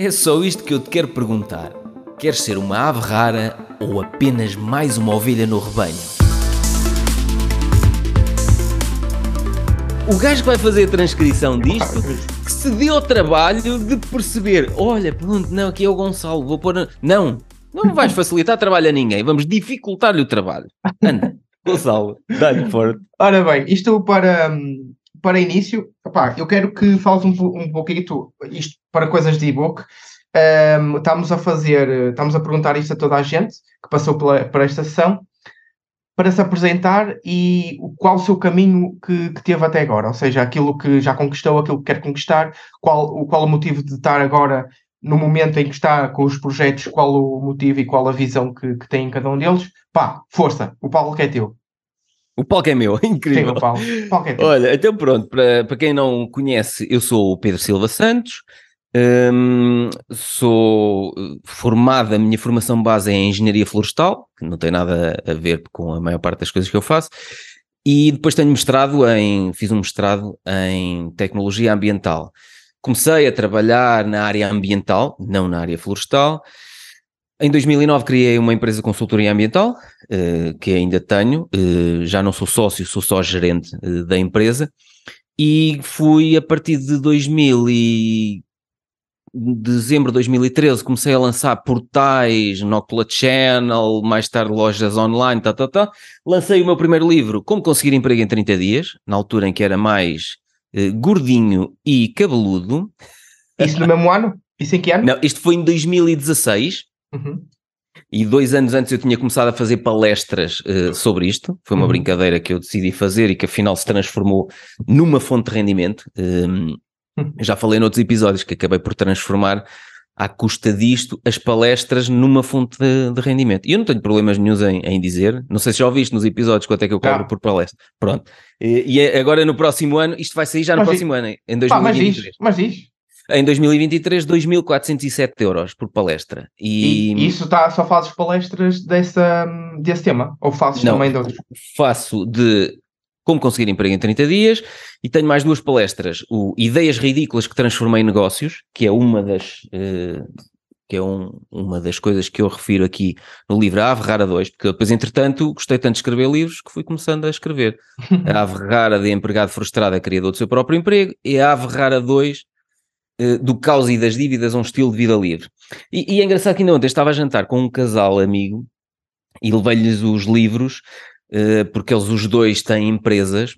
É só isto que eu te quero perguntar. Queres ser uma ave rara ou apenas mais uma ovelha no rebanho? O gajo que vai fazer a transcrição disto, que se deu ao trabalho de perceber: olha, pronto, não, aqui é o Gonçalo, vou pôr. Não, não vais facilitar trabalho a ninguém, vamos dificultar-lhe o trabalho. Anda, Gonçalo, dá-lhe forte. Ora bem, isto para, hum, para início, opá, eu quero que fales um, um pouquinho, isto para coisas de e-book. Um, estamos a fazer, estamos a perguntar isto a toda a gente que passou pela, por esta sessão para se apresentar e qual o seu caminho que, que, teve até agora, ou seja, aquilo que já conquistou, aquilo que quer conquistar, qual, qual o motivo de estar agora no momento em que está com os projetos, qual o motivo e qual a visão que, que tem em cada um deles. Pá, força, o palco que é teu. O palco é meu, incrível. Sim, o palco, o palco é teu. Olha, então pronto, para, para quem não conhece, eu sou o Pedro Silva Santos, um, sou formado, a minha formação base é em engenharia florestal, que não tem nada a ver com a maior parte das coisas que eu faço, e depois tenho mestrado em, fiz um mestrado em tecnologia ambiental. Comecei a trabalhar na área ambiental, não na área florestal. Em 2009 criei uma empresa de consultoria ambiental, uh, que ainda tenho, uh, já não sou sócio, sou só gerente uh, da empresa, e fui a partir de 2000 e dezembro de 2013 comecei a lançar portais, Nocula Channel, mais tarde lojas online, tá, tá, tá. Lancei o meu primeiro livro, Como Conseguir Emprego em 30 Dias, na altura em que era mais eh, gordinho e cabeludo. Isso no mesmo ano? Isso em que ano? Não, isto foi em 2016. Uhum. E dois anos antes eu tinha começado a fazer palestras uh, sobre isto. Foi uma uhum. brincadeira que eu decidi fazer e que afinal se transformou numa fonte de rendimento. Um, já falei noutros episódios que acabei por transformar à custa disto as palestras numa fonte de, de rendimento. E eu não tenho problemas nenhums em, em, dizer, não sei se já ouviste nos episódios quanto é que eu cobro ah. por palestra. Pronto. E, e, é agora no próximo ano, isto vai sair já no mas próximo ano, em 2023. mas diz, mas diz. Em 2023, 2.407 euros por palestra. E, e isso tá, só fazes palestras dessa, desse tema? Ou fazes não, também de outros? Faço de como conseguir emprego em 30 dias, e tenho mais duas palestras, o Ideias Ridículas que Transformei em Negócios, que é uma das, uh, que é um, uma das coisas que eu refiro aqui no livro A Ave Rara 2, porque depois, entretanto, gostei tanto de escrever livros que fui começando a escrever. A Ave Rara de Empregado Frustrado é criador do seu próprio emprego, e a Ave Rara 2 uh, do caos e das dívidas a um estilo de vida livre. E, e é engraçado que ainda ontem estava a jantar com um casal amigo e levei-lhes os livros eh, porque eles os dois têm empresas,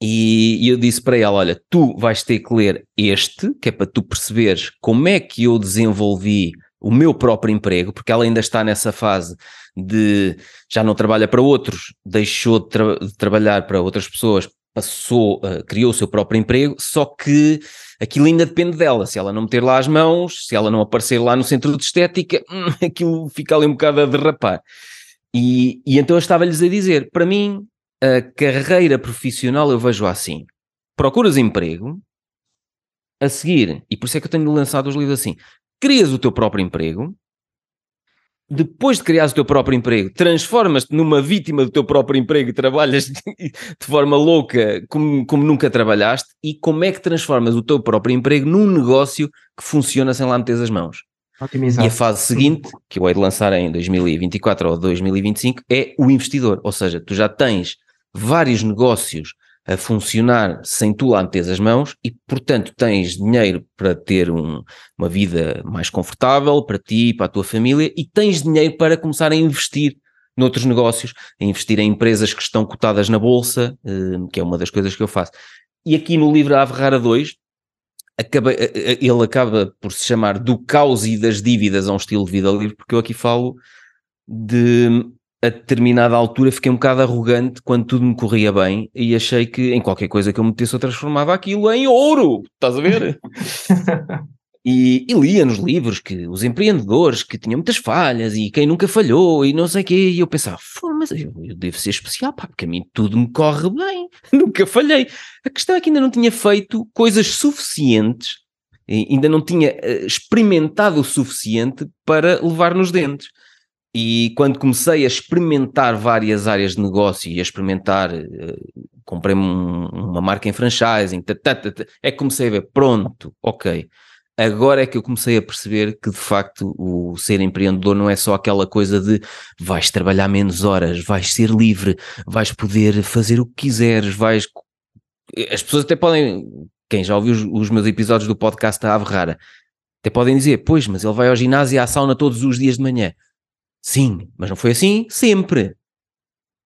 e eu disse para ela: Olha, tu vais ter que ler este, que é para tu perceberes como é que eu desenvolvi o meu próprio emprego, porque ela ainda está nessa fase de já não trabalha para outros, deixou de, tra de trabalhar para outras pessoas, passou, uh, criou o seu próprio emprego, só que aquilo ainda depende dela. Se ela não meter lá as mãos, se ela não aparecer lá no centro de estética, hum, aquilo fica ali um bocado a derrapar. E, e então eu estava-lhes a dizer: para mim, a carreira profissional eu vejo assim: procuras emprego, a seguir, e por isso é que eu tenho lançado os livros assim: crias o teu próprio emprego, depois de criares o teu próprio emprego, transformas-te numa vítima do teu próprio emprego e trabalhas de forma louca como, como nunca trabalhaste, e como é que transformas o teu próprio emprego num negócio que funciona sem lá meter as mãos. Otimizar. E a fase seguinte, que eu hei de lançar em 2024 ou 2025, é o investidor. Ou seja, tu já tens vários negócios a funcionar sem tu lá meteres as mãos e, portanto, tens dinheiro para ter um, uma vida mais confortável para ti, para a tua família e tens dinheiro para começar a investir noutros negócios, a investir em empresas que estão cotadas na bolsa, eh, que é uma das coisas que eu faço. E aqui no livro Ave Rara 2, acaba, eh, eh, ele acaba por se chamar do caos e das dívidas a um estilo de vida livre, porque eu aqui falo de a determinada altura fiquei um bocado arrogante quando tudo me corria bem e achei que em qualquer coisa que eu metesse eu transformava aquilo em ouro, estás a ver? E, e, lia nos livros que os empreendedores que tinham muitas falhas e quem nunca falhou e não sei o quê, e eu pensava, mas eu, eu, devo ser especial, pá, porque a mim tudo me corre bem, nunca falhei. A questão é que ainda não tinha feito coisas suficientes, ainda não tinha uh, experimentado o suficiente para levar nos dentes. E quando comecei a experimentar várias áreas de negócio e a experimentar, uh, comprei um, uma marca em franchising, é que comecei a ver, pronto, ok agora é que eu comecei a perceber que de facto o ser empreendedor não é só aquela coisa de vais trabalhar menos horas, vais ser livre, vais poder fazer o que quiseres, vais. As pessoas até podem, quem já ouviu os, os meus episódios do podcast da Ave Rara, até podem dizer, pois, mas ele vai ao ginásio e à sauna todos os dias de manhã. Sim, mas não foi assim sempre.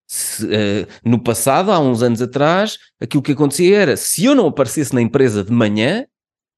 Se, uh, no passado, há uns anos atrás, aquilo que acontecia era, se eu não aparecesse na empresa de manhã,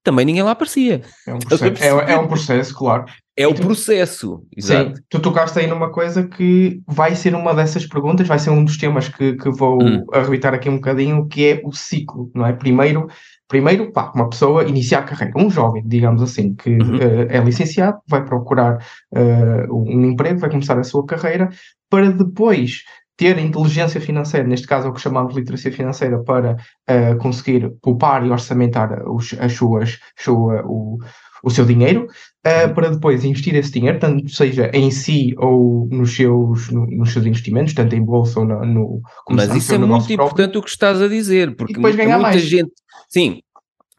também ninguém lá aparecia. É um processo, é, é um processo claro. É o processo, exato. Sim, tu tocaste aí numa coisa que vai ser uma dessas perguntas, vai ser um dos temas que, que vou hum. arrebitar aqui um bocadinho, que é o ciclo, não é? Primeiro, primeiro pá, uma pessoa iniciar a carreira, um jovem, digamos assim, que uhum. uh, é licenciado, vai procurar uh, um emprego, vai começar a sua carreira, para depois ter a inteligência financeira, neste caso é o que chamamos de literacia financeira, para uh, conseguir poupar e orçamentar os, as suas, sua, o, o seu dinheiro, uh, para depois investir esse dinheiro, tanto seja em si ou nos seus, no, nos seus investimentos, tanto em bolsa ou no. no Mas isso é muito importante o que estás a dizer, porque muita mais. gente. Sim,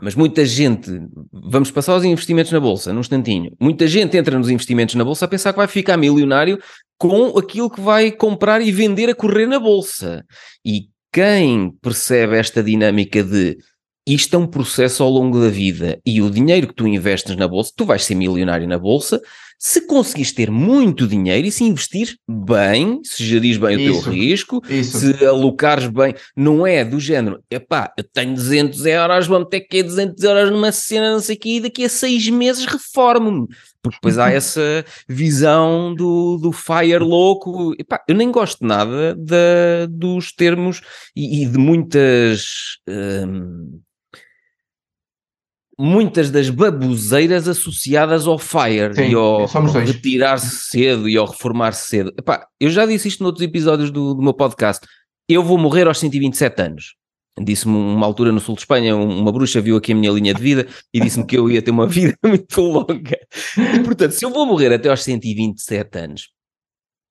mas muita gente, vamos passar aos investimentos na bolsa, num instantinho. Muita gente entra nos investimentos na bolsa a pensar que vai ficar milionário com aquilo que vai comprar e vender a correr na bolsa. E quem percebe esta dinâmica de isto é um processo ao longo da vida e o dinheiro que tu investes na bolsa, tu vais ser milionário na bolsa, se conseguires ter muito dinheiro e se investir bem, se gerir bem isso, o teu risco, isso. se alocares bem, não é do género, epá, eu tenho 200 euros, vou meter aqui 200 euros numa cena, não sei o quê, e daqui a seis meses reformo-me. Porque depois há essa visão do, do fire louco. Epá, eu nem gosto nada de, dos termos e, e de muitas... Hum, muitas das baboseiras associadas ao FIRE Sim, e ao, retirar-se cedo e ao reformar-se cedo. Epá, eu já disse isto noutros episódios do, do meu podcast. Eu vou morrer aos 127 anos. Disse-me uma altura no sul de Espanha, uma bruxa viu aqui a minha linha de vida e disse-me que eu ia ter uma vida muito longa. E, portanto, se eu vou morrer até aos 127 anos,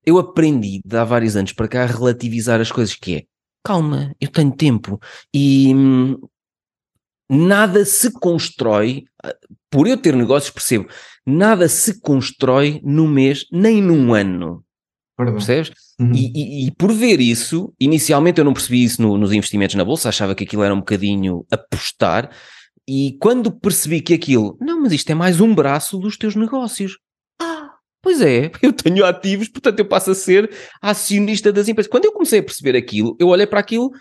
eu aprendi de há vários anos para cá a relativizar as coisas que é. Calma, eu tenho tempo e hum, nada se constrói, por eu ter negócios percebo, nada se constrói num mês nem num ano. Perdão. Percebes? Uhum. E, e, e, por ver isso, inicialmente eu não percebi isso no, nos investimentos na bolsa, achava que aquilo era um bocadinho apostar, e quando percebi que aquilo, não, mas isto é mais um braço dos teus negócios. Ah, pois é, eu tenho ativos, portanto eu passo a ser acionista das empresas. Quando eu comecei a perceber aquilo, eu olhei para aquilo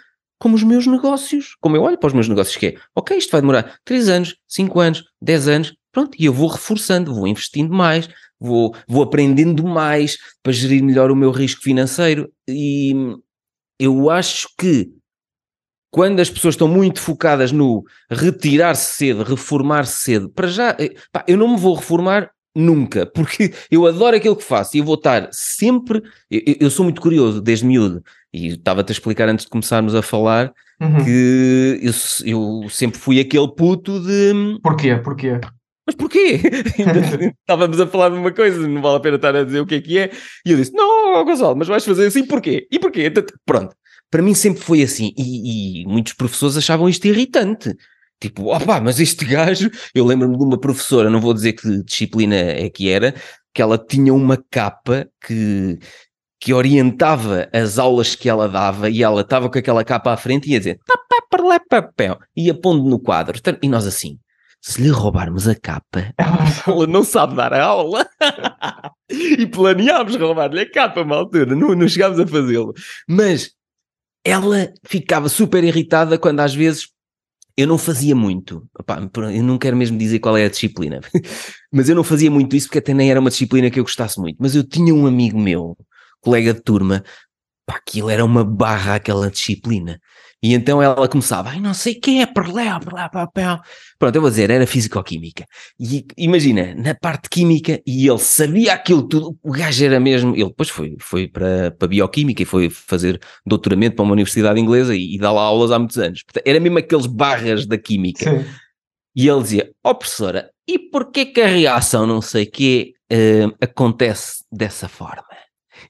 como os meus negócios, como eu olho para os meus negócios, que é, ok, isto vai demorar 3 anos, 5 anos, 10 anos, pronto, e eu vou reforçando, vou investindo mais, vou, vou aprendendo mais para gerir melhor o meu risco financeiro e eu acho que quando as pessoas estão muito focadas no retirar-se cedo, reformar-se cedo, para já, eh, pá, eu não me vou reformar nunca, porque eu adoro aquilo que faço e eu vou estar sempre, eu, eu sou muito curioso desde miúdo, e estava-te a explicar antes de começarmos a falar uhum. que eu, eu, sempre fui aquele puto de. Porquê? Porquê? Mas porquê? Estávamos a falar de uma coisa, não vale a pena estar a dizer o que é que é. E eu disse: Não, Gonçalo, mas vais fazer assim porquê? E porquê? Pronto. Para mim sempre foi assim. E, e muitos professores achavam isto irritante. Tipo, opá, mas este gajo. Eu lembro-me de uma professora, não vou dizer que disciplina é que era, que ela tinha uma capa que que orientava as aulas que ela dava e ela estava com aquela capa à frente e ia dizer papel, ia pondo no quadro. E nós assim, se lhe roubarmos a capa, ela não sabe dar a aula. e planeámos roubar-lhe a capa uma altura, não, não chegámos a fazê-lo. Mas ela ficava super irritada quando às vezes eu não fazia muito. Opa, eu não quero mesmo dizer qual é a disciplina, mas eu não fazia muito isso porque até nem era uma disciplina que eu gostasse muito. Mas eu tinha um amigo meu colega de turma, pá, aquilo era uma barra aquela disciplina. E então ela começava, ai, não sei o que é, por lá, por lá, papel. Pronto, eu vou dizer, era físico-química. E imagina, na parte química, e ele sabia aquilo tudo, o gajo era mesmo, ele depois foi, foi para, para bioquímica e foi fazer doutoramento para uma universidade inglesa e, e dá lá aulas há muitos anos. Portanto, era mesmo aqueles barras da química. Sim. E ele dizia, ó oh, professora, e porquê que a reação não sei o quê uh, acontece dessa forma?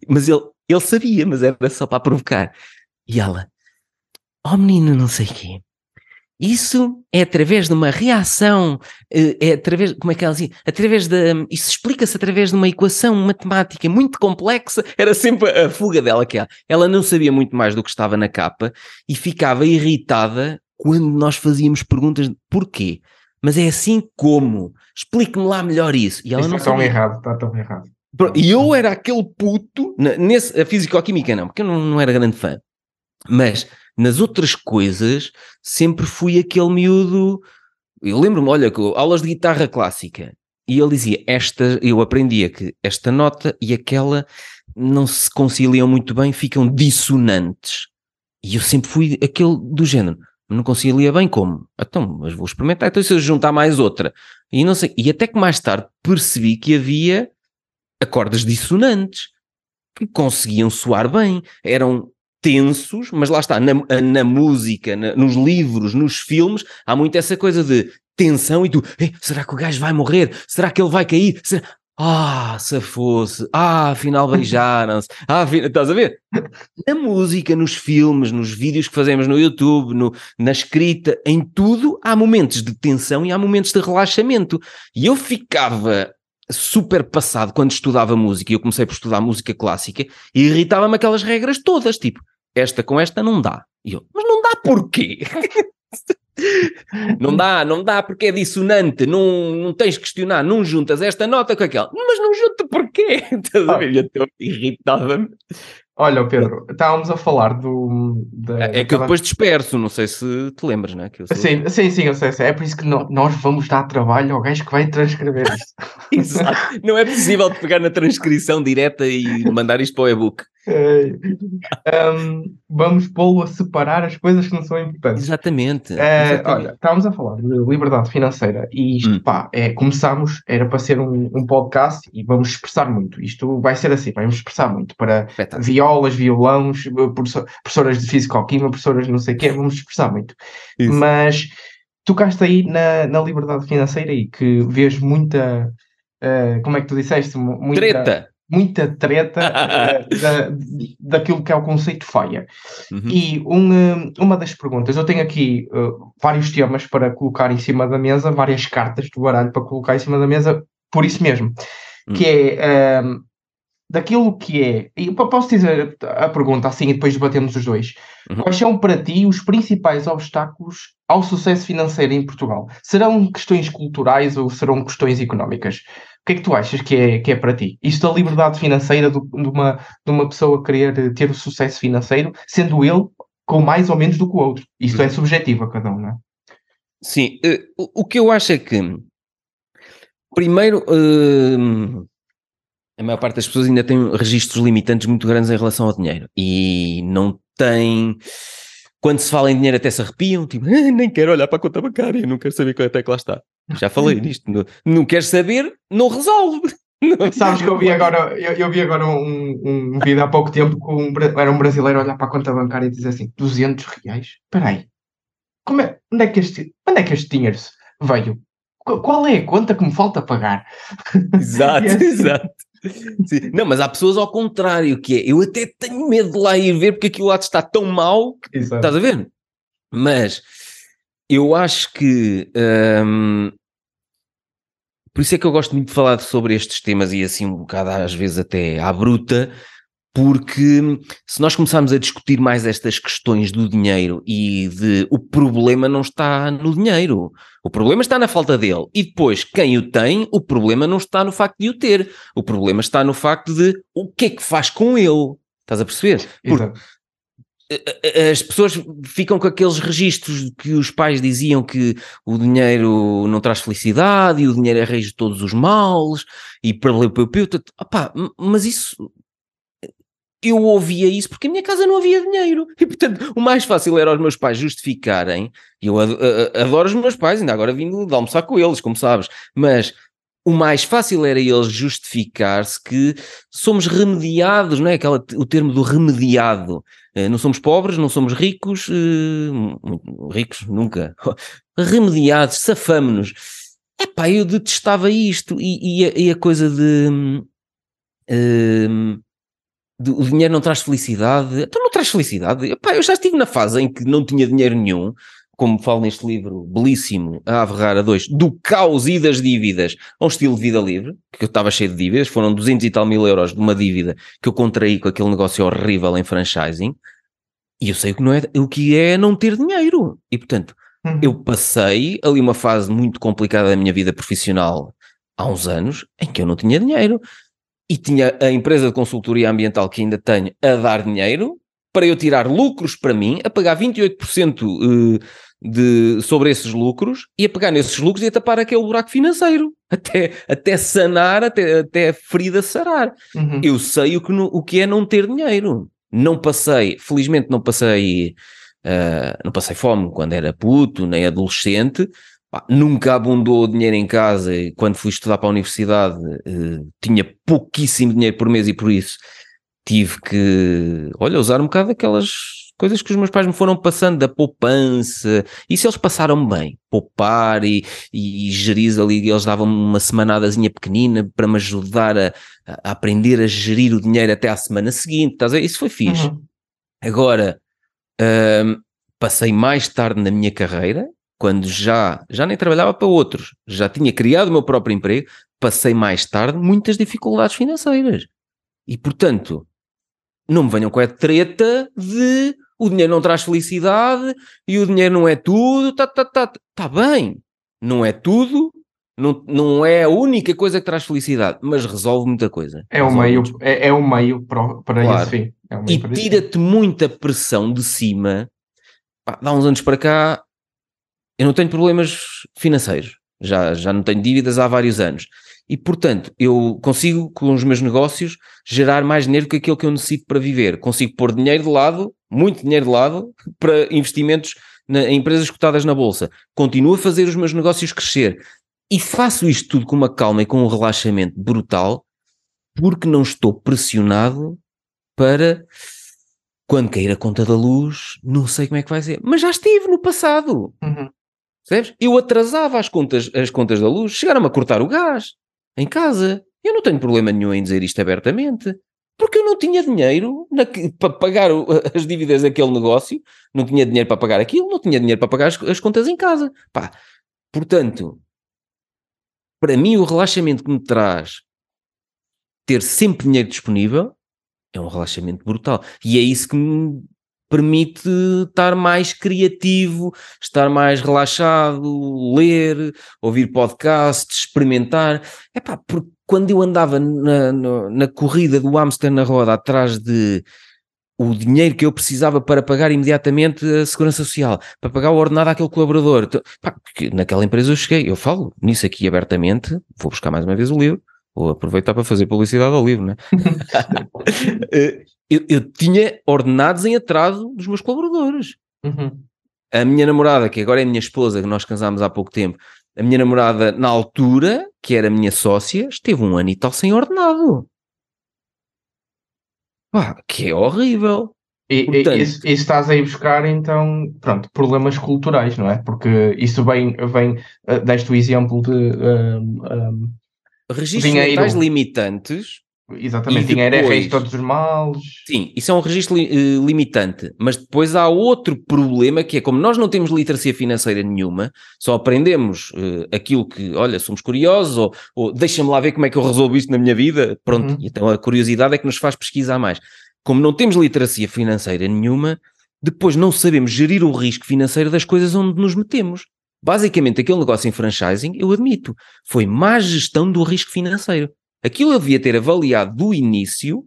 Mas ele, ele sabia, mas era só para provocar. E ela, oh menino, não sei o quê. Isso é através de uma reação, eh, é através, como é que ela dizia? Através de, isso explica-se através de uma equação matemática muito complexa, era sempre a fuga dela, que ela, ela não sabia muito mais do que estava na capa e ficava irritada quando nós fazíamos perguntas de porquê? Mas é assim como? Explique-me lá melhor isso. E ela isso não está tão errado, está tão errado. E eu era aquele puto, nesse, a físico-química não, porque eu não, não era grande fã, mas nas outras coisas sempre fui aquele miúdo. Eu lembro-me, olha, aulas de guitarra clássica, e ele dizia: Esta, eu aprendia que esta nota e aquela não se conciliam muito bem, ficam dissonantes. E eu sempre fui aquele do género não concilia bem como? Então, mas vou experimentar, então se eu juntar mais outra. E não sei, e até que mais tarde percebi que havia acordes dissonantes que conseguiam soar bem, eram tensos, mas lá está, na, na música, na, nos livros, nos filmes, há muito essa coisa de tensão e tu, será que o gajo vai morrer? Será que ele vai cair? Será... Ah, se fosse. Ah, afinal beijaram-se. Ah, afinal... estás a ver? Na música, nos filmes, nos vídeos que fazemos no YouTube, no, na escrita, em tudo, há momentos de tensão e há momentos de relaxamento. E eu ficava super passado quando estudava música e eu comecei por estudar música clássica e irritava-me aquelas regras todas, tipo, esta com esta não dá. E eu, mas não dá porquê? Não dá, não dá porque é dissonante, não, não tens que questionar, não juntas esta nota com aquela, mas não junta porquê? Estás a ver? Eu irritava-me. Olha, Pedro, estávamos a falar do. Da, é que eu depois disperso, não sei se te lembras, não é? Que sou... sim, sim, sim, eu sei, sei. É por isso que nós vamos dar trabalho ao gajo que vai transcrever isto. Exato. Não é possível pegar na transcrição direta e mandar isto para o e-book. Um, vamos pô-lo a separar as coisas que não são importantes. Exatamente. Uh, Exatamente. Olha, estávamos a falar de liberdade financeira e isto, hum. pá, é, começámos, era para ser um, um, podcast e vamos expressar muito. Isto vai ser assim, vamos expressar muito para violas, violões, professoras de físico-química, professoras de não sei o quê, vamos expressar muito. Isso. Mas tocaste aí na, na liberdade financeira e que vês muita. Uh, como é que tu disseste? Muita, Treta! Muita treta uh, da, daquilo que é o conceito FIRE. Uhum. E um, uma das perguntas, eu tenho aqui uh, vários temas para colocar em cima da mesa, várias cartas do baralho para colocar em cima da mesa, por isso mesmo, uhum. que é uh, daquilo que é, e posso dizer a pergunta assim e depois debatemos os dois. Uhum. Quais são para ti os principais obstáculos ao sucesso financeiro em Portugal? Serão questões culturais ou serão questões económicas? O que é que tu achas que é, que é para ti? Isto da liberdade financeira do, de, uma, de uma pessoa querer ter o sucesso financeiro, sendo ele com mais ou menos do que o outro. Isto é uhum. subjetivo a cada um, não é? Sim, uh, o que eu acho é que, primeiro, uh, a maior parte das pessoas ainda tem registros limitantes muito grandes em relação ao dinheiro e não tem. Quando se fala em dinheiro, até se arrepiam, tipo, ah, nem quero olhar para a conta bancária, não quero saber quanto é que lá está. Já falei nisto. Não, não queres saber, não resolve. Não, Sabes que eu vi agora, eu, eu vi agora um, um, vídeo há pouco tempo com um, era um brasileiro olhar para a conta bancária e dizer assim: 200 reais? Espera aí, como é, onde, é que este, onde é que este dinheiro veio? Qual é a conta que me falta pagar? Exato, assim. exato. Sim. Não, mas há pessoas ao contrário, que é eu até tenho medo de lá ir ver porque aquilo lá está tão mal que Exato. estás a ver? Mas eu acho que hum, por isso é que eu gosto muito de falar sobre estes temas e assim um bocado às vezes até à bruta, porque se nós começarmos a discutir mais estas questões do dinheiro e de o problema não está no dinheiro, o problema está na falta dele. E depois, quem o tem, o problema não está no facto de o ter, o problema está no facto de o que é que faz com ele. Estás a perceber? Porque as pessoas ficam com aqueles registros que os pais diziam que o dinheiro não traz felicidade e o dinheiro é raiz de todos os males e para mas isso eu ouvia isso porque a minha casa não havia dinheiro. E, portanto, o mais fácil era os meus pais justificarem. E eu adoro os meus pais, ainda agora vindo de almoçar com eles, como sabes. Mas o mais fácil era eles justificar-se que somos remediados, não é? Aquela, o termo do remediado. Eh, não somos pobres, não somos ricos, uh, ricos nunca. Remediados, safamo-nos. Epá, eu detestava isto. E, e, a, e a coisa de. Uh, o dinheiro não traz felicidade. Então não traz felicidade. Epá, eu já estive na fase em que não tinha dinheiro nenhum, como falo neste livro belíssimo, a Averrar a dois, do caos e das dívidas a um estilo de vida livre, que eu estava cheio de dívidas, foram 200 e tal mil euros de uma dívida que eu contraí com aquele negócio horrível em franchising, e eu sei o que, não é, o que é não ter dinheiro. E portanto, uhum. eu passei ali uma fase muito complicada da minha vida profissional há uns anos em que eu não tinha dinheiro. E tinha a empresa de consultoria ambiental que ainda tenho a dar dinheiro para eu tirar lucros para mim, a pagar 28% eh, de, sobre esses lucros e a pegar nesses lucros e a tapar aquele buraco financeiro até, até sanar, até, até a ferida sarar. Uhum. Eu sei o que, o que é não ter dinheiro. Não passei, felizmente não passei, uh, não passei fome quando era puto, nem adolescente. Nunca abundou dinheiro em casa quando fui estudar para a universidade uh, tinha pouquíssimo dinheiro por mês e por isso tive que, olha, usar um bocado aquelas coisas que os meus pais me foram passando da poupança, e se eles passaram bem, poupar e, e gerir ali, eles davam uma semanadazinha pequenina para me ajudar a, a, aprender a gerir o dinheiro até à semana seguinte, estás a ver? Isso foi fixe. Uhum. Agora, hum, passei mais tarde na minha carreira, quando já, já nem trabalhava para outros, já tinha criado o meu próprio emprego, passei mais tarde muitas dificuldades financeiras. E portanto, não me venham com a treta de o dinheiro não traz felicidade e o dinheiro não é tudo, tá, tá, tá, tá bem, não é tudo, não, não é a única coisa que traz felicidade, mas resolve muita coisa. É o um meio, é, é um meio para, para claro. esse fim. É um e tira-te muita pressão de cima. Pá, dá uns anos para cá, eu não tenho problemas financeiros, já, já não tenho dívidas há vários anos e, portanto, eu consigo, com os meus negócios, gerar mais dinheiro que aquilo que eu necessito para viver. Consigo pôr dinheiro de lado, muito dinheiro de lado, para investimentos na, em empresas cotadas na bolsa. Continuo a fazer os meus negócios crescer. E faço isto tudo com uma calma e com um relaxamento brutal, porque não estou pressionado para quando cair a conta da luz, não sei como é que vai ser. Mas já estive no passado. Uhum. Percebes? Eu atrasava as contas, as contas da luz, chegaram-me a cortar o gás em casa. Eu não tenho problema nenhum em dizer isto abertamente. Porque eu não tinha dinheiro na, para pagar as dívidas daquele negócio, não tinha dinheiro para pagar aquilo, não tinha dinheiro para pagar as, as contas em casa. Pá, portanto, para mim o relaxamento que me traz ter sempre dinheiro disponível é um relaxamento brutal. E é isso que me permite estar mais criativo, estar mais relaxado, ler, ouvir podcasts, experimentar. É pá, porque quando eu andava na, na, na corrida do hamster na roda atrás de o dinheiro que eu precisava para pagar imediatamente a segurança social, para pagar o ordenado àquele colaborador. Então, pá, naquela empresa eu cheguei, eu falo nisso aqui abertamente, vou buscar mais uma vez o livro, vou aproveitar para fazer publicidade ao livro, né? Eh, eu, eu tinha ordenados em atraso dos meus colaboradores. Uhum. A minha namorada, que agora é a minha esposa, que nós casámos há pouco tempo, a minha namorada, na altura, que era minha sócia, esteve um ano e tal sem ordenado. Pá, que é horrível. E, Portanto, isso, isso estás aí buscar, então, pronto, problemas culturais, não é? Porque isso vem, vem uh, deste o exemplo de uh, um, registros mentais limitantes Exatamente, depois, dinheiro é rei de todos os males. Sim, isso é um registro li, uh, limitante, mas depois há outro problema que é como nós não temos literacia financeira nenhuma, só aprendemos uh, aquilo que, olha, somos curiosos ou, ou deixa-me lá ver como é que eu resolvo isto na minha vida, pronto, uhum. então a curiosidade é que nos faz pesquisar mais. Como não temos literacia financeira nenhuma, depois não sabemos gerir o risco financeiro das coisas onde nos metemos. Basicamente, aquele negócio em franchising, eu admito, foi má gestão do risco financeiro. Aquilo eu devia ter avaliado do início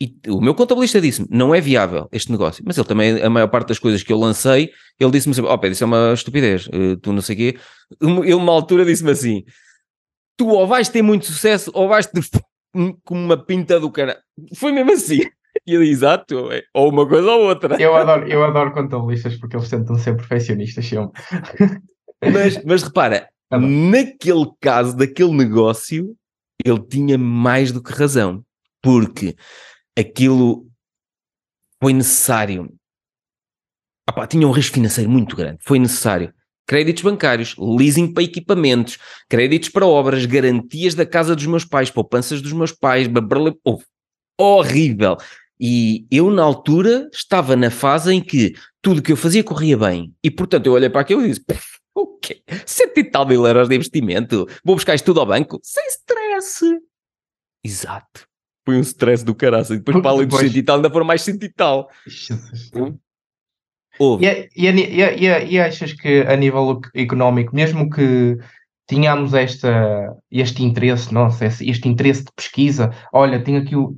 e o meu contabilista disse-me, não é viável este negócio. Mas ele também, a maior parte das coisas que eu lancei, ele disse-me assim, ó oh, isso é uma estupidez, uh, tu não sei o quê. Ele, uma altura, disse-me assim, tu ou vais ter muito sucesso ou vais ter com uma pinta do cara. Foi mesmo assim. E eu exato, é ou uma coisa ou outra. Eu adoro, eu adoro contabilistas porque eles tentam ser perfeccionistas sempre. Mas, mas repara, naquele caso, daquele negócio, ele tinha mais do que razão, porque aquilo foi necessário. Opa, tinha um risco financeiro muito grande, foi necessário. Créditos bancários, leasing para equipamentos, créditos para obras, garantias da casa dos meus pais, poupanças dos meus pais, oh, horrível. E eu, na altura, estava na fase em que tudo que eu fazia corria bem. E, portanto, eu olhei para aquilo e disse: o quê? Cento e tal mil euros de investimento? Vou buscar isto tudo ao banco? Sem stress. Exato. Foi um stress do caraças. E depois, para além cento e tal, ainda foram mais cento e tal. E, é, e, é, e, é, e, achas que a nível económico, mesmo que tínhamos esta, este interesse, nossa, este interesse de pesquisa, olha, tenho aqui o.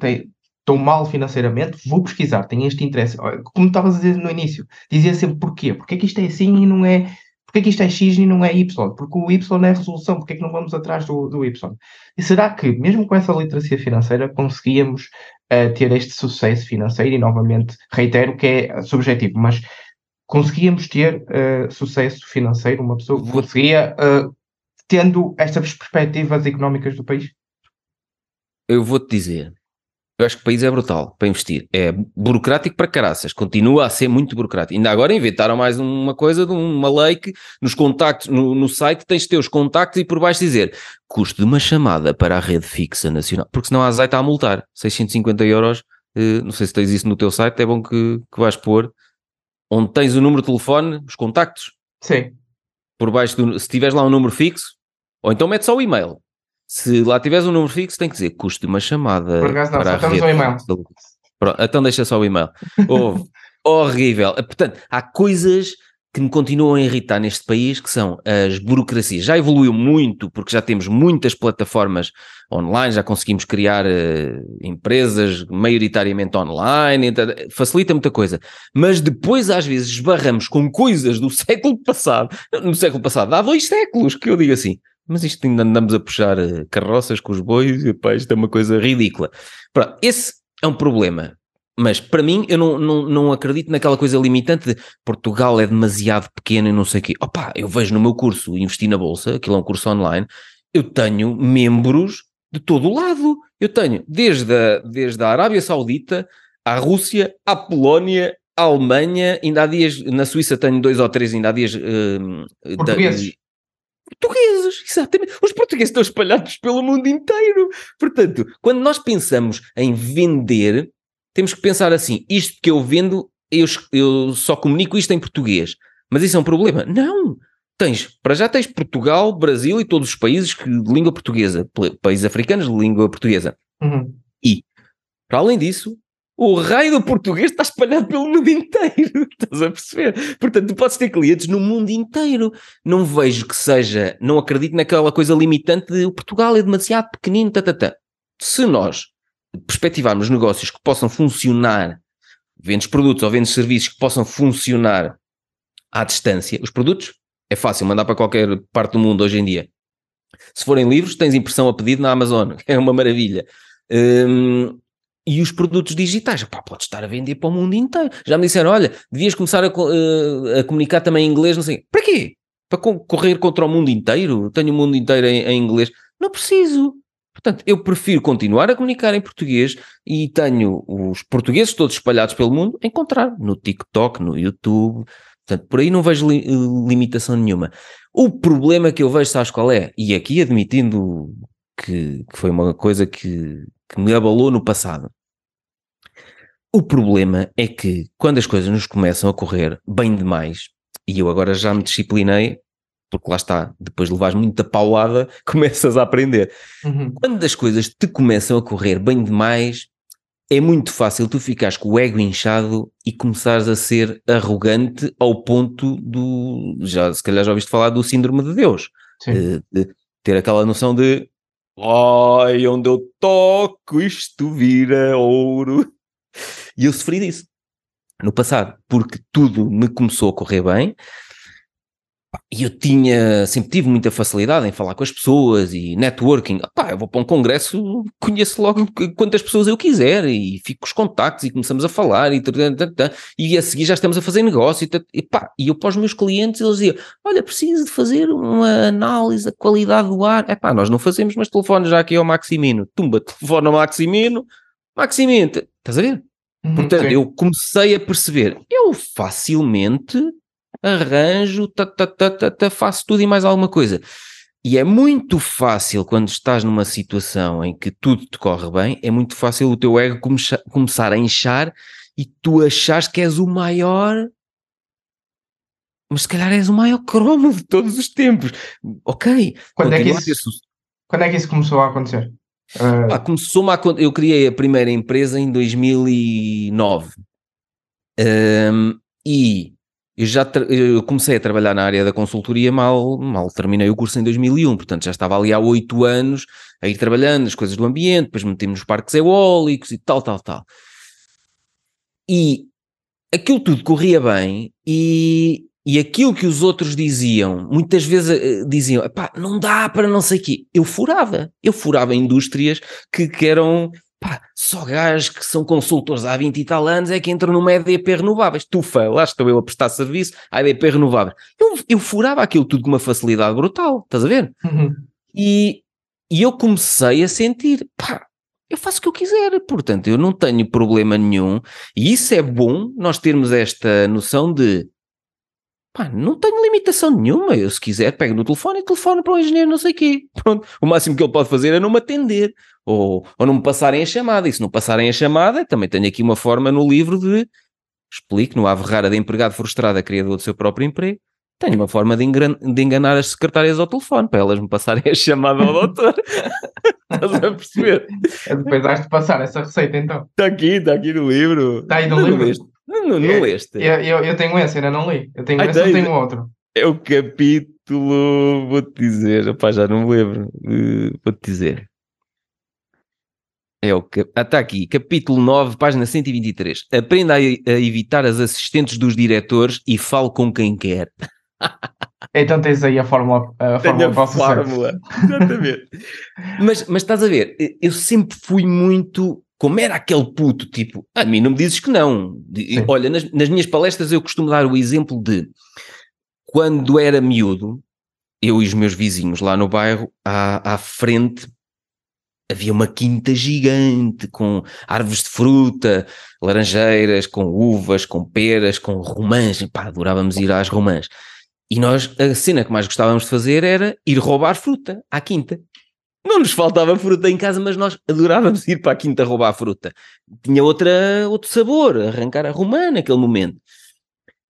Estou mal financeiramente, vou pesquisar, tenho este interesse. Como estavas a dizer no início, dizia sempre porquê? Porque é que isto é assim e não é. Porque é que isto é X e não é Y? Porque o Y é resolução, porque é que não vamos atrás do, do Y? E será que, mesmo com essa literacia financeira, conseguíamos uh, ter este sucesso financeiro? E novamente reitero que é subjetivo, mas conseguíamos ter uh, sucesso financeiro, uma pessoa conseguia, uh, tendo estas perspectivas económicas do país? Eu vou-te dizer, eu acho que o país é brutal para investir. É burocrático para caraças, continua a ser muito burocrático. Ainda agora inventaram mais uma coisa de uma lei que nos contactos, no, no site tens de ter os contactos e por baixo dizer custo de uma chamada para a rede fixa nacional, porque senão a Azai está a multar 650 euros. Uh, não sei se tens isso no teu site, é bom que, que vais pôr onde tens o número de telefone, os contactos. Sim. Por baixo do, se tiveres lá um número fixo, ou então mete só o e-mail. Se lá tiveres um número fixo, tem que dizer custo de uma chamada. Por acaso não, para só temos o e-mail. Pronto, então deixa só o e-mail. Horrível. Portanto, há coisas que me continuam a irritar neste país, que são as burocracias. Já evoluiu muito, porque já temos muitas plataformas online, já conseguimos criar uh, empresas maioritariamente online, então, facilita muita coisa. Mas depois, às vezes, esbarramos com coisas do século passado, no século passado, há dois séculos, que eu digo assim, mas isto ainda andamos a puxar uh, carroças com os bois, e pá, isto é uma coisa ridícula. Pronto, esse é um problema. Mas para mim, eu não, não, não acredito naquela coisa limitante de Portugal é demasiado pequeno e não sei o quê. Opa, eu vejo no meu curso Investir na Bolsa, aquilo é um curso online, eu tenho membros de todo o lado. Eu tenho desde a, desde a Arábia Saudita, à Rússia, à Polónia, à Alemanha, ainda há dias, na Suíça tenho dois ou três, ainda há dias... Uh, Portugueses. Portugueses, exatamente. Os portugueses estão espalhados pelo mundo inteiro. Portanto, quando nós pensamos em vender, temos que pensar assim: isto que eu vendo, eu, eu só comunico isto em português. Mas isso é um problema? Não! Tens, para já tens Portugal, Brasil e todos os países que, de língua portuguesa, países africanos de língua portuguesa. Uhum. E, para além disso, o raio do português está espalhado pelo mundo inteiro. Estás a perceber? Portanto, tu podes ter clientes no mundo inteiro. Não vejo que seja, não acredito naquela coisa limitante de o Portugal é demasiado pequenino, tá, tá, tá. Se nós perspectivarmos negócios que possam funcionar, vendes produtos ou vendes serviços que possam funcionar à distância, os produtos é fácil mandar para qualquer parte do mundo hoje em dia. Se forem livros, tens impressão a pedido na Amazon, é uma maravilha. Hum, e os produtos digitais, pá, podes estar a vender para o mundo inteiro. Já me disseram, olha, devias começar a, uh, a comunicar também em inglês, não sei. Para quê? Para correr contra o mundo inteiro? Tenho o mundo inteiro em, em inglês. Não preciso. Portanto, eu prefiro continuar a comunicar em português e tenho os portugueses todos espalhados pelo mundo encontrar no TikTok, no YouTube. Portanto, por aí não vejo li limitação nenhuma. O problema que eu vejo, sabes qual é? E aqui admitindo que, que foi uma coisa que, que me abalou no passado. O problema é que quando as coisas nos começam a correr bem demais, e eu agora já me disciplinei porque lá está, depois de levares muita paulada, começas a aprender. Uhum. Quando as coisas te começam a correr bem demais, é muito fácil tu ficares com o ego inchado e começares a ser arrogante ao ponto do. Já, se calhar já ouviste falar do síndrome de Deus. De, de ter aquela noção de. Ai, onde eu toco, isto vira ouro. E eu sofri disso no passado, porque tudo me começou a correr bem, e eu tinha, sempre tive muita facilidade em falar com as pessoas e networking. Pá, eu vou para um congresso, conheço logo quantas pessoas eu quiser e fico com os contactos e começamos a falar e, e a seguir já estamos a fazer negócio e, pá, e eu para os meus clientes eles diziam, olha, preciso de fazer uma análise da qualidade do ar. É nós não fazemos, mas telefone já aqui ao Maximino. Tumba, telefone ao Maximino. Maximino, estás a ver? Uhum, Portanto, sim. eu comecei a perceber, eu facilmente arranjo, ta, ta, ta, ta, ta, faço tudo e mais alguma coisa. E é muito fácil, quando estás numa situação em que tudo te corre bem, é muito fácil o teu ego começar, começar a inchar e tu achas que és o maior, mas se calhar és o maior cromo de todos os tempos. Ok. Quando é, que isso, quando é que isso começou a acontecer? Ah, Pá, começou-me a acon- Eu criei a primeira empresa em 2009 Hum, e eu já eu comecei a trabalhar na área da consultoria mal, mal terminei o curso em 2001, portanto já estava ali há oito anos a ir trabalhando nas coisas do ambiente, depois meti-me nos parques eólicos e tal, tal, tal. E aquilo tudo corria bem e, e aquilo que os outros diziam, muitas vezes eh, diziam, pá, não dá para não sei o quê. Eu furava, eu furava indústrias que, que eram, pá, só gajos que são consultores há 20 e tal anos é que entram numa EDP renováveis. Tufa, lá estou eu a prestar serviço à EDP renováveis. Eu, eu furava aquilo tudo com uma facilidade brutal, estás a ver? uhum. E, e eu comecei a sentir, pá, eu faço o que eu quiser, portanto, eu não tenho problema nenhum. E isso é bom, nós termos esta noção de, pá, não tenho limitação nenhuma. Eu, se quiser, pego no telefone e telefono para o engenheiro, não sei o quê. Pronto, o máximo que ele pode fazer é não me atender ou, ou não me passarem a chamada. E se não passarem a chamada, também tenho aqui uma forma no livro de explico no Ave Rara de empregado frustrado a criador do seu próprio emprego. Tenho uma forma de, de enganar as secretárias ao telefone para elas me passarem a chamada ao doutor. Estás a perceber? Depois has de passar essa receita então. Está aqui, está aqui no livro. Está aí no Não livro? Não, não, não É, leste. Eu, eu, eu tenho esse, ainda não li. Eu tenho Ai, esse, eu tens? tenho outro. É o capítulo, vou-te dizer, opá, já não me lembro, vou-te dizer. É o que, ah, está aqui, capítulo 9, página 123. Aprenda a, e- a evitar as assistentes dos diretores e fale com quem quer. Então tens aí a fórmula, a fórmula sucesso. fórmula. Exatamente. mas, mas estás a ver, eu sempre fui muito. Como era aquele puto, tipo, a mim não me dizes que não. Sim. Olha, nas, nas minhas palestras eu costumo dar o exemplo de quando era miúdo, eu e os meus vizinhos lá no bairro, à, à frente havia uma quinta gigante com árvores de fruta, laranjeiras, com uvas, com peras, com romãs. E pá, adorávamos ir às romãs. E nós, a cena que mais gostávamos de fazer era ir roubar fruta à quinta. Não nos faltava fruta em casa, mas nós adorávamos ir para a quinta roubar fruta. Tinha outra, outro sabor, arrancar a romã naquele momento.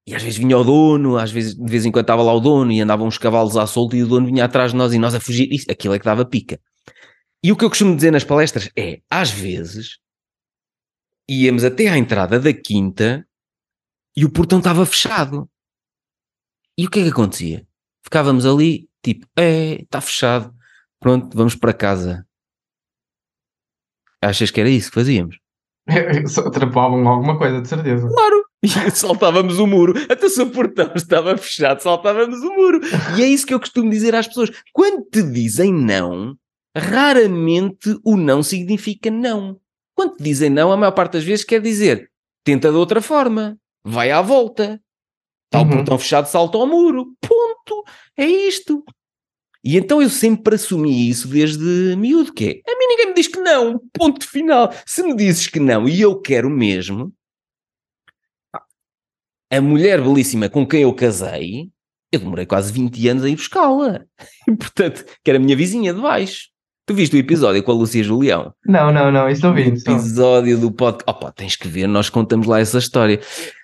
E às vezes vinha o dono, às vezes de vez em quando estava lá o dono e andavam uns cavalos à solta e o dono vinha atrás de nós e nós a fugir. Isso, aquilo é que dava pica. E o que eu costumo dizer nas palestras é, às vezes, íamos até à entrada da quinta e o portão estava fechado. E o que é que acontecia? Ficávamos ali, tipo, é, está fechado, pronto, vamos para casa. Achas que era isso que fazíamos? Só Trapavam alguma coisa, de certeza. Claro! E saltávamos o muro, até se o portão estava fechado, saltávamos o muro. E é isso que eu costumo dizer às pessoas. Quando te dizem não, raramente o não significa não. Quando te dizem não, a maior parte das vezes quer dizer tenta de outra forma, vai à volta. Está o Uhum. portão fechado, salta ao muro. Ponto. É isto. E então eu sempre assumi isso desde miúdo, que é, a mim ninguém me diz que não, ponto final. Se me dizes que não e eu quero mesmo, a mulher belíssima com quem eu casei, eu demorei quase 20 anos a ir buscá-la. Portanto, que era a minha vizinha de baixo. Tu viste o episódio com a Lúcia Julião? Não, não, não, isso não vi. O episódio do podcast. Opa, tens que ver, nós contamos lá essa história.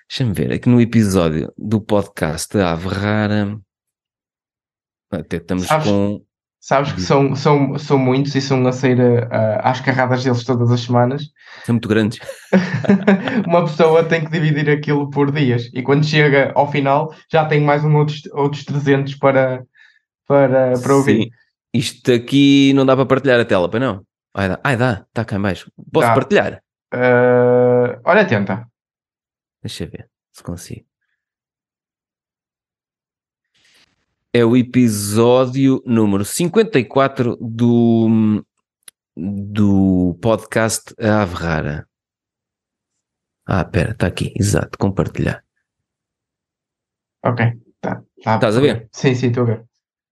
Deixa-me ver, aqui no episódio do podcast da Ave Rara. Até estamos Sabes- com. Sabes que são, são, são muitos e são a sair ah, às carradas deles todas as semanas. São muito grandes. Uma pessoa tem que dividir aquilo por dias e quando chega ao final já tem mais um outros, outros 300 para, para, para ouvir. Sim. Isto aqui não dá para partilhar a tela, para não? Ai, dá, Ai, dá, está cá em baixo. Posso Dá. partilhar? Ah, olha, tenta. Deixa eu ver se consigo. É o episódio número 54 do, do podcast A Ave Rara. Ah, pera, está aqui, exato, compartilhar. Ok, tá. tá Estás a ver? Sim, sim, estou a ver.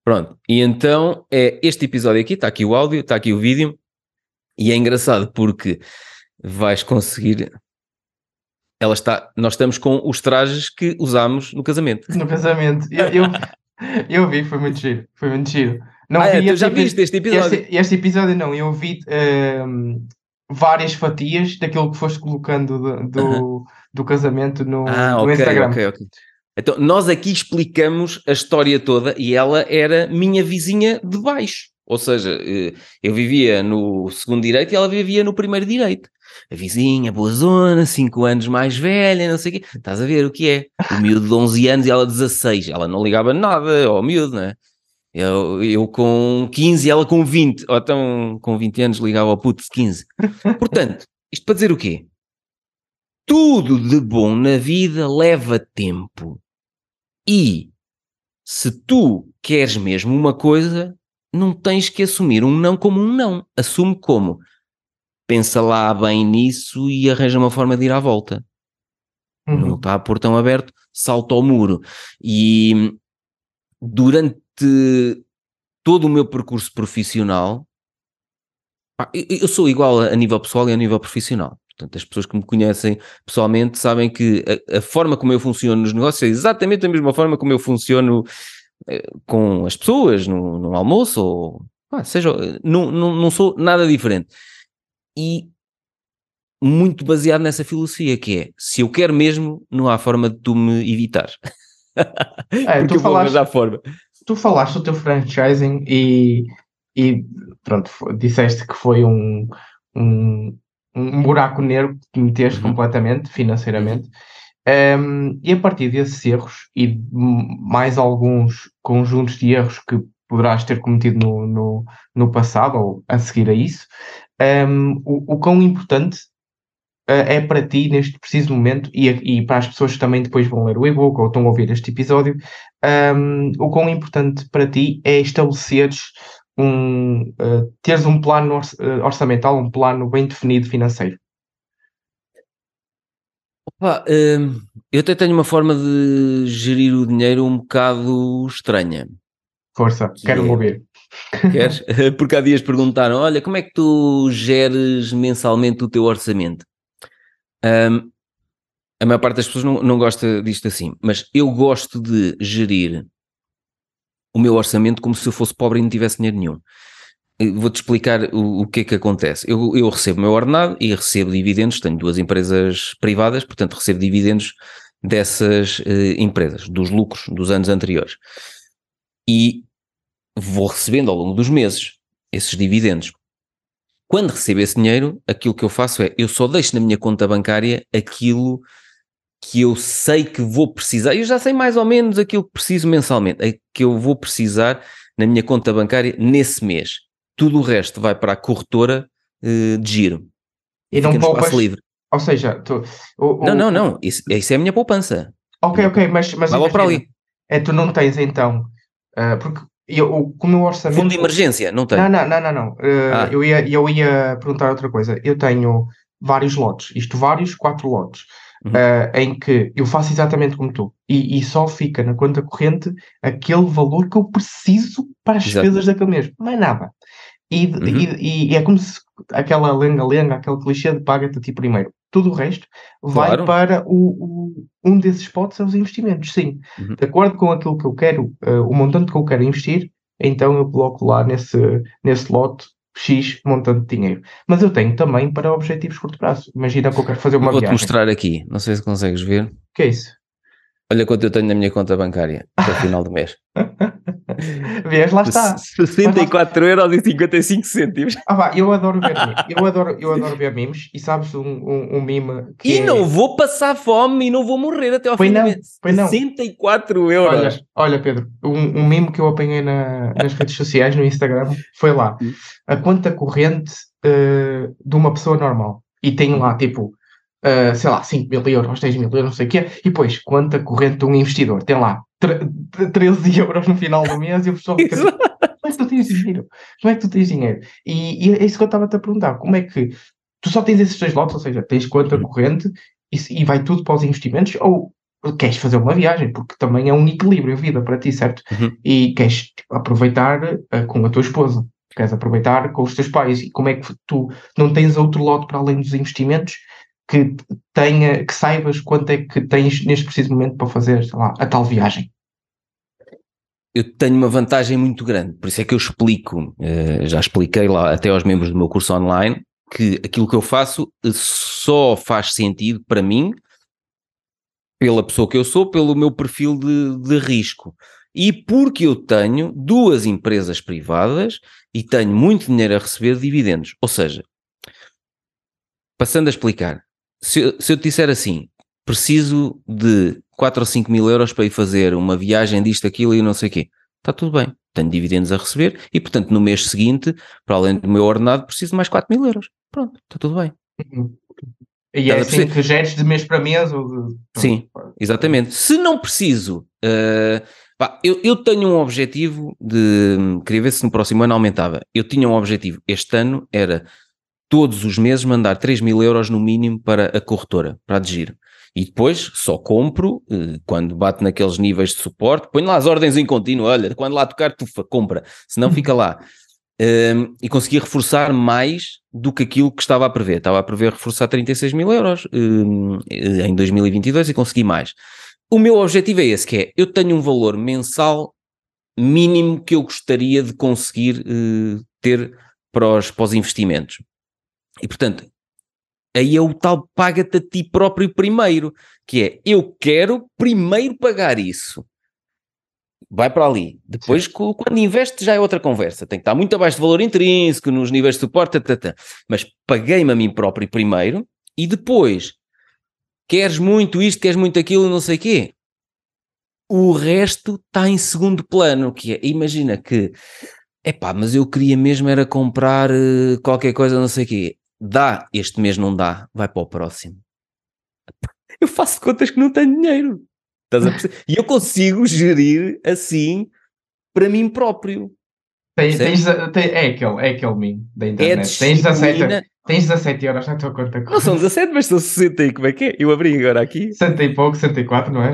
Pronto, e então é este episódio aqui, está aqui o áudio, está aqui o vídeo, e é engraçado porque vais conseguir. Ela está, nós estamos com os trajes que usámos no casamento. No casamento. Eu, eu, Eu vi, foi muito giro. Foi muito giro. Não ah, é, vi tu este já viste este episódio? Este, este episódio não, eu vi ehm, várias fatias daquilo que foste colocando do, do, do casamento no, Ah, no ok, Instagram. ok, ok. Então, nós aqui explicamos a história toda e ela era minha vizinha de baixo. Ou seja, eh, eu vivia no segundo direito e ela vivia no primeiro direito. A vizinha, boa zona, 5 anos mais velha, não sei o quê. Estás a ver o que é? O miúdo de 11 anos e ela 16. Ela não ligava nada ao miúdo, não é? Eu, eu com 15 e ela com 20. Ou então com 20 anos ligava ao puto de 15. Portanto, isto para dizer o quê? Tudo de bom na vida leva tempo. E se tu queres mesmo uma coisa, não tens que assumir um não como um não. Assume como pensa lá bem nisso e arranja uma forma de ir à volta. Não Uhum. está a portão aberto, salta ao muro. E durante todo o meu percurso profissional, eu- sou igual a nível pessoal e a nível profissional. Portanto, as pessoas que me conhecem pessoalmente sabem que a, a forma como eu funciono nos negócios é exatamente a mesma forma como eu funciono eh, com as pessoas no, no almoço ou pá, seja, eh, não, não, não sou nada diferente. E muito baseado nessa filosofia que é, se eu quero mesmo, não há forma de tu me evitar. É, Porque tu eu vou falaste, arranjar forma. tu falaste do teu franchising e, e pronto, disseste que foi um, um, um buraco negro que te meteste Uhum. completamente, financeiramente. Um, e a partir desses erros e mais alguns conjuntos de erros que poderás ter cometido no, no, no passado ou a seguir a isso, um, o, o quão importante uh, é para ti neste preciso momento e, e para as pessoas que também depois vão ler o e-book ou estão a ouvir este episódio, um, o quão importante para ti é estabeleceres um, uh, teres um plano orç- uh, orçamental, um plano bem definido financeiro. Opa, hum, eu até tenho uma forma de gerir o dinheiro um bocado estranha. Força, Que quero é- ouvir. Queres? Porque há dias perguntaram: olha, como é que tu geres mensalmente o teu orçamento? Hum, a maior parte das pessoas não, não gosta disto assim, mas eu gosto de gerir o meu orçamento como se eu fosse pobre e não tivesse dinheiro nenhum. Eu Vou-te explicar o, o que é que acontece. Eu, eu recebo o meu ordenado e recebo dividendos, tenho duas empresas privadas, portanto recebo dividendos dessas eh, empresas, dos lucros dos anos anteriores. E vou recebendo ao longo dos meses esses dividendos. Quando recebo esse dinheiro, aquilo que eu faço é, eu só deixo na minha conta bancária aquilo que eu sei que vou precisar, eu já sei mais ou menos aquilo que preciso mensalmente, é que eu vou precisar na minha conta bancária nesse mês. Tudo o resto vai para a corretora eh, de giro. E não poupas. livre. Ou seja, tu, o- Não, o- não, não. Isso, isso é a minha poupança. Ok, ok, mas, mas Vai para ali. É, tu não tens então, ah, porque eu, o, com o orçamento. Fundo de emergência, não tenho. Não, não, não, não, não. Ah, Ah. eu, ia, eu ia perguntar outra coisa. Eu tenho vários lotes, isto vários, quatro lotes, Uhum. ah, em que eu faço exatamente como tu, e, e só fica na conta corrente aquele valor que eu preciso para as Exato. despesas daquele mês, mais nada. E, Uhum. e, e é como se aquela lenga-lenga, aquele clichê de paga-te a ti primeiro. Tudo o resto vai Claro. para o, o- um desses potes é os investimentos, sim. Uhum. De acordo com aquilo que eu quero, ah, o montante que eu quero investir, então eu coloco lá nesse, nesse lote X montante de dinheiro. Mas eu tenho também para objetivos curto prazo. Imagina que eu quero fazer uma Vou-te viagem. mostrar aqui. Não sei se consegues ver. O que é isso? Olha quanto eu tenho na minha conta bancária até o final do mês. Vês, lá está. 64 euros e 55 cêntimos. Ah, vá, eu adoro ver memes. Eu adoro, eu adoro ver memes. E sabes um, um, um meme que E é... não vou passar fome e não vou morrer até ao Pois fim não, do mês. pois não. 64 euros. Olha, olha, Pedro, um, um meme que eu apanhei na- nas redes sociais, no Instagram, foi lá. Hum. A conta corrente eh, de uma pessoa normal. E tem lá, tipo, eh, sei lá, 5 mil euros, 10 mil euros, não sei o quê. E depois, conta corrente de um investidor. Tem lá tre- tre- 13 euros no final do mês e a pessoa fica tipo, como é que tu tens dinheiro? Como é que tu tens dinheiro? E, e é isso que eu estava-te a perguntar. Como é que tu só tens esses dois lotes, ou seja, tens conta Uhum. corrente e, e vai tudo para os investimentos, ou queres fazer uma viagem, porque também é um equilíbrio a vida para ti, certo? Uhum. E queres aproveitar eh, com a tua esposa, queres aproveitar com os teus pais, e como é que tu não tens outro lote para além dos investimentos que tenha, que saibas quanto é que tens neste preciso momento para fazer, sei lá, a tal viagem? eu tenho uma vantagem muito grande, por isso é que eu explico, uh, já expliquei lá até aos membros do meu curso online, que aquilo que eu faço só faz sentido para mim, pela pessoa que eu sou, pelo meu perfil de, de risco. E porque eu tenho duas empresas privadas e tenho muito dinheiro a receber de dividendos. Ou seja, passando a explicar, se eu, se eu te disser assim, preciso de 4 ou 5 mil euros para ir fazer uma viagem disto, aquilo e não sei o quê, está tudo bem. Tenho dividendos a receber e, portanto, no mês seguinte, para além do meu ordenado, preciso de mais 4 mil euros. Pronto, está tudo bem. Uhum. E é assim que geres de mês para mês? Ou. Sim, exatamente. Se não preciso, uh, pá, eu, eu, tenho um objetivo de. Queria ver se no próximo ano aumentava. Eu tinha um objetivo. Este ano era todos os meses mandar 3 mil euros no mínimo para a corretora, para a giro. E depois só compro uh, quando bate naqueles níveis de suporte. Ponho lá as ordens em contínuo. Olha, quando lá tocar, tu compra. Se não, fica lá. Um, e consegui reforçar mais do que aquilo que estava a prever. Estava a prever reforçar 36 mil euros um, em 2022 e consegui mais. O meu objetivo é esse, que é, eu tenho um valor mensal mínimo que eu gostaria de conseguir uh, ter para os, para os investimentos. E, portanto, aí é o tal paga-te a ti próprio primeiro, que é, eu quero primeiro pagar isso vai para ali. Depois, Sim. quando investe, já é outra conversa. Tem que estar muito abaixo do valor intrínseco, nos níveis de suporte, tata. mas paguei-me a mim próprio primeiro e depois, queres muito isto, queres muito aquilo, não sei o quê. O resto está em segundo plano, que é, imagina que, epá, mas eu queria mesmo era comprar uh, qualquer coisa, não sei o quê. Dá, este mês não dá, vai para o próximo. Eu faço contas que não tenho dinheiro. E eu consigo gerir assim para mim próprio. Tens, tens, tens, é aquele, é aquele meme da é internet. É tens, 17, tens 17 euros na tua conta. Não são 17, mas são 60 e como é que é? Eu abri agora aqui. 60 e pouco, 64, não é?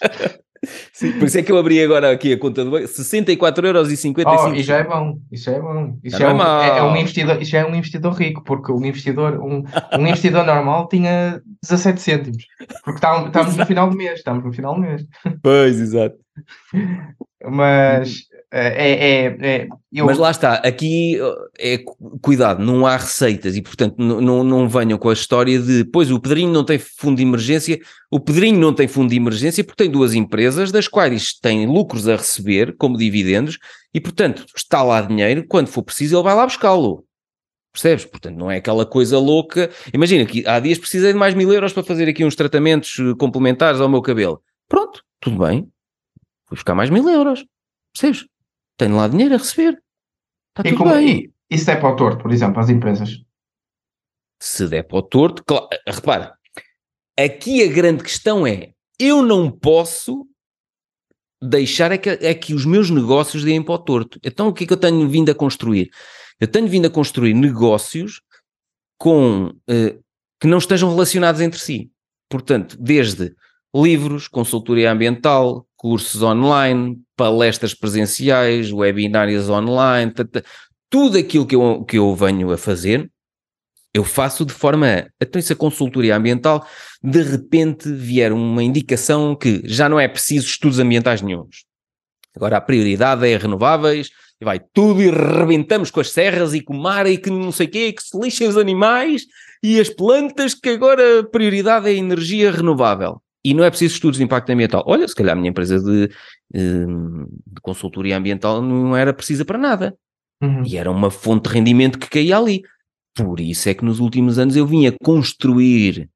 Sim, por isso é que eu abri agora aqui a conta do banco, 64,55€. Oh, e já é bom, isso já é bom. Isso, é, é, um, é, é, um investidor, isso já é um investidor rico, porque um investidor, um, um investidor normal tinha 17 cêntimos. Porque estamos no final do mês, estamos no final do mês. Pois, exato. Mas é, é, é eu... Mas lá está, aqui é cuidado, não há receitas e portanto não, não, venham com a história de pois o Pedrinho não tem fundo de emergência, o Pedrinho não tem fundo de emergência porque tem duas empresas das quais tem lucros a receber como dividendos e portanto está lá dinheiro, quando for preciso ele vai lá buscá-lo. Percebes? Portanto, não é aquela coisa louca. Imagina que há dias precisei de mais mil euros para fazer aqui uns tratamentos eh, complementares ao meu cabelo. Pronto, tudo bem. Vou buscar mais mil euros. Percebes? Tenho lá dinheiro a receber. Está tudo como, bem. E, e se der para o torto, por exemplo, as empresas? Se der para o torto, claro, repara, aqui a grande questão é, eu não posso deixar é que, é que os meus negócios deem para o torto. Então o que é que eu tenho vindo a construir? Eu tenho vindo a construir negócios com, eh, que não estejam relacionados entre si. Portanto, desde livros, consultoria ambiental, cursos online, palestras presenciais, webinários online, tudo aquilo que eu, que eu venho a fazer, eu faço de forma então se a consultoria ambiental de repente vier uma indicação que já não é preciso estudos ambientais nenhums. Agora a prioridade é renováveis, e vai tudo e rebentamos com as serras e com o mar e que não sei o quê, que se lixem os animais e as plantas, que agora a prioridade é a energia renovável e não é preciso estudos de impacto ambiental. Olha, se calhar a minha empresa de, de consultoria ambiental não era precisa para nada. Uhum. E era uma fonte de rendimento que caía ali. Por isso é que nos últimos anos eu vinha construir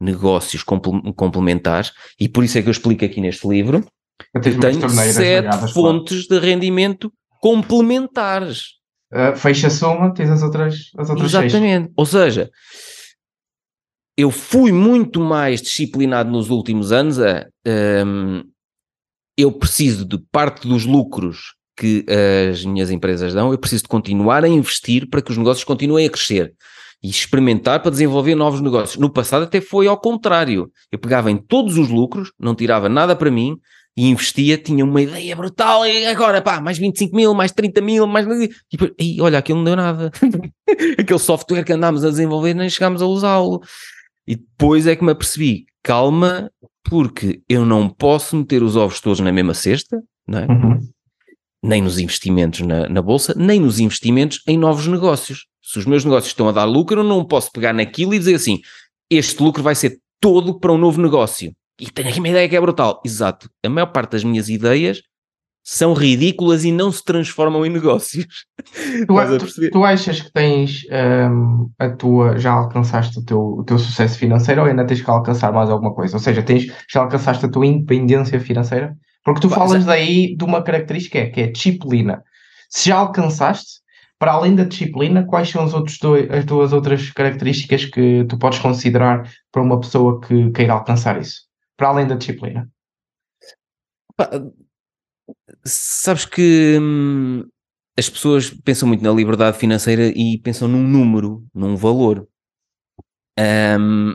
negócios complementares e por isso é que eu explico aqui neste livro eu tenho sete fontes de rendimento complementares. Uh, fecha a soma, tens as outras, as outras Exatamente. Seis. Ou seja, eu fui muito mais disciplinado nos últimos anos a um, eu preciso de parte dos lucros que as minhas empresas dão, eu preciso de continuar a investir para que os negócios continuem a crescer e experimentar para desenvolver novos negócios. No passado até foi ao contrário. Eu pegava em todos os lucros, não tirava nada para mim e investia, tinha uma ideia brutal e agora pá, mais 25 mil, mais 30 mil, mais... E, depois, e olha, aquilo não deu nada. Aquele software que andámos a desenvolver nem chegámos a usá-lo. E depois é que me apercebi, calma, porque eu não posso meter os ovos todos na mesma cesta, não é? Uhum. nem nos investimentos na, na bolsa, nem nos investimentos em novos negócios. Se os meus negócios estão a dar lucro, eu não posso pegar naquilo e dizer assim: este lucro vai ser todo para um novo negócio. E tenho aqui uma ideia que é brutal. Exato. A maior parte das minhas ideias são ridículas e não se transformam em negócios. Tu, tu, achas que tens um, a tua, já alcançaste o teu, o teu sucesso financeiro ou ainda tens que alcançar mais alguma coisa? Ou seja, tens, já alcançaste a tua independência financeira? Porque tu falas daí de uma característica que é disciplina. Se já alcançaste, para além da disciplina, quais são os outros dois, as duas outras características que tu podes considerar para uma pessoa que queira alcançar isso? Para além da disciplina. Sabes que hum, as pessoas pensam muito na liberdade financeira e pensam num número, num valor. Um,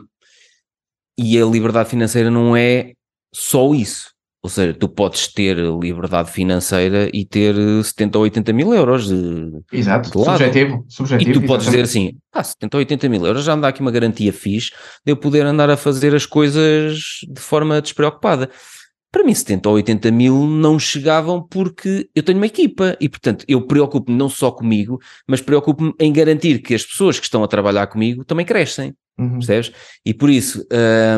e a liberdade financeira não é só isso. Ou seja, tu podes ter liberdade financeira e ter 70 ou 80 mil euros de, Exato, de subjetivo, subjetivo. E tu podes dizer assim, ah, 70 ou 80 mil euros já me dá aqui uma garantia fixe de eu poder andar a fazer as coisas de forma despreocupada. Para mim 70 ou 80 mil não chegavam porque eu tenho uma equipa e portanto eu preocupo-me não só comigo, mas preocupo-me em garantir que as pessoas que estão a trabalhar comigo também crescem, uhum. percebes? E por isso...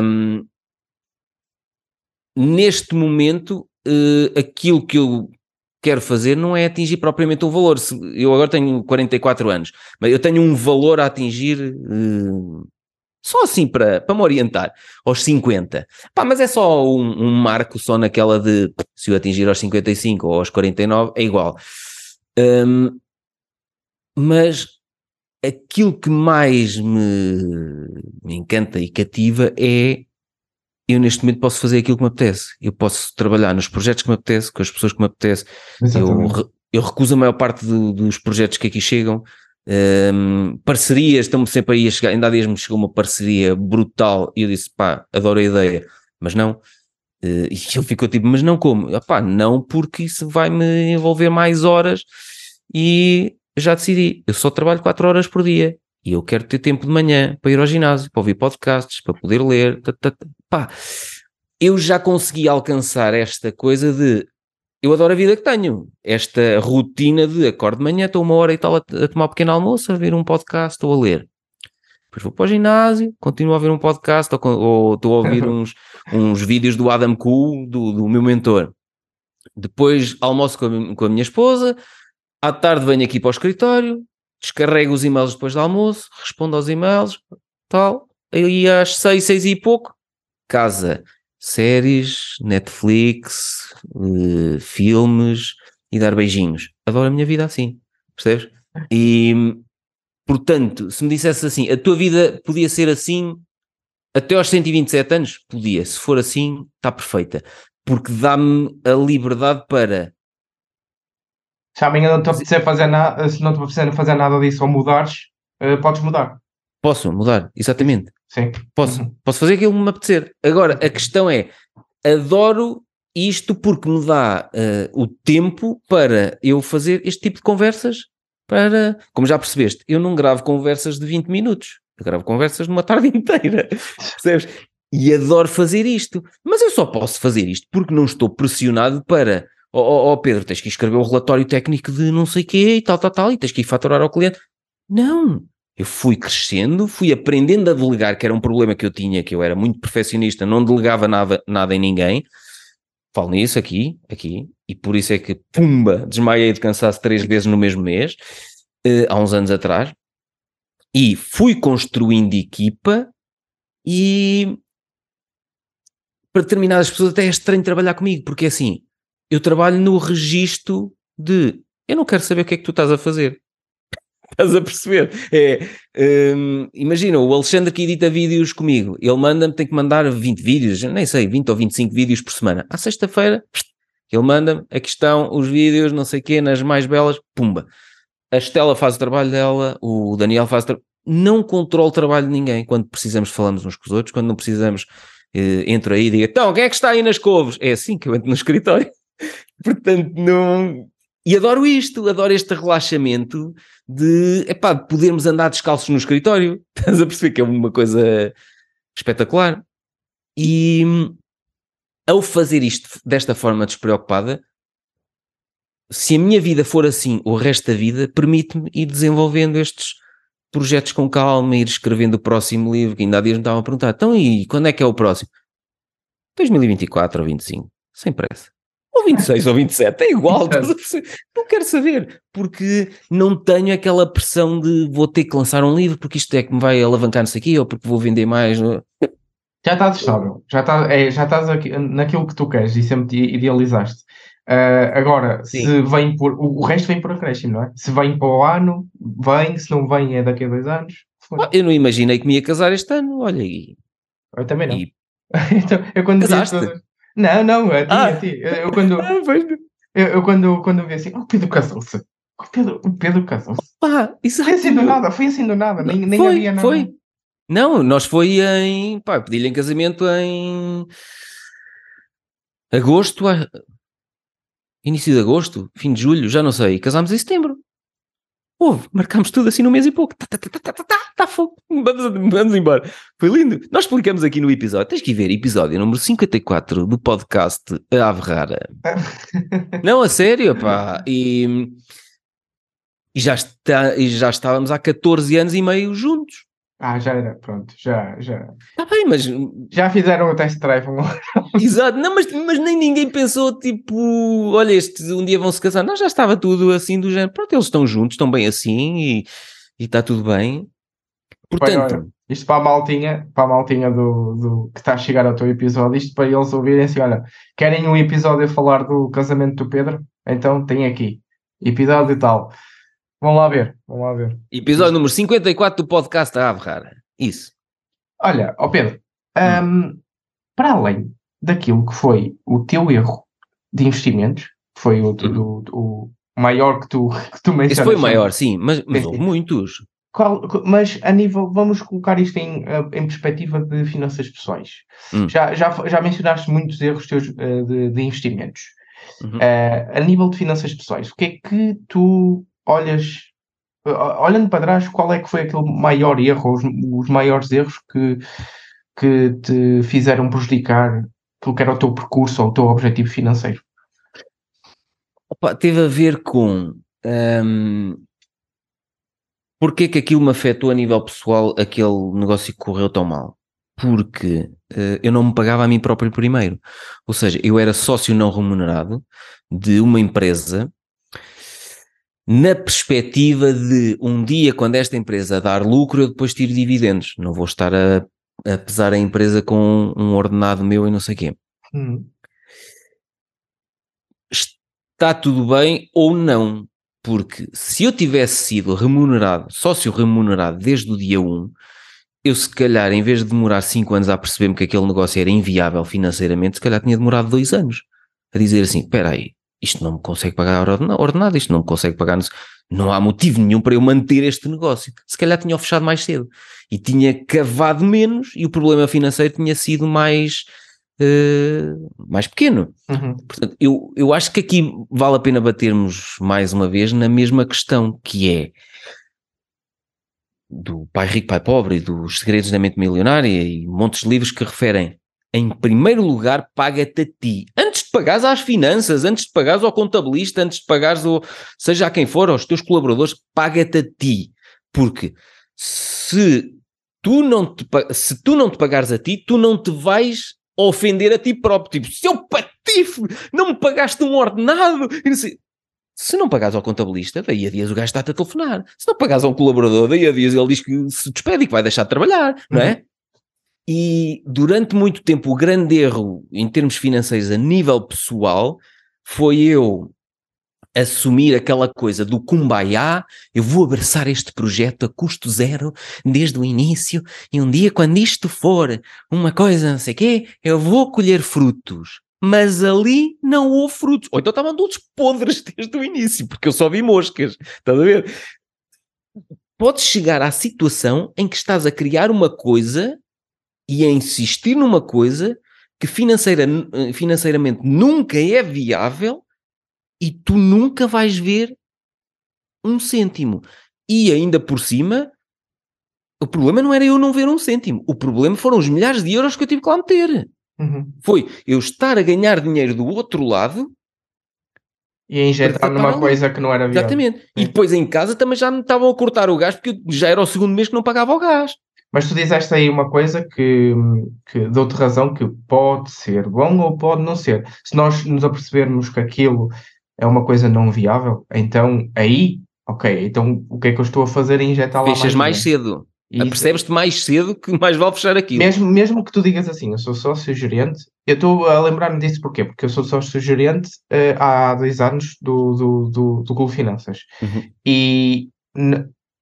Hum, neste momento, uh, aquilo que eu quero fazer não é atingir propriamente um valor. Eu agora tenho 44 anos, mas eu tenho um valor a atingir uh, só assim para, para me orientar, aos 50. Pá, mas é só um, um, marco, só naquela de se eu atingir aos 55 ou aos 49, é igual. Um, mas aquilo que mais me, me encanta e cativa é eu neste momento posso fazer aquilo que me apetece. Eu posso trabalhar nos projetos que me apetece, com as pessoas que me apetece. Eu, eu recuso a maior parte do, dos projetos que aqui chegam. Um, parcerias, estão-me sempre aí a chegar. Ainda há dias me chegou uma parceria brutal e eu disse, pá, adoro a ideia, mas não. Uh, e ele ficou tipo, mas não como? Eu, pá, não, porque isso vai-me envolver mais horas e já decidi. Eu só trabalho 4 horas por dia e eu quero ter tempo de manhã para ir ao ginásio, para ouvir podcasts, para poder ler. Pá, eu já consegui alcançar esta coisa de eu adoro a vida que tenho, esta rotina de acordo de manhã, estou uma hora e tal a, a tomar um pequeno almoço, a ver um podcast ou a ler. Depois vou para o ginásio, continuo a ver um podcast ou, ou estou a ouvir uns, uns vídeos do Adam Cool, do, do meu mentor. Depois almoço com a, com a minha esposa, à tarde venho aqui para o escritório, descarrego os e-mails depois do almoço, respondo aos e-mails, tal, aí às seis, seis e pouco, casa, séries, Netflix, uh, filmes e dar beijinhos. Adoro a minha vida assim, percebes? E, portanto, se me dissesse assim, a tua vida podia ser assim até aos 127 anos? Podia. Se for assim, está perfeita. Porque dá-me a liberdade para se amanhã não te apetecer fazer nada, se não te apetecer fazer nada disso ou mudares, uh, podes mudar. Posso mudar, exatamente. Sim. Posso, uhum. posso fazer aquilo que me apetecer. Agora, a questão é, adoro isto porque me dá uh, o tempo para eu fazer este tipo de conversas para, como já percebeste, eu não gravo conversas de 20 minutos, eu gravo conversas de uma tarde inteira, percebes? E adoro fazer isto, mas eu só posso fazer isto porque não estou pressionado para ó oh, oh, Pedro, tens que escrever o relatório técnico de não sei o quê e tal, tal, tal, e tens que ir faturar ao cliente. Não, eu fui crescendo, fui aprendendo a delegar, que era um problema que eu tinha, que eu era muito perfeccionista, não delegava nada, nada em ninguém. Falo nisso aqui, aqui, e por isso é que, pumba, desmaiei de cansaço três vezes no mesmo mês, uh, há uns anos atrás, e fui construindo equipa e para determinadas pessoas até é estranho trabalhar comigo, porque é assim, eu trabalho no registro de eu não quero saber o que é que tu estás a fazer. Estás a perceber? É, um, imagina, o Alexandre que edita vídeos comigo, ele manda-me, tem que mandar 20 vídeos, nem sei, 20 ou 25 vídeos por semana. À sexta-feira, ele manda-me, aqui estão os vídeos, não sei o quê, nas mais belas, pumba. A Estela faz o trabalho dela, o Daniel faz o trabalho. Não controlo o trabalho de ninguém. Quando precisamos, falamos uns com os outros. Quando não precisamos, eh, entro aí e digo: então, quem é que está aí nas couves? É assim que eu entro no escritório. Portanto, não. E adoro isto, adoro este relaxamento de, epá, de podermos andar descalços no escritório. Estás a perceber que é uma coisa espetacular. E ao fazer isto desta forma despreocupada, se a minha vida for assim o resto da vida, permite-me ir desenvolvendo estes projetos com calma, ir escrevendo o próximo livro, que ainda há dias me estavam a perguntar, então e quando é que é o próximo? 2024 ou 25, sem pressa. Ou 26 ou 27, é igual, não quero saber, porque não tenho aquela pressão de vou ter que lançar um livro porque isto é que me vai alavancar nisso aqui ou porque vou vender mais. Já estás estável, já estás, é, já estás aqui, naquilo que tu queres e sempre te idealizaste. Uh, agora, Sim. se vem por. O, o, resto vem por acréscimo, não é? Se vem para o ano, vem, se não vem é daqui a dois anos. eu não imaginei que me ia casar este ano, olha aí. Eu também não. E... então, eu quando Casaste? Não, não, a ti, ah. a ti. Eu quando. Ah, eu, eu, quando, quando vi assim, oh, o Pedro casou-se. O Pedro, o Pedro casou-se. Pá, foi assim do nada, foi assim do nada, nem, nem foi, havia nada. Foi. Não, nós foi em. Pá, pedi-lhe em casamento em. Agosto, início de agosto, fim de julho, já não sei, casámos em setembro. Houve, marcámos tudo assim no mês e pouco. Tá, tá, tá, tá, tá, tá, tá fogo. Vamos, vamos embora. Foi lindo. Nós explicamos aqui no episódio. Tens que ver, episódio número 54 do podcast A Ave Rara. não, a sério, pá. E, e, já está, e já estávamos há 14 anos e meio juntos. Ah, já era, pronto, já, já. Está bem, mas. Já fizeram o test drive. Exato, não, mas, mas nem ninguém pensou, tipo, olha, este um dia vão se casar. Não, já estava tudo assim do género. Pronto, eles estão juntos, estão bem assim e, e está tudo bem. Portanto. olha, isto para a maltinha, para a maltinha do, do, que está a chegar ao teu episódio, isto para eles ouvirem assim: olha, querem um episódio a falar do casamento do Pedro? Então tem aqui, episódio e tal. Vão lá ver, vão lá ver. Episódio número 54 do podcast da Ave Rara. Isso. Olha, ó Pedro, hum. um, para além daquilo que foi o teu erro de investimentos, que foi o, uhum. o, o maior que tu, que tu mencionaste. Esse foi o maior, sim, mas, mas houve muitos. Qual, mas a nível, vamos colocar isto em, em perspectiva de finanças pessoais. Hum. Já, já, já mencionaste muitos erros teus uh, de, de, investimentos. Uhum. Uh, a nível de finanças pessoais, o que é que tu olhas, olhando para trás, qual é que foi aquele maior erro, os, os maiores erros que, que te fizeram prejudicar aquilo que era o teu percurso ou o teu objetivo financeiro? Opa, teve a ver com um, porque é que aquilo me afetou a nível pessoal, aquele negócio que correu tão mal? Porque uh, eu não me pagava a mim próprio primeiro. Ou seja, eu era sócio não remunerado de uma empresa na perspectiva de um dia, quando esta empresa dar lucro, eu depois tiro dividendos. Não vou estar a, a pesar a empresa com um ordenado meu e não sei o quê. Hum. Está tudo bem ou não? Porque se eu tivesse sido remunerado, sócio remunerado desde o dia 1, eu se calhar, em vez de demorar 5 anos a perceber-me que aquele negócio era inviável financeiramente, se calhar tinha demorado 2 anos a dizer assim: espera aí, isto não me consegue pagar ordenado, isto não me consegue pagar, não há motivo nenhum para eu manter este negócio. Se calhar tinha fechado mais cedo e tinha cavado menos e o problema financeiro tinha sido mais, uh, mais pequeno. Uhum. Portanto, eu, eu acho que aqui vale a pena batermos mais uma vez na mesma questão que é do Pai Rico, Pai Pobre e dos Segredos da Mente Milionária e montes de livros que referem em primeiro lugar, paga-te a ti. Antes de pagares às finanças, antes de pagares ao contabilista, antes de pagares ao, seja a quem for, aos teus colaboradores, paga-te a ti. Porque se tu, não te, se tu não te pagares a ti, tu não te vais ofender a ti próprio. Tipo, seu patife, não me pagaste um ordenado. Se não pagares ao contabilista, daí a dias o gajo está-te a telefonar. Se não pagares a um colaborador, daí a dias ele diz que se despede e que vai deixar de trabalhar, não é? Uhum. E durante muito tempo o grande erro em termos financeiros a nível pessoal foi eu assumir aquela coisa do kumbaya, eu vou abraçar este projeto a custo zero desde o início e um dia quando isto for uma coisa não sei quê, eu vou colher frutos. Mas ali não houve frutos. Ou então estavam todos podres desde o início, porque eu só vi moscas. Estás a ver? Podes chegar à situação em que estás a criar uma coisa e a insistir numa coisa que financeira, financeiramente nunca é viável e tu nunca vais ver um cêntimo. E ainda por cima, o problema não era eu não ver um cêntimo, o problema foram os milhares de euros que eu tive que lá meter. Uhum. Foi eu estar a ganhar dinheiro do outro lado E a injetar numa ali. coisa que não era viável. Exatamente. E depois em casa também já me estavam a cortar o gás porque já era o segundo mês que não pagava o gás. Mas tu dizeste aí uma coisa que, que dou-te razão que pode ser bom ou pode não ser. Se nós nos apercebermos que aquilo é uma coisa não viável, então aí, ok, então o que é que eu estou a fazer é injetar lá Fechas mais, mais cedo. Percebes-te mais cedo que mais vale fechar aquilo. Mesmo, mesmo que tu digas assim, eu sou sócio-gerente, eu estou a lembrar-me disso porquê? Porque eu sou sócio-gerente uh, há dois anos do, do, do, do Finanças. Uhum. E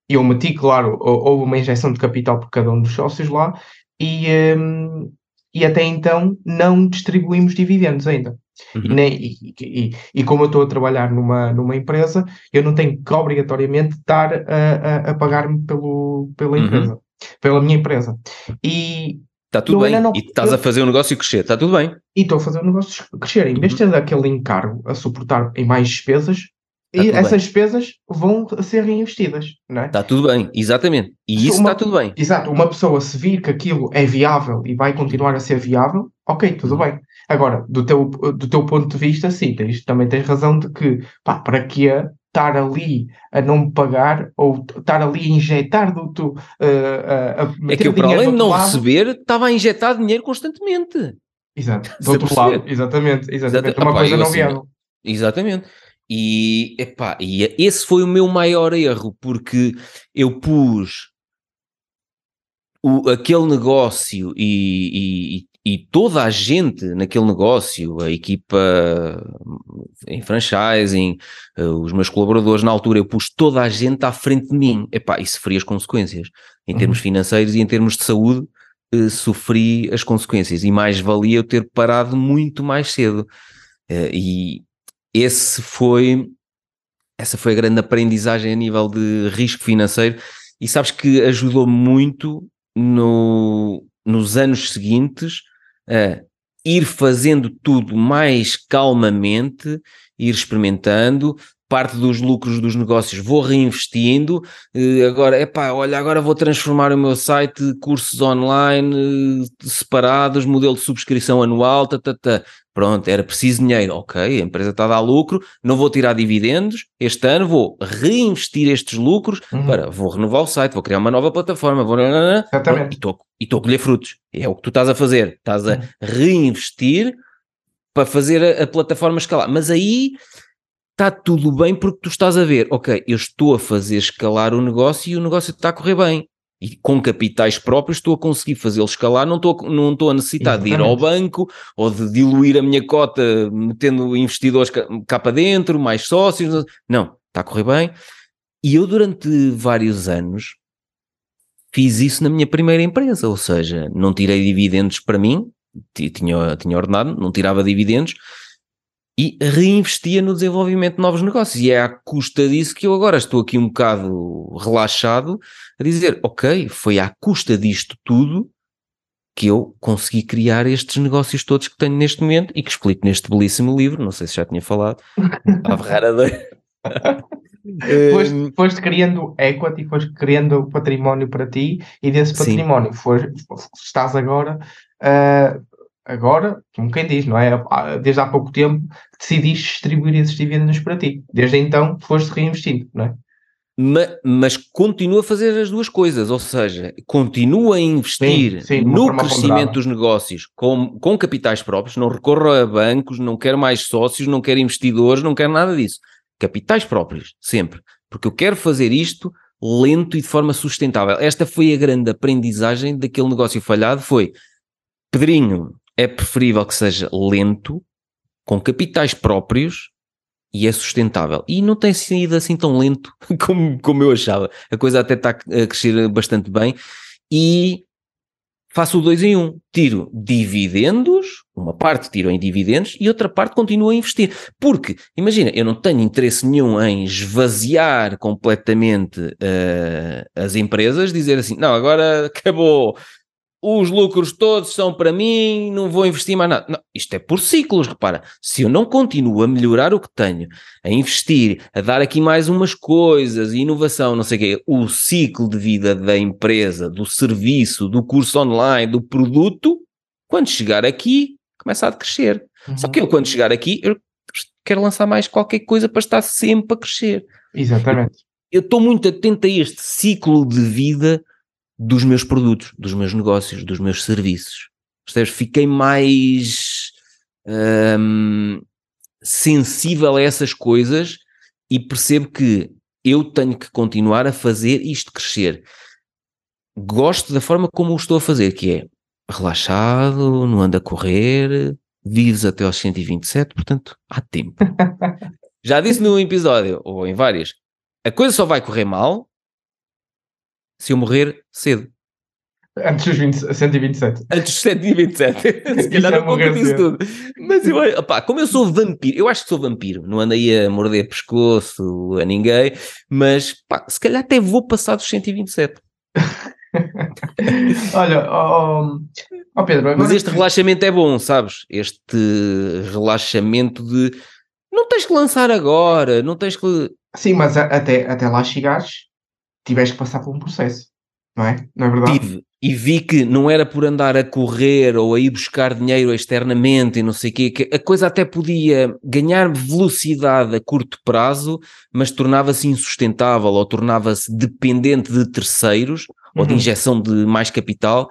eu meti, claro, houve uma injeção de capital por cada um dos sócios lá e, um, e até então não distribuímos dividendos ainda. Uhum. E, nem, e, e, e, como eu estou a trabalhar numa, numa empresa, eu não tenho que obrigatoriamente estar a, a, a pagar-me pelo, pela uhum. empresa, pela minha empresa. E Está tudo bem. Não, e estás eu, a fazer o negócio crescer, está tudo bem. E estou a fazer o negócio crescer. Em vez de ter aquele encargo a suportar em mais despesas, e essas bem. despesas vão ser reinvestidas, não é? Está tudo bem, exatamente. E isso está tudo bem. Exato, uma pessoa se vir que aquilo é viável e vai continuar a ser viável, ok, tudo uhum. bem. Agora, do teu, do teu ponto de vista, sim, tens, também tens razão de que, pá, para que estar ali a não pagar ou estar ali a injetar do tu, uh, a É que eu, para além de não lado, receber, estava a injetar dinheiro constantemente. Exato, do outro lado, exatamente, exatamente. Uma coisa não assim, viável. Exatamente. E, epá, e esse foi o meu maior erro, porque eu pus o, aquele negócio e, e, e, toda a gente naquele negócio, a equipa em franchising, eh, os meus colaboradores na altura, eu pus toda a gente à frente de mim. Epá, e sofri as consequências. Em uhum. termos financeiros e em termos de saúde, eh, sofri as consequências. E mais valia eu ter parado muito mais cedo. Uh, e, esse foi essa foi a grande aprendizagem a nível de risco financeiro e sabes que ajudou muito no, nos anos seguintes a ir fazendo tudo mais calmamente, ir experimentando, parte dos lucros dos negócios vou reinvestindo, eh, agora, é pá, olha, agora vou transformar o meu site, cursos online eh, separados, modelo de subscrição anual, tá, tá, tá. pronto, era preciso dinheiro, ok, a empresa está a dar lucro, não vou tirar dividendos, este ano vou reinvestir estes lucros, uhum. para, vou renovar o site, vou criar uma nova plataforma, vou... Exatamente. e estou a colher frutos, é o que tu estás a fazer, estás a uhum. reinvestir para fazer a, a plataforma escalar, mas aí está tudo bem porque tu estás a ver, ok, eu estou a fazer escalar o negócio e o negócio está a correr bem. E com capitais próprios estou a conseguir fazê-lo escalar, não estou, não estou a necessitar Exatamente. de ir ao banco ou de diluir a minha cota metendo investidores cá para dentro, mais sócios. Não, está a correr bem. E eu durante vários anos fiz isso na minha primeira empresa, ou seja, não tirei dividendos para mim, tinha, tinha ordenado, não tirava dividendos, e reinvestia no desenvolvimento de novos negócios. E é à custa disso que eu agora estou aqui um bocado relaxado a dizer: ok, foi à custa disto tudo que eu consegui criar estes negócios todos que tenho neste momento e que explico neste belíssimo livro. Não sei se já tinha falado. A Ferrara foste, hum, foste criando equity, foste criando património para ti e desse património foste, estás agora uh, agora, como quem diz, não é? Desde há pouco tempo decidiste distribuir esses dividendos para ti. Desde então foste reinvestindo, não é? Mas, mas, continua a fazer as duas coisas, ou seja, continua a investir sim, sim, no crescimento dos negócios com, com capitais próprios, não recorro a bancos, não quero mais sócios, não quero investidores, não quero nada disso. Capitais próprios, sempre. Porque eu quero fazer isto lento e de forma sustentável. Esta foi a grande aprendizagem daquele negócio falhado, foi Pedrinho, é preferível que seja lento, com capitais próprios e é sustentável. E não tem sido assim tão lento como, como eu achava. A coisa até está a crescer bastante bem e faço o dois em um. Tiro dividendos, uma parte tiro em dividendos e outra parte continuo a investir. Porque, imagina, eu não tenho interesse nenhum em esvaziar completamente uh, as empresas, dizer assim, não, agora acabou, os lucros todos são para mim, não vou investir mais nada. Não, isto é por ciclos, repara. Se eu não continuo a melhorar o que tenho, a investir, a dar aqui mais umas coisas, inovação, não sei o quê, o ciclo de vida da empresa, do serviço, do curso online, do produto, quando chegar aqui, começa a crescer. Uhum. Só que eu, quando chegar aqui, eu quero lançar mais qualquer coisa para estar sempre a crescer. Exatamente. Eu estou muito atento a este ciclo de vida dos meus produtos, dos meus negócios, dos meus serviços. Percebes? Fiquei mais hum, sensível a essas coisas e percebo que eu tenho que continuar a fazer isto crescer. Gosto da forma como o estou a fazer, que é relaxado, não anda a correr, vives até aos 127, portanto, há tempo. Já disse num episódio, ou em vários, a coisa só vai correr mal se eu morrer cedo. Antes dos 20, 127. Antes dos 127. se calhar não conta morrer isso cedo. tudo. Mas eu, opá, como eu sou vampiro, eu acho que sou vampiro, não ando aí a morder pescoço a ninguém, mas pá, se calhar até vou passar dos 127. Olha, ó ó, Pedro, agora Mas este relaxamento é bom, sabes? Este relaxamento de não tens que lançar agora, não tens que. Sim, mas a- até, até lá chegares, tiveste que passar por um processo, não é? Não é verdade? Tive e vi que não era por andar a correr ou a ir buscar dinheiro externamente e não sei o quê, que a coisa até podia ganhar velocidade a curto prazo, mas tornava-se insustentável ou tornava-se dependente de terceiros ou de Uhum. injeção de mais capital.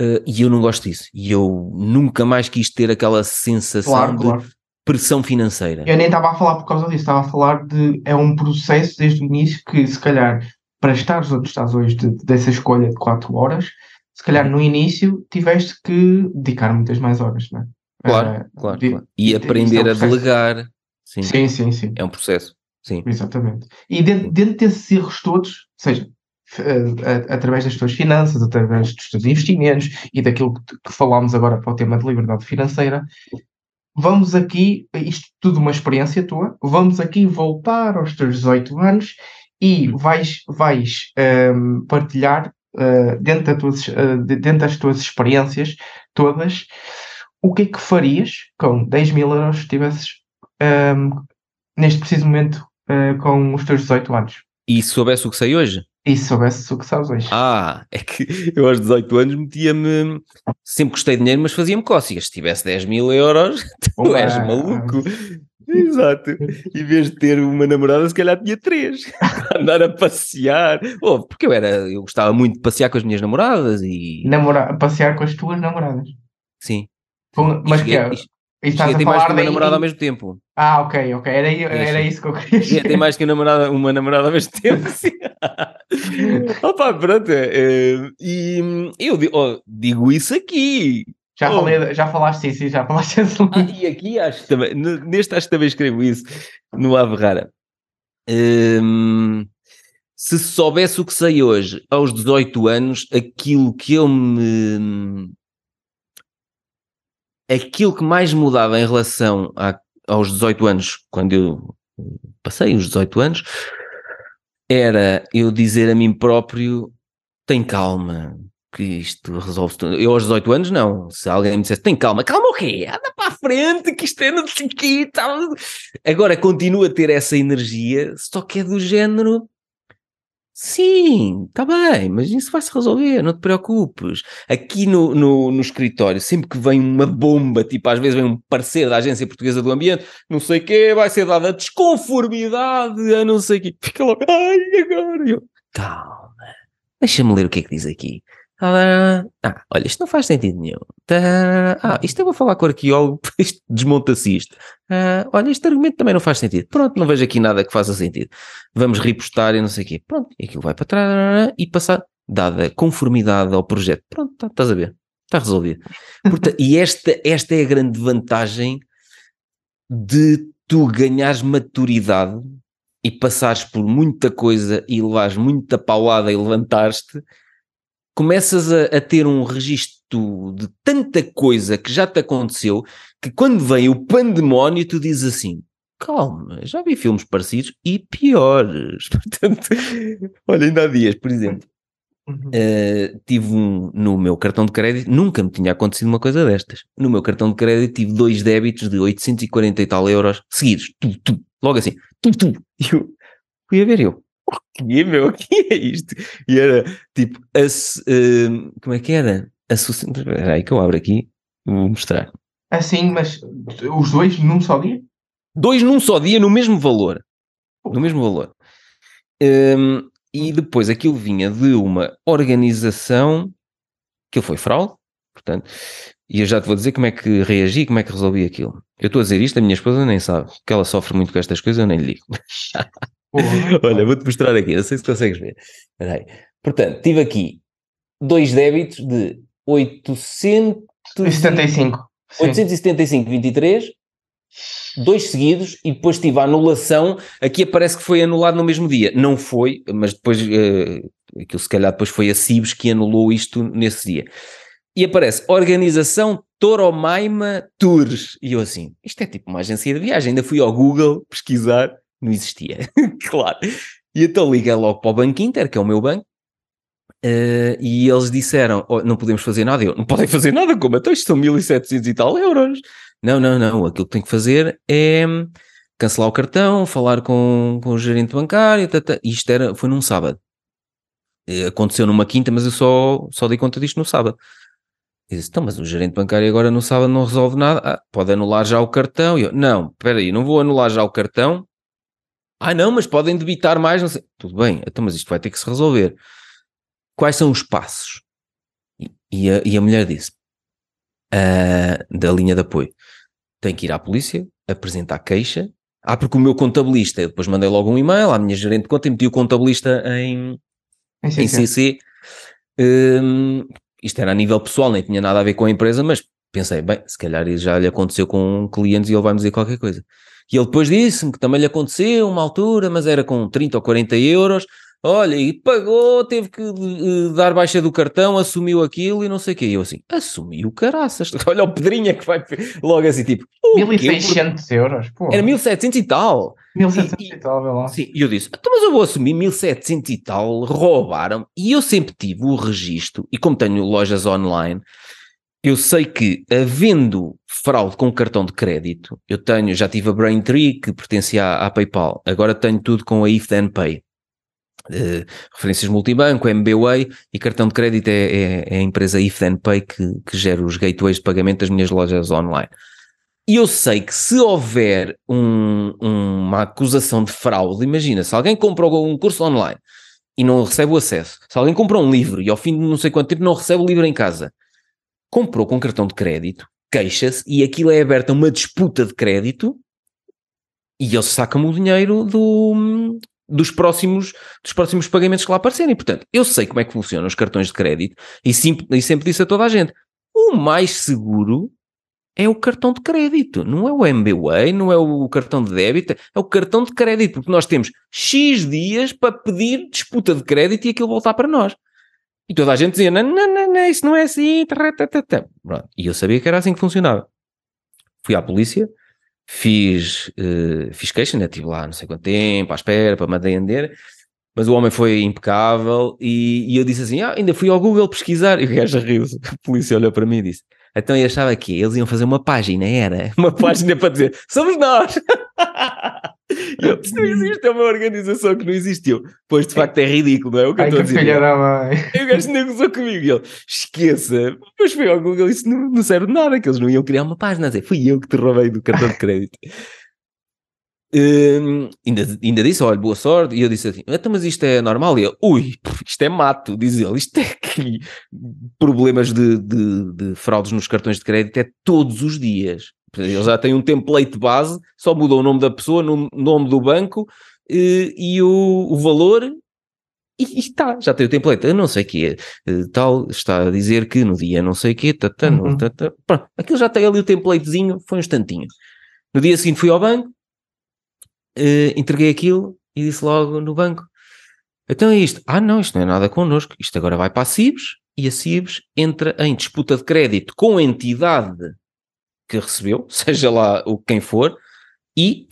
eh, e eu não gosto disso. E eu nunca mais quis ter aquela sensação Claro, de claro. pressão financeira. Eu nem estava a falar por causa disso, estava a falar de. É um processo desde o início que, se calhar, para estares onde estás hoje, de- dessa escolha de 4 horas, se calhar no início tiveste que dedicar muitas mais horas, não é? Claro, Eh, claro, de- claro. E de- aprender é a um processo. delegar. Sim, Sim, sim, sim. é um processo. Sim. Exatamente. E dentro, dentro desses erros todos, seja, a- a- através das tuas finanças, através dos teus investimentos e daquilo que, que falámos agora para o tema de liberdade financeira, vamos aqui, isto tudo uma experiência tua, vamos aqui voltar aos teus 18 anos e vais, vais ehm, partilhar eh, dentro, da de- dentro das tuas experiências todas o que é que farias com 10 mil euros se tivesses ehm, neste preciso momento eh, com os teus 18 anos. E se soubesse o que sei hoje? E se soubesse o que sabes hoje? Ah, é que eu aos 18 anos metia-me. Sempre gostei de dinheiro, mas fazia-me cócegas. Se tivesse 10 mil euros, tu és maluco. Exato. Em vez de ter uma namorada, se calhar tinha três. Andar a passear. Oh, porque eu era. Eu gostava muito de passear com as minhas namoradas e. Namora- passear com as tuas namoradas. Sim. Com- mas que é? E estás Cheguei a mais que uma namorada ao mesmo tempo. Ah, ok, ok. Era, era sim. isso que eu queria Cheguei a ter mais que uma namorada, uma namorada ao mesmo tempo. Sim. Opa, pronto. é, e eu oh, digo isso aqui. Já, Oh. falei, já falaste sim, já falaste esse Ah, e aqui acho que também, neste acho que também escrevo isso, no Ave Rara. Hum, se soubesse o que sei hoje, aos 18 anos, aquilo que eu me. Aquilo que mais mudava em relação a- aos 18 anos, quando eu passei os 18 anos, era eu dizer a mim próprio: tem calma, que isto resolve tudo. Eu aos 18 anos, não. Se alguém me dissesse, tem calma, calma o quê? Anda para a frente, que isto é não sei quê. tal." Agora continua a ter essa energia, só que é do género. Sim, está bem, mas isso vai-se resolver, não te preocupes. Aqui no, no, no escritório, sempre que vem uma bomba, tipo às vezes vem um parceiro da Agência Portuguesa do Ambiente, não sei o quê, vai ser dada desconformidade a não sei o quê. Fica logo, ai, agora? Eu, calma, deixa-me ler o que é que diz aqui. Ah, olha, isto não faz sentido nenhum. Tá, ah, isto eu vou falar com o arqueólogo, isto desmonta-se isto. Ah, olha, este argumento também não faz sentido. Pronto, não vejo aqui nada que faça sentido. Vamos repostar e não sei o quê. Pronto, e aquilo vai para trás e passar, dada conformidade ao projeto. Pronto, tá- estás a ver. Está resolvido. Porta- e esta, esta é a grande vantagem de tu ganhares maturidade e passares por muita coisa e levares muita paulada e levantares-te, começas a, a ter um registro de tanta coisa que já te aconteceu que quando vem o pandemónio tu dizes assim calma, já vi filmes parecidos e piores. Portanto, olha, ainda há dias, por exemplo, Uhum. Uh, tive um no meu cartão de crédito, nunca me tinha acontecido uma coisa destas. No meu cartão de crédito tive dois débitos de 840 e tal euros seguidos, tu, tu, logo assim, tu, tu. E eu fui a ver, eu, o que meu, o que é isto? E era tipo, as, uh, como é que era? Associ... Espera aí que eu abro aqui, vou mostrar. Assim, mas os dois num só dia? Dois num só dia, no mesmo valor. No mesmo valor. Um, e depois aquilo vinha de uma organização que foi fraude, portanto, e eu já te vou dizer como é que reagi, como é que resolvi aquilo. Eu estou a dizer isto, a minha esposa nem sabe, que ela sofre muito com estas coisas, eu nem lhe digo. Olha, vou-te mostrar aqui, não sei se consegues ver. Peraí. Portanto, tive aqui dois débitos de 875. 875,23, dois seguidos, e depois tive a anulação. Aqui aparece que foi anulado no mesmo dia. Não foi, mas depois, uh, aquilo se calhar depois foi a Cibes que anulou isto nesse dia. E aparece Organização Toromaima Tours. E eu assim, isto é tipo uma agência de viagem. Ainda fui ao Google pesquisar, não existia. claro. E então liguei logo para o Banco Inter, que é o meu banco, Uh, e eles disseram: oh, não podemos fazer nada. Eu, não podem fazer nada, como? Então isto são 1700 e tal euros. Não, não, não. Aquilo que tem que fazer é cancelar o cartão, falar com, com o gerente bancário. Tata. Isto era, foi num sábado. Aconteceu numa quinta, mas eu só, só dei conta disto no sábado. Eu disse: então, mas o gerente bancário agora no sábado não resolve nada. Ah, pode anular já o cartão. Eu: não, espera aí, não vou anular já o cartão. Ah, não, mas podem debitar mais. Não sei. Tudo bem, então, mas isto vai ter que se resolver quais são os passos? E a, e a mulher disse, uh, da linha de apoio, tem que ir à polícia, apresentar queixa. Ah, porque o meu contabilista, eu depois mandei logo um e-mail à minha gerente de conta e meti o contabilista em, em CC. Em CC. Um, isto era a nível pessoal, nem tinha nada a ver com a empresa, mas pensei, bem, se calhar já lhe aconteceu com clientes e ele vai-me dizer qualquer coisa. E ele depois disse-me que também lhe aconteceu uma altura, mas era com 30 ou 40 euros, Olha, e pagou, teve que uh, dar baixa do cartão, assumiu aquilo e não sei o quê. E eu assim, assumiu caraças. Olha o Pedrinha que vai logo assim, tipo... 1600 euros, pô. Era 1700 e tal. 1700 e, e tal, vê lá. Sim, e eu disse, então mas eu vou assumir 1700 e tal, roubaram. E eu sempre tive o registro, e como tenho lojas online, eu sei que, havendo fraude com cartão de crédito, eu tenho, já tive a Braintree, que pertencia à, à PayPal, agora tenho tudo com a If Then Pay. Uh, referências multibanco, MBWay e cartão de crédito é, é, é a empresa If Then Pay que, que gera os gateways de pagamento das minhas lojas online. E eu sei que se houver um, um, uma acusação de fraude, imagina, se alguém comprou um curso online e não recebe o acesso, se alguém comprou um livro e ao fim de não sei quanto tempo não recebe o livro em casa, comprou com cartão de crédito, queixa-se e aquilo é aberta uma disputa de crédito e eles sacam o dinheiro do, dos próximos, dos próximos pagamentos que lá aparecerem. Portanto, eu sei como é que funcionam os cartões de crédito e, sim, e sempre disse a toda a gente: o mais seguro é o cartão de crédito, não é o MBWay, não é o cartão de débito, é o cartão de crédito, porque nós temos X dias para pedir disputa de crédito e aquilo voltar para nós. E toda a gente dizia: não, não, não, não isso não é assim. E eu sabia que era assim que funcionava. Fui à polícia, fiz, uh, fiz queixa, né? estive lá não sei quanto tempo à espera para me atender, mas o homem foi impecável e, e eu disse assim, ah, ainda fui ao Google pesquisar, e o gajo riu-se, a polícia olhou para mim e disse, então eu achava que eles iam fazer uma página, era? Uma página para dizer, somos nós! eu, isto não existe, é uma organização que não existiu. Pois de facto é ridículo, não é? O que Ai, eu estou a dizer. E o gajo negociou comigo e ele, esqueça. Depois foi ao Google isso não, não serve de nada, que eles não iam criar uma página. Dizer, fui eu que te roubei do cartão de crédito. Um, ainda, ainda disse, olha, boa sorte, e eu disse assim, então, mas isto é normal? E ele, ui, isto é mato, diz ele, isto é que problemas de, de, de, fraudes nos cartões de crédito é todos os dias. Ele já tem um template base, só muda o nome da pessoa, o nome do banco e, e o, o valor e, está, já tem o template, eu não sei o que é, tal, está a dizer que no dia não sei o que, tata, uhum. tata, pronto, aquilo já tem ali o templatezinho, foi um instantinho. No dia seguinte fui ao banco, uh, entreguei aquilo e disse logo no banco: então é isto. Ah, não, isto não é nada connosco. Isto agora vai para a CIBS e a CIBS entra em disputa de crédito com a entidade que recebeu, seja lá o quem for, e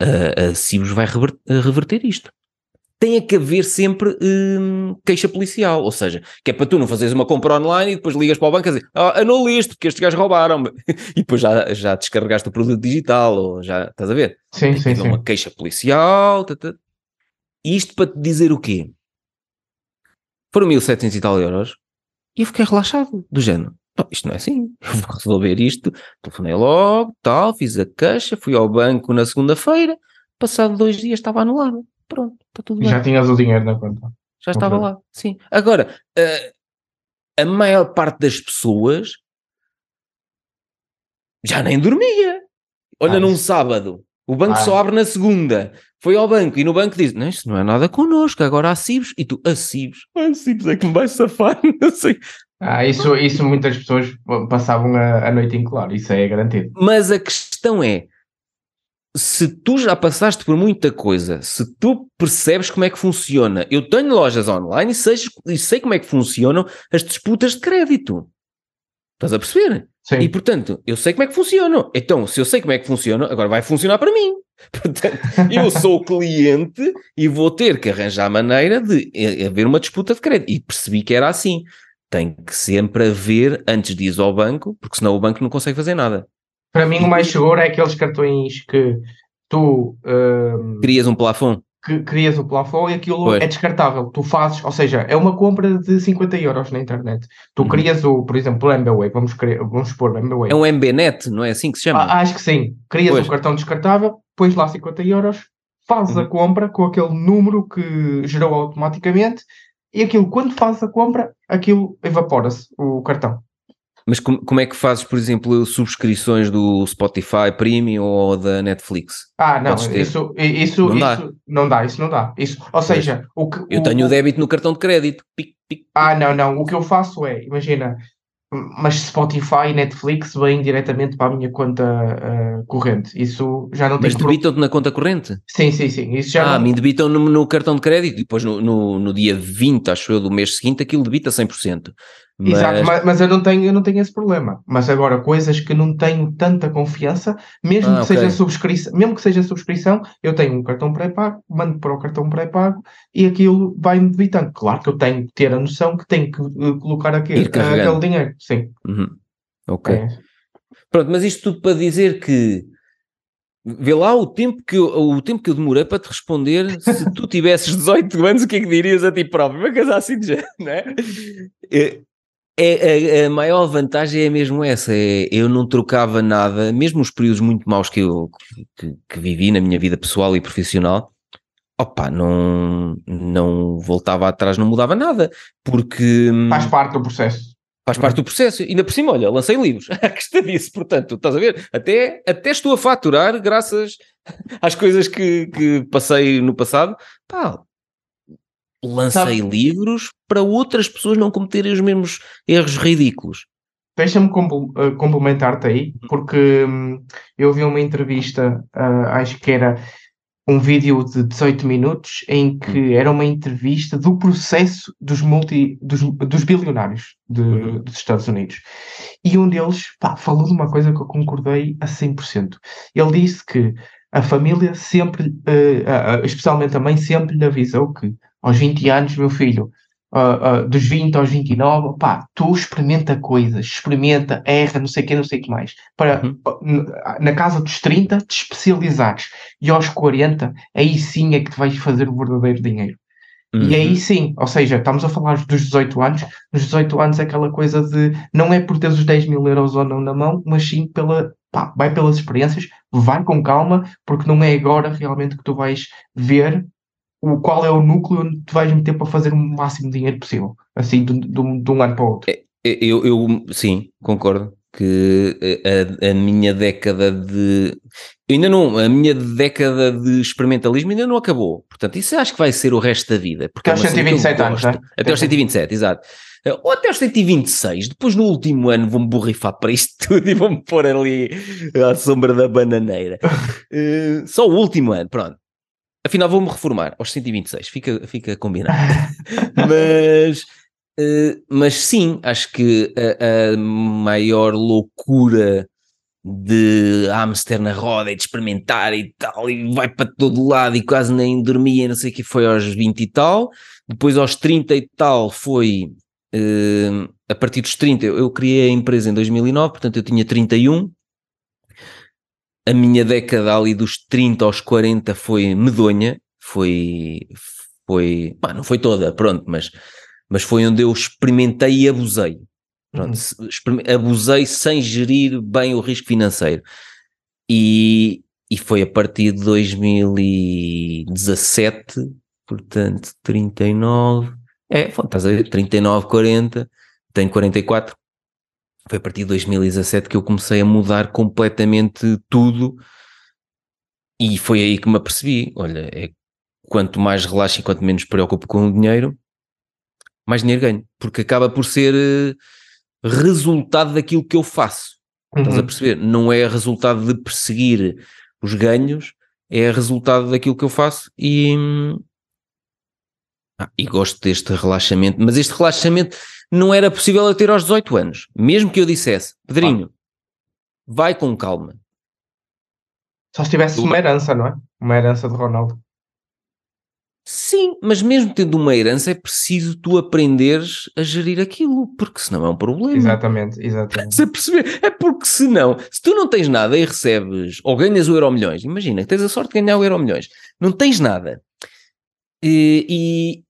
a, a CIBS vai reverter, reverter isto. Tem que haver sempre hum, queixa policial, ou seja, que é para tu não fazeres uma compra online e depois ligas para o banco e dizer ah, anula isto porque estes gajos roubaram-me e depois já, já descarregaste o produto digital ou já estás a ver? Sim, Tem sim, sim. uma queixa policial. Tata. Isto para te dizer o quê? Foram 1700 e tal euros e eu fiquei relaxado, do género. Isto não é assim, eu vou resolver isto. Telefonei logo, tal, fiz a queixa, fui ao banco na segunda-feira, passado dois dias estava anulado. Pronto, está tudo bem. Já tinhas o dinheiro na conta. Já estava lá, sim. Agora, a, a maior parte das pessoas já nem dormia. Olha, ah, num sábado, o banco ah, só abre na segunda. Foi ao banco e no banco diz: Não, isso não é nada connosco, agora há CIBs. E tu, a CIBs? A CIBs é que me vai safar, não sei. Ah, isso, isso muitas pessoas passavam a, a noite em claro, isso é garantido. Mas a questão é: se tu já passaste por muita coisa, se tu percebes como é que funciona, eu tenho lojas online e sei, e sei como é que funcionam as disputas de crédito. Estás a perceber? Sim. E portanto, eu sei como é que funciona. Então, se eu sei como é que funciona, agora vai funcionar para mim. Portanto, eu sou o cliente e vou ter que arranjar a maneira de haver uma disputa de crédito. E percebi que era assim. Tem que sempre haver antes de ir ao banco, porque senão o banco não consegue fazer nada. Para mim, o mais seguro é aqueles cartões que tu uh, crias um plafond que crias o plafond e aquilo pois. é descartável. Tu fazes, ou seja, é uma compra de 50 euros na internet. Tu uhum. crias o, por exemplo, o MBWay, vamos, vamos pôr o MBWay. É um MBNet, não é assim que se chama? Ah, acho que sim. Crias pois. um cartão descartável, pões lá 50 euros, fazes uhum. a compra com aquele número que gerou automaticamente e aquilo, quando fazes a compra, aquilo evapora-se, o cartão. Mas como, como, é que fazes, por exemplo, subscrições do Spotify Premium ou da Netflix? Ah, não, isso, isso, isso, não, dá. não dá, isso não dá. Isso, ou seja, o que. Eu o, tenho o débito no cartão de crédito. Pic, pic, ah, não, não. O que eu faço é, imagina, mas Spotify e Netflix vêm diretamente para a minha conta uh, corrente. Isso já não tem. Mas debitam-te na conta corrente? Sim, sim, sim. Isso já ah, não... me debitam no, no, cartão de crédito e depois no, no, no, dia 20, acho eu, do mês seguinte, aquilo debita 100%. Mas... Exato, mas, mas, eu, não tenho, eu não tenho esse problema. Mas agora, coisas que não tenho tanta confiança, mesmo, ah, que, okay. seja subscrição, mesmo que seja subscrição, eu tenho um cartão pré-pago, mando para o cartão pré-pago e aquilo vai-me debitando. Claro que eu tenho que ter a noção que tenho que uh, colocar aquele, aquele dinheiro. Sim. Uhum. Ok. É. Pronto, mas isto tudo para dizer que Vê lá o tempo, que eu, o tempo que eu demorei para te responder. Se tu tivesses 18 anos, o que é que dirias a ti próprio? Uma coisa assim de género, não é? é é, a, a, maior vantagem é mesmo essa, é, eu não trocava nada, mesmo os períodos muito maus que eu que, que vivi na minha vida pessoal e profissional, opa, não, não voltava atrás, não mudava nada, porque... Faz parte do processo. Faz parte do processo, ainda por cima, olha, lancei livros, a questão disso, portanto, estás a ver, até, até estou a faturar graças às coisas que, que passei no passado, pá, lancei Sabe? livros para outras pessoas não cometerem os mesmos erros ridículos. Deixa-me eh, complementar-te aí, porque hum, eu vi uma entrevista, uh, acho que era um vídeo de 18 minutos, em que hum. era uma entrevista do processo dos, multi, dos, dos bilionários de, uhum. dos Estados Unidos. E um deles pá, falou de uma coisa que eu concordei a 100%. Ele disse que a família sempre, uh, uh, especialmente a mãe, sempre lhe avisou que aos 20 anos, meu filho, uh, uh, dos 20 aos 29, pá, tu experimenta coisas, experimenta, erra, não sei o que, não sei o que mais. Para, uhum. na casa dos 30, te especializares. E aos 40, aí sim é que te vais fazer o verdadeiro dinheiro. Uhum. E aí uhum. sim, ou seja, estamos a falar dos 18 anos, nos 18 anos é aquela coisa de não é por teres os 10 mil euros ou não na mão, mas sim pela, pá, vai pelas experiências, vai com calma, porque não é agora realmente que tu vais ver o qual é o núcleo onde tu vais meter para fazer o máximo de dinheiro possível, assim, de, de, de um ano para o outro. É, é, eu, eu sim, concordo que a, a, minha década de. Ainda não, a minha década de experimentalismo ainda não acabou. Portanto, isso acho que vai ser o resto da vida. Porque até é aos 127 anos, né? Até aos 127, exato. Ou até aos 126, depois no último ano vou-me borrifar para isto tudo e vou-me pôr ali à sombra da bananeira. uh, só o último ano, pronto. Afinal, vou-me reformar aos 126, fica, fica combinado. mas, uh, mas sim, acho que a, a, maior loucura de hamster na roda e de experimentar e tal, e vai para todo lado e quase nem dormia, não sei o que, foi aos 20 e tal. Depois aos 30 e tal foi. Uh, a partir dos 30, eu, eu criei a empresa em 2009, portanto eu tinha 31 a minha década ali dos 30 aos 40 foi medonha, foi, foi, pá, não foi toda, pronto, mas, mas foi onde eu experimentei e abusei. Pronto, uhum. abusei sem gerir bem o risco financeiro. E, e foi a partir de 2017, portanto, 39, é, estás a ver, 39, 40, tenho 44. Foi a partir de 2017 que eu comecei a mudar completamente tudo e foi aí que me apercebi, olha, é quanto mais relaxo e quanto menos preocupo com o dinheiro, mais dinheiro ganho, porque acaba por ser eh, resultado daquilo que eu faço. Uhum. Estás a uhum. perceber? Não é resultado de perseguir os ganhos, é resultado daquilo que eu faço e, ah, e gosto deste relaxamento, mas este relaxamento não era possível a ter aos 18 anos. Mesmo que eu dissesse, Pedrinho, ah. vai com calma. Só se tivesse uma herança, não é? Uma herança de Ronaldo. Sim, mas mesmo tendo uma herança é preciso tu aprenderes a gerir aquilo, porque senão é um problema. Exatamente, exatamente. Perceber? É porque senão, se tu não tens nada e recebes, ou ganhas o Euro Milhões, imagina tens a sorte de ganhar o Euro Milhões, não tens nada, e,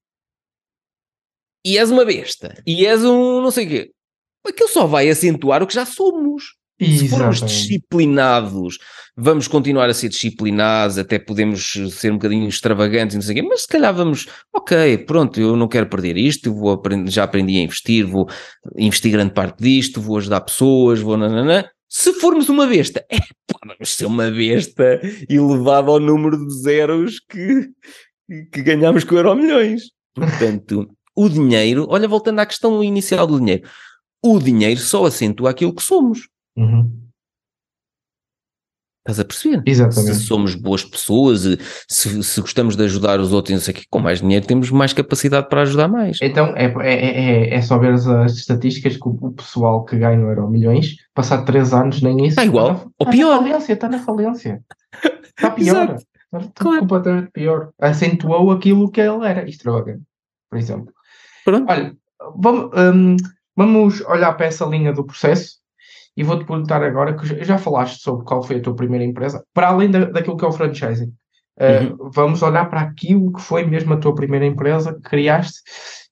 e, e és uma besta, e és um não sei o quê, aquilo só vai acentuar o que já somos. Se formos disciplinados, vamos continuar a ser disciplinados, até podemos ser um bocadinho extravagantes, não sei o quê, mas se calhar vamos, ok, pronto, eu não quero perder isto, vou aprender, já aprendi a investir, vou investir grande parte disto, vou ajudar pessoas, vou nananã. Se formos uma besta, é, vamos ser uma besta elevada ao número de zeros que, que ganhamos com o Euro Milhões. Portanto, o dinheiro, olha, voltando à questão inicial do dinheiro, o dinheiro só acentua aquilo que somos. Uhum. Estás a perceber? Exatamente. Se somos boas pessoas, se, se gostamos de ajudar os outros, não sei o com mais dinheiro temos mais capacidade para ajudar mais. Então é, é, é, é só ver as, as estatísticas que o, o, pessoal que ganha Euro milhões, passado 3 anos, nem isso. Está igual, está, ou pior. Está na falência, está na falência. Está pior. está claro. completamente pior. Acentuou aquilo que ele era, extravagante, por exemplo. Pronto. Olha, vamos, um, vamos olhar para essa linha do processo e vou-te perguntar agora, que já falaste sobre qual foi a tua primeira empresa, para além da, daquilo que é o franchising. Uh, uhum. Vamos olhar para aquilo que foi mesmo a tua primeira empresa que criaste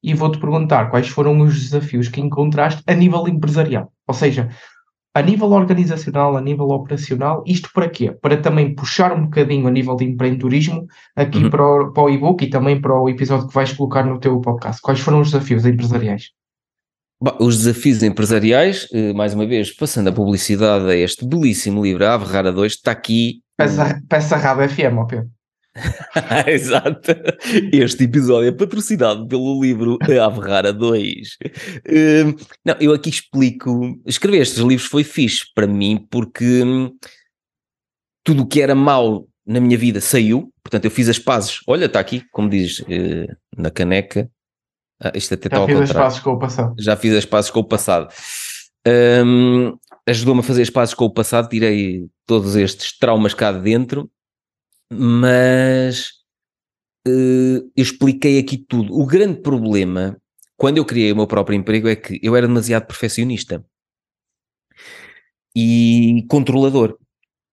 e vou-te perguntar quais foram os desafios que encontraste a nível empresarial. Ou seja, a nível organizacional, a nível operacional, isto para quê? Para também puxar um bocadinho a nível de empreendedorismo aqui uhum. para, o, para o e-book e também para o episódio que vais colocar no teu podcast. Quais foram os desafios empresariais? os desafios empresariais, eh, mais uma vez, passando a publicidade a este belíssimo livro, A Ave Rara 2, está aqui. Peça, peça Raba FM, ó Pedro. Exato. Este episódio é patrocinado pelo livro A Ave Rara 2. Uh, não, eu aqui explico. Escrever estes livros foi fixe para mim porque hum, tudo o que era mau na minha vida saiu. Portanto, eu fiz as pazes. Olha, está aqui, como diz uh, na caneca, ah, isto até Já fiz as passos com o passado. Já fiz as passos com o passado. Um, Ajudou-me a fazer as passos com o passado, tirei todos estes traumas cá de dentro, mas uh, eu expliquei aqui tudo. O grande problema, quando eu criei o meu próprio emprego, é que eu era demasiado perfeccionista e controlador.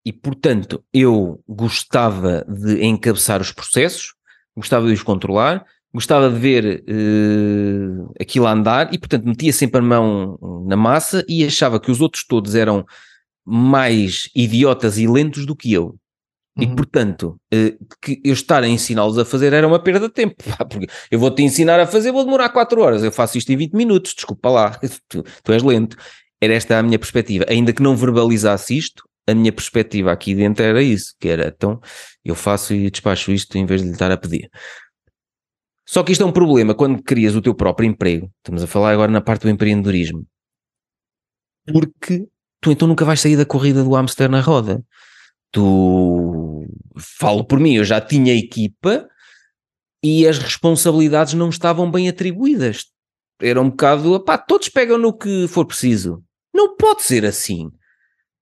E, portanto, eu gostava de encabeçar os processos, gostava de os controlar, gostava de ver uh, aquilo a andar e, portanto, metia sempre a mão na massa e achava que os outros todos eram mais idiotas e lentos do que eu. Uhum. E, portanto, uh, que eu estar a ensiná-los a fazer era uma perda de tempo. Porque eu vou-te ensinar a fazer, vou demorar 4 horas. Eu faço isto em 20 minutos, desculpa lá, tu, tu és lento. Era esta a minha perspectiva. Ainda que não verbalizasse isto, a minha perspectiva aqui dentro era isso, que era, então, eu faço e despacho isto em vez de lhe estar a pedir. Só que isto é um problema quando crias o teu próprio emprego. Estamos a falar agora na parte do empreendedorismo. Porque tu então nunca vais sair da corrida do hamster na roda. Tu, falo por mim, eu já tinha equipa e as responsabilidades não estavam bem atribuídas. Era um bocado, pá, todos pegam no que for preciso. Não pode ser assim.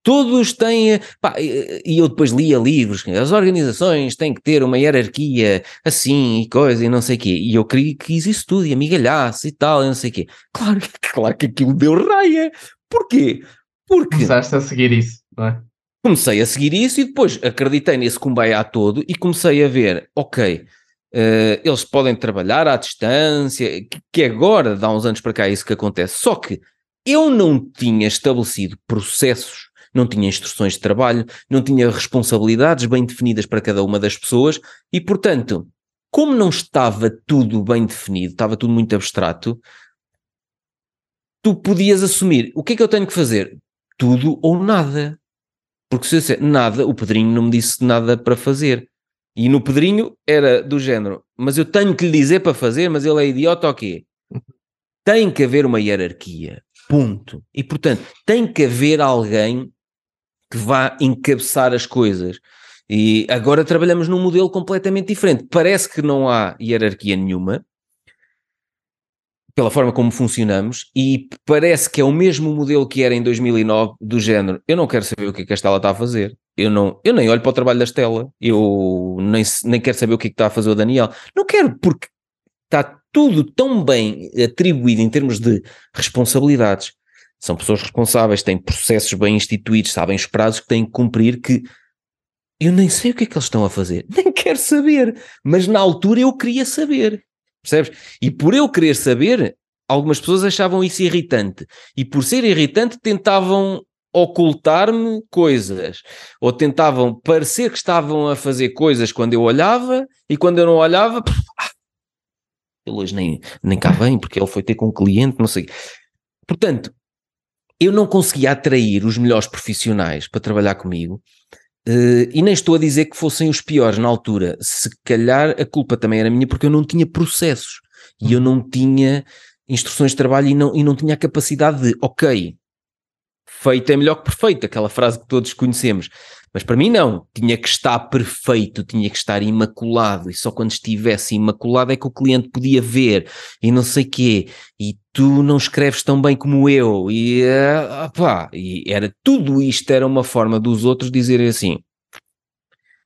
Todos têm. Pá, e eu depois lia livros, as organizações têm que ter uma hierarquia assim e coisa e não sei o quê. E eu queria que isso tudo, e amigalhasse e tal, e não sei o quê. Claro, claro que aquilo deu raia. Porquê? Porque. Começaste a seguir isso, não é? Comecei a seguir isso e depois acreditei nesse cumbaiá todo e comecei a ver, ok, uh, eles podem trabalhar à distância, que, que agora, dá uns anos para cá, é isso que acontece. Só que eu não tinha estabelecido processos, não tinha instruções de trabalho, não tinha responsabilidades bem definidas para cada uma das pessoas e, portanto, como não estava tudo bem definido, estava tudo muito abstrato, tu podias assumir o que é que eu tenho que fazer? Tudo ou nada. Porque se eu disser nada, o Pedrinho não me disse nada para fazer. E no Pedrinho era do género, mas eu tenho que lhe dizer para fazer, mas ele é idiota ou quê? Tem que haver uma hierarquia. Ponto. E portanto, tem que haver alguém que vá encabeçar as coisas. E agora trabalhamos num modelo completamente diferente. Parece que não há hierarquia nenhuma, pela forma como funcionamos, e parece que é o mesmo modelo que era em 2009, do género, eu não quero saber o que é que a Estela está a fazer, eu, não, eu nem olho para o trabalho da Estela, eu nem, nem quero saber o que é que está a fazer o Daniel, não quero, porque está tudo tão bem atribuído em termos de responsabilidades, são pessoas responsáveis, têm processos bem instituídos, sabem os prazos que têm que cumprir, que eu nem sei o que é que eles estão a fazer, nem quero saber, mas na altura eu queria saber, percebes? E por eu querer saber, algumas pessoas achavam isso irritante, e por ser irritante tentavam ocultar-me coisas, ou tentavam parecer que estavam a fazer coisas quando eu olhava, e quando eu não olhava, ah, ele hoje nem, nem cá vem, porque ele foi ter com um cliente, não sei. Portanto, eu não conseguia atrair os melhores profissionais para trabalhar comigo, Uh, e nem estou a dizer que fossem os piores na altura. Se calhar a culpa também era minha porque eu não tinha processos e eu não tinha instruções de trabalho e não, e não tinha a capacidade de, ok, feito é melhor que perfeito, aquela frase que todos conhecemos. Mas para mim não, tinha que estar perfeito, tinha que estar imaculado, e só quando estivesse imaculado é que o cliente podia ver, e não sei quê, e tu não escreves tão bem como eu, e, uh, opá, e era tudo isto, era uma forma dos outros dizerem assim,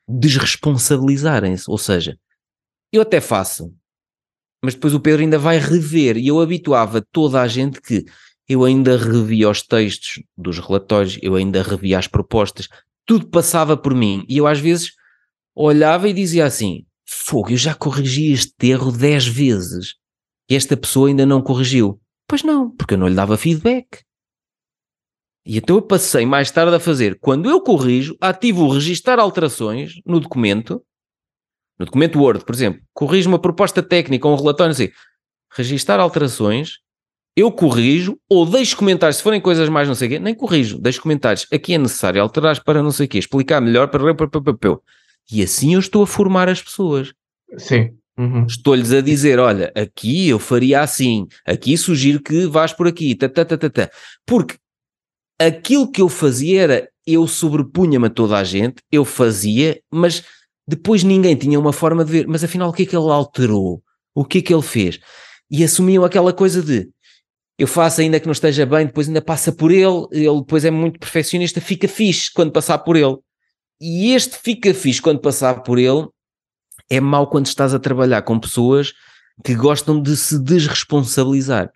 desresponsabilizarem-se, ou seja, eu até faço, mas depois o Pedro ainda vai rever, e eu habituava toda a gente que eu ainda revia os textos dos relatórios, eu ainda revia as propostas, tudo passava por mim. E eu às vezes olhava e dizia assim: Fogo, eu já corrigi este erro 10 vezes e esta pessoa ainda não corrigiu. Pois não, porque eu não lhe dava feedback. E então eu passei mais tarde a fazer, quando eu corrijo, ativo o registar alterações no documento, no documento Word, por exemplo, corrijo uma proposta técnica ou um relatório, assim, registar alterações eu corrijo ou deixo comentários, se forem coisas mais não sei o quê, nem corrijo, deixo comentários. Aqui é necessário alterar para não sei o quê, explicar melhor para... E assim eu estou a formar as pessoas. Sim. Uhum. Estou-lhes a dizer, olha, aqui eu faria assim, aqui sugiro que vás por aqui, ta, ta, ta, ta, ta. porque aquilo que eu fazia era, eu sobrepunha-me a toda a gente, eu fazia, mas depois ninguém tinha uma forma de ver, mas afinal o que é que ele alterou? O que é que ele fez? E assumiam aquela coisa de, eu faço ainda que não esteja bem, depois ainda passa por ele, ele depois é muito perfeccionista, fica fixe quando passar por ele. E este fica fixe quando passar por ele é mau quando estás a trabalhar com pessoas que gostam de se desresponsabilizar.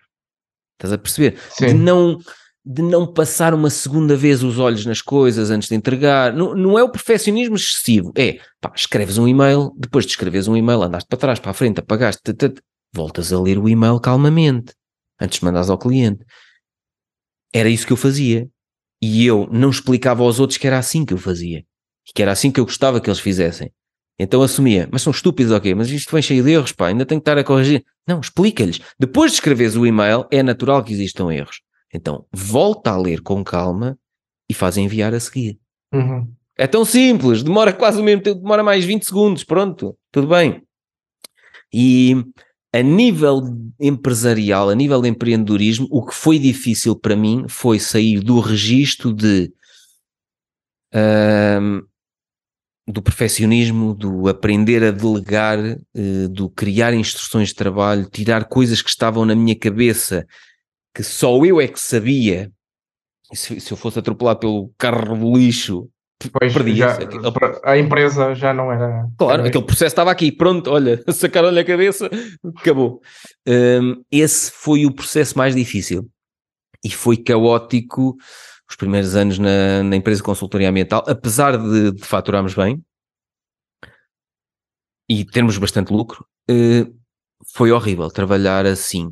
Estás a perceber? Sim. De não de não passar uma segunda vez os olhos nas coisas antes de entregar. Não, não é o perfeccionismo excessivo. É, pá, escreves um e-mail, depois de escreves um e-mail, andaste para trás, para a frente, apagaste, voltas a ler o e-mail calmamente antes de mandares ao cliente. Era isso que eu fazia. E eu não explicava aos outros que era assim que eu fazia. Que era assim que eu gostava que eles fizessem. Então assumia, mas são estúpidos, ok, mas isto vem cheio de erros, pá, ainda tenho que estar a corrigir. Não, explica-lhes. Depois de escreveres o e-mail, é natural que existam erros. Então, volta a ler com calma e faz enviar a seguir. Uhum. É tão simples, demora quase o mesmo tempo, demora mais 20 segundos, pronto, tudo bem. E a nível empresarial, a nível de empreendedorismo, o que foi difícil para mim foi sair do registro de do perfeccionismo, do aprender a delegar, uh, do criar instruções de trabalho, tirar coisas que estavam na minha cabeça que só eu é que sabia. Se, se eu fosse atropelado pelo carro do lixo, Pois, já, a empresa já não era. Claro, aquele processo estava aqui, pronto, olha, sacaram-lhe a cabeça, acabou. Um, esse foi o processo mais difícil e foi caótico os primeiros anos na, na empresa de consultoria ambiental, apesar de, de faturarmos bem e termos bastante lucro, uh, foi horrível trabalhar assim.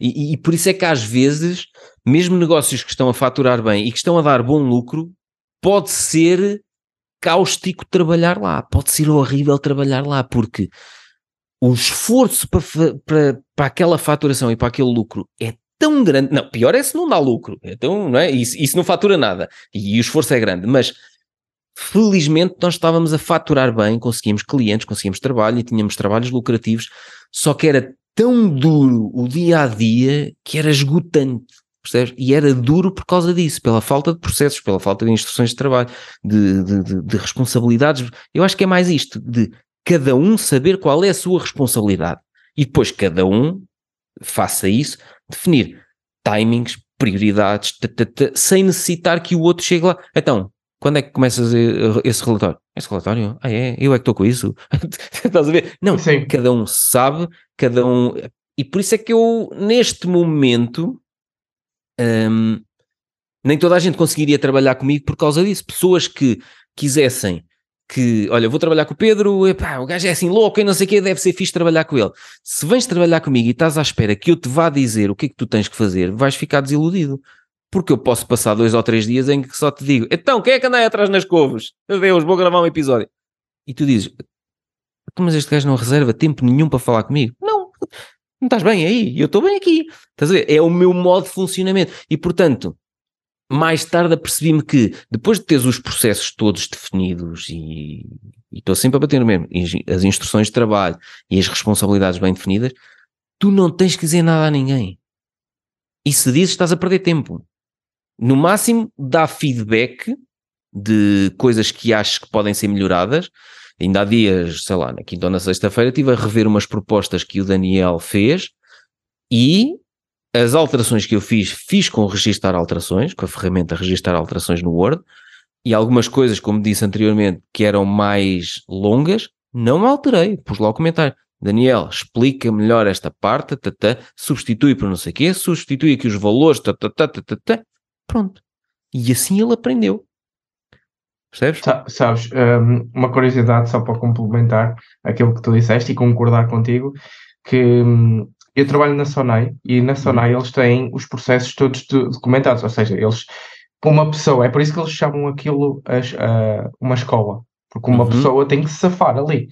E, e, e, por isso é que às vezes, mesmo negócios que estão a faturar bem e que estão a dar bom lucro, pode ser cáustico trabalhar lá, pode ser horrível trabalhar lá, porque o esforço para, para, para aquela faturação e para aquele lucro é tão grande. Não, pior é se não dá lucro. Então, não é? Isso, isso não fatura nada. E, e o esforço é grande. Mas felizmente nós estávamos a faturar bem, conseguimos clientes, conseguimos trabalho e tínhamos trabalhos lucrativos, só que era tão duro o dia a dia que era esgotante. Percebes? E era duro por causa disso, pela falta de processos, pela falta de instruções de trabalho, de, de, de, de responsabilidades. Eu acho que é mais isto, de cada um saber qual é a sua responsabilidade. E depois cada um faça isso, definir timings, prioridades, sem necessitar que o outro chegue lá. Então, quando é que começas esse relatório? Esse relatório? Ah, é? Eu é que estou com isso? Estás a ver? Não, Sim. cada um sabe, cada um. E por isso é que eu, neste momento, um, nem toda a gente conseguiria trabalhar comigo por causa disso. Pessoas que quisessem que, olha, vou trabalhar com o Pedro, epá, o gajo é assim louco e não sei o quê, deve ser fixe trabalhar com ele. Se vens trabalhar comigo e estás à espera que eu te vá dizer o que é que tu tens que fazer, vais ficar desiludido. Porque eu posso passar dois ou três dias em que só te digo, então, quem é que anda aí atrás nas couves? Adeus, vou gravar um episódio. E tu dizes, mas este gajo não reserva tempo nenhum para falar comigo. Não, não estás bem aí, eu estou bem aqui. Estás a ver? É o meu modo de funcionamento. E portanto, mais tarde apercebi-me que depois de teres os processos todos definidos e, estou sempre a bater no mesmo, as instruções de trabalho e as responsabilidades bem definidas, tu não tens que dizer nada a ninguém. E se dizes, estás a perder tempo. No máximo, dá feedback de coisas que achas que podem ser melhoradas. Ainda há dias, sei lá, na quinta ou na sexta-feira, estive a rever umas propostas que o Daniel fez e as alterações que eu fiz, fiz com registar alterações, com a ferramenta registar alterações no Word, e algumas coisas, como disse anteriormente, que eram mais longas, não alterei, pus lá o comentário. Daniel, explica melhor esta parte, tata, substitui por não sei o quê, substitui aqui os valores, tata, tata, tata, pronto. E assim ele aprendeu. Percebes? Sabes, hum, uma curiosidade só para complementar aquilo que tu disseste e concordar contigo, que hum, eu trabalho na Sonai e na Sonai uhum. eles têm os processos todos documentados, ou seja, eles, uma pessoa, é por isso que eles chamam aquilo as, uh, uma escola, porque uma uhum. pessoa tem que se safar ali.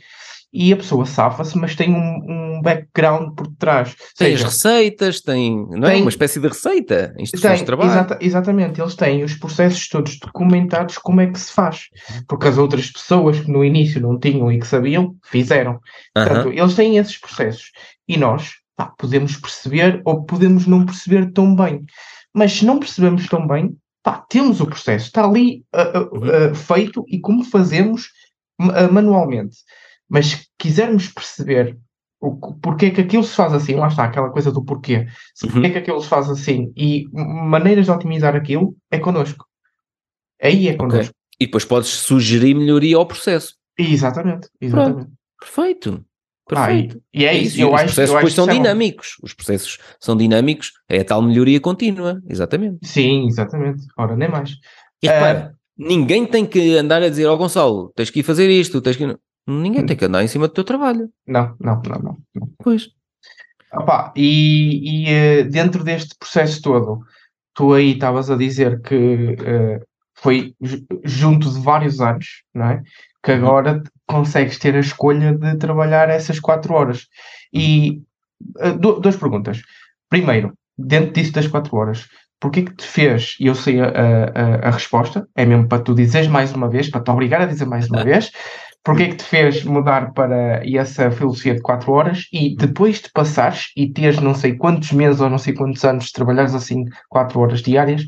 E a pessoa safa-se, mas tem um, um, background por trás. Tem seja, as receitas, tem, não é? Tem, uma espécie de receita, instruções tem, de trabalho. Exata, exatamente, eles têm os processos todos documentados, como é que se faz. Porque as outras pessoas que no início não tinham e que sabiam, fizeram. Portanto, uhum. eles têm esses processos. E nós, pá, podemos perceber ou podemos não perceber tão bem. Mas se não percebemos tão bem, pá, temos o processo, está ali uh, uh, uh, feito e como fazemos manualmente. Mas se quisermos perceber o porquê que aquilo se faz assim, lá está aquela coisa do porquê, se uhum. porquê que aquilo se faz assim e maneiras de otimizar aquilo é connosco. Aí é connosco. Okay. E depois podes sugerir melhoria ao processo. Exatamente, exatamente. Pronto. Perfeito. Perfeito. Ah, e, e, é isso. E os acho, processos depois são dinâmicos. Os processos são dinâmicos. É a tal melhoria contínua. Exatamente. Sim, exatamente. Ora, nem mais. E repara, uh, ninguém tem que andar a dizer ao oh, Gonçalo, tens que ir fazer isto, tens que... Ninguém tem que andar em cima do teu trabalho. Não, não, não, não. não. Pois. Opa, e, e eh, dentro deste processo todo, tu aí estavas a dizer que uh, foi junto de vários anos, não é? Que uhum. agora consegues ter a escolha de trabalhar essas quatro horas. E uh, duas perguntas. Primeiro, dentro disso das quatro horas, porquê que te fez, e eu sei a, a, a, resposta, é mesmo para tu dizeres mais uma vez, para te obrigar a dizer mais uma vez, porquê que te fez mudar para essa filosofia de quatro horas e depois de passares e teres não sei quantos meses ou não sei quantos anos de trabalhares assim quatro horas diárias,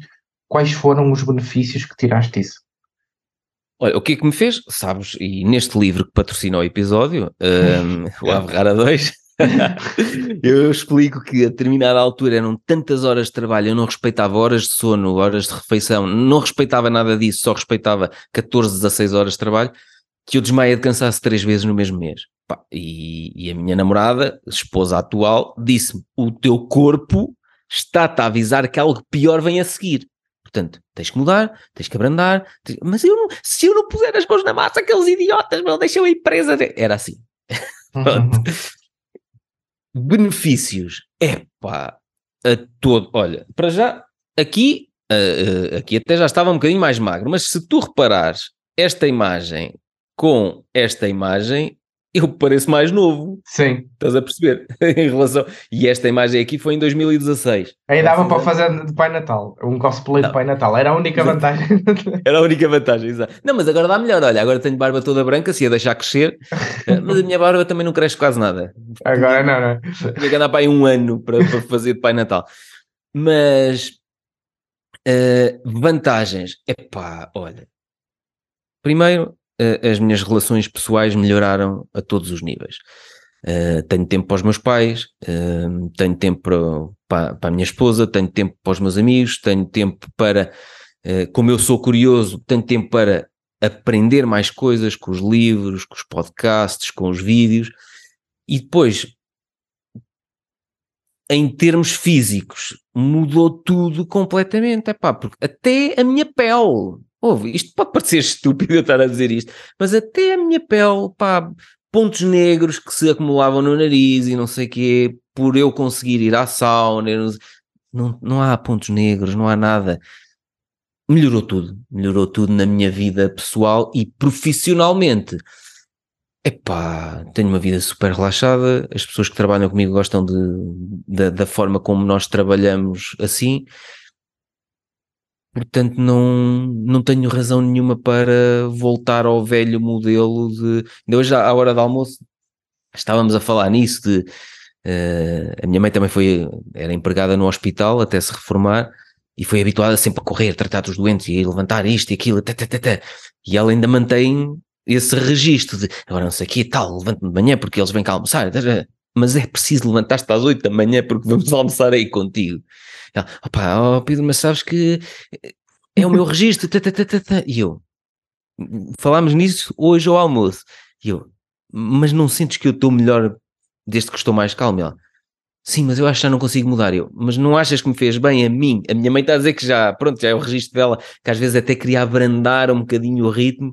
quais foram os benefícios que tiraste disso? Olha, o que é que me fez? Sabes, e neste livro que patrocina o episódio, um, o Ave Rara 2, eu explico que a determinada altura eram tantas horas de trabalho, eu não respeitava horas de sono, horas de refeição, não respeitava nada disso, só respeitava 14, 16 horas de trabalho, que eu desmaia de cansaço três vezes no mesmo mês. Pá, e, e, a minha namorada, esposa atual, disse-me: o teu corpo está-te a avisar que algo pior vem a seguir. Portanto, tens que mudar, tens que abrandar. Tens... Mas eu não, se eu não puser as mãos na massa, aqueles idiotas, meu, deixam a empresa. De... Era assim. Pronto. benefícios, é pá, a todo. Olha, para já, aqui, uh, uh, aqui até já estava um bocadinho mais magro, mas se tu reparares esta imagem com esta imagem, eu pareço mais novo. Sim. Estás a perceber? em relação. E esta imagem aqui foi em 2016. Aí dava para fazer de Pai Natal, um cosplay não. de Pai Natal, era a única vantagem. era a única vantagem, exato. Não, mas agora dá melhor, olha, agora tenho barba toda branca, se ia deixar crescer, eh, mas a minha barba também não cresce quase nada. Agora não, não. Tinha que andar para aí um ano para, para fazer de Pai Natal. Mas uh, vantagens, epá, olha. Primeiro, as minhas relações pessoais melhoraram a todos os níveis. Uh, tenho tempo para os meus pais, uh, tenho tempo para, para, para, a minha esposa, tenho tempo para os meus amigos, tenho tempo para, uh, como eu sou curioso, tenho tempo para aprender mais coisas com os livros, com os podcasts, com os vídeos. E depois, em termos físicos, mudou tudo completamente. Porque até a minha pele Ouve, isto pode parecer estúpido eu estar a dizer isto, mas até a minha pele, pá, pontos negros que se acumulavam no nariz e não sei o quê, por eu conseguir ir à sauna, não, não há pontos negros, não há nada. Melhorou tudo, melhorou tudo na minha vida pessoal e profissionalmente. Epá, tenho uma vida super relaxada, as pessoas que trabalham comigo gostam de, de da forma como nós trabalhamos assim portanto não, não tenho razão nenhuma para voltar ao velho modelo de. Hoje, à hora do almoço, estávamos a falar nisso de. Uh, a minha mãe também foi, era empregada no hospital até se reformar e foi habituada sempre a correr, tratar dos doentes e levantar isto e aquilo, tata, e ela ainda mantém esse registro de agora não sei o que tal, levanto-me de manhã porque eles vêm cá almoçar, mas é preciso levantar-te às oito da manhã porque vamos almoçar aí contigo. Ela, opá, oh Pedro, mas sabes que é o meu registro, tata, tata, tata. e eu, falámos nisso hoje ao almoço, e eu, mas não sentes que eu estou melhor desde que estou mais calmo? Ela, sim, mas eu acho que já não consigo mudar. Eu, mas não achas que me fez bem a mim? A minha mãe está a dizer que já, pronto, já é o registro dela, que às vezes até queria abrandar um bocadinho o ritmo.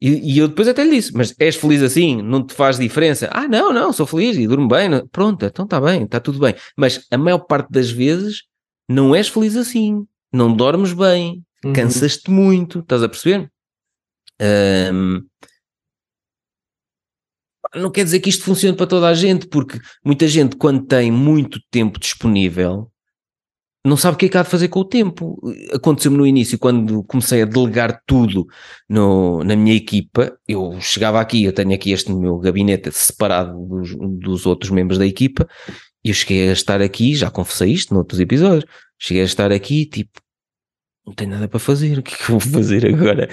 E, e, eu depois até lhe disse, mas és feliz assim? Não te faz diferença? Ah, não, não, sou feliz e durmo bem. Pronto, então está bem, está tudo bem. Mas a maior parte das vezes não és feliz assim. Não dormes bem, uhum. cansas-te muito, estás a perceber? Um, não quer dizer que isto funcione para toda a gente, porque muita gente, quando tem muito tempo disponível, não sabe o que é que há de fazer com o tempo. Aconteceu-me no início, quando comecei a delegar tudo no, na minha equipa, eu chegava aqui, eu tenho aqui este meu gabinete separado dos, dos outros membros da equipa, e eu cheguei a estar aqui, já confessei isto noutros episódios, cheguei a estar aqui, tipo, não tenho nada para fazer, o que é que eu vou fazer agora?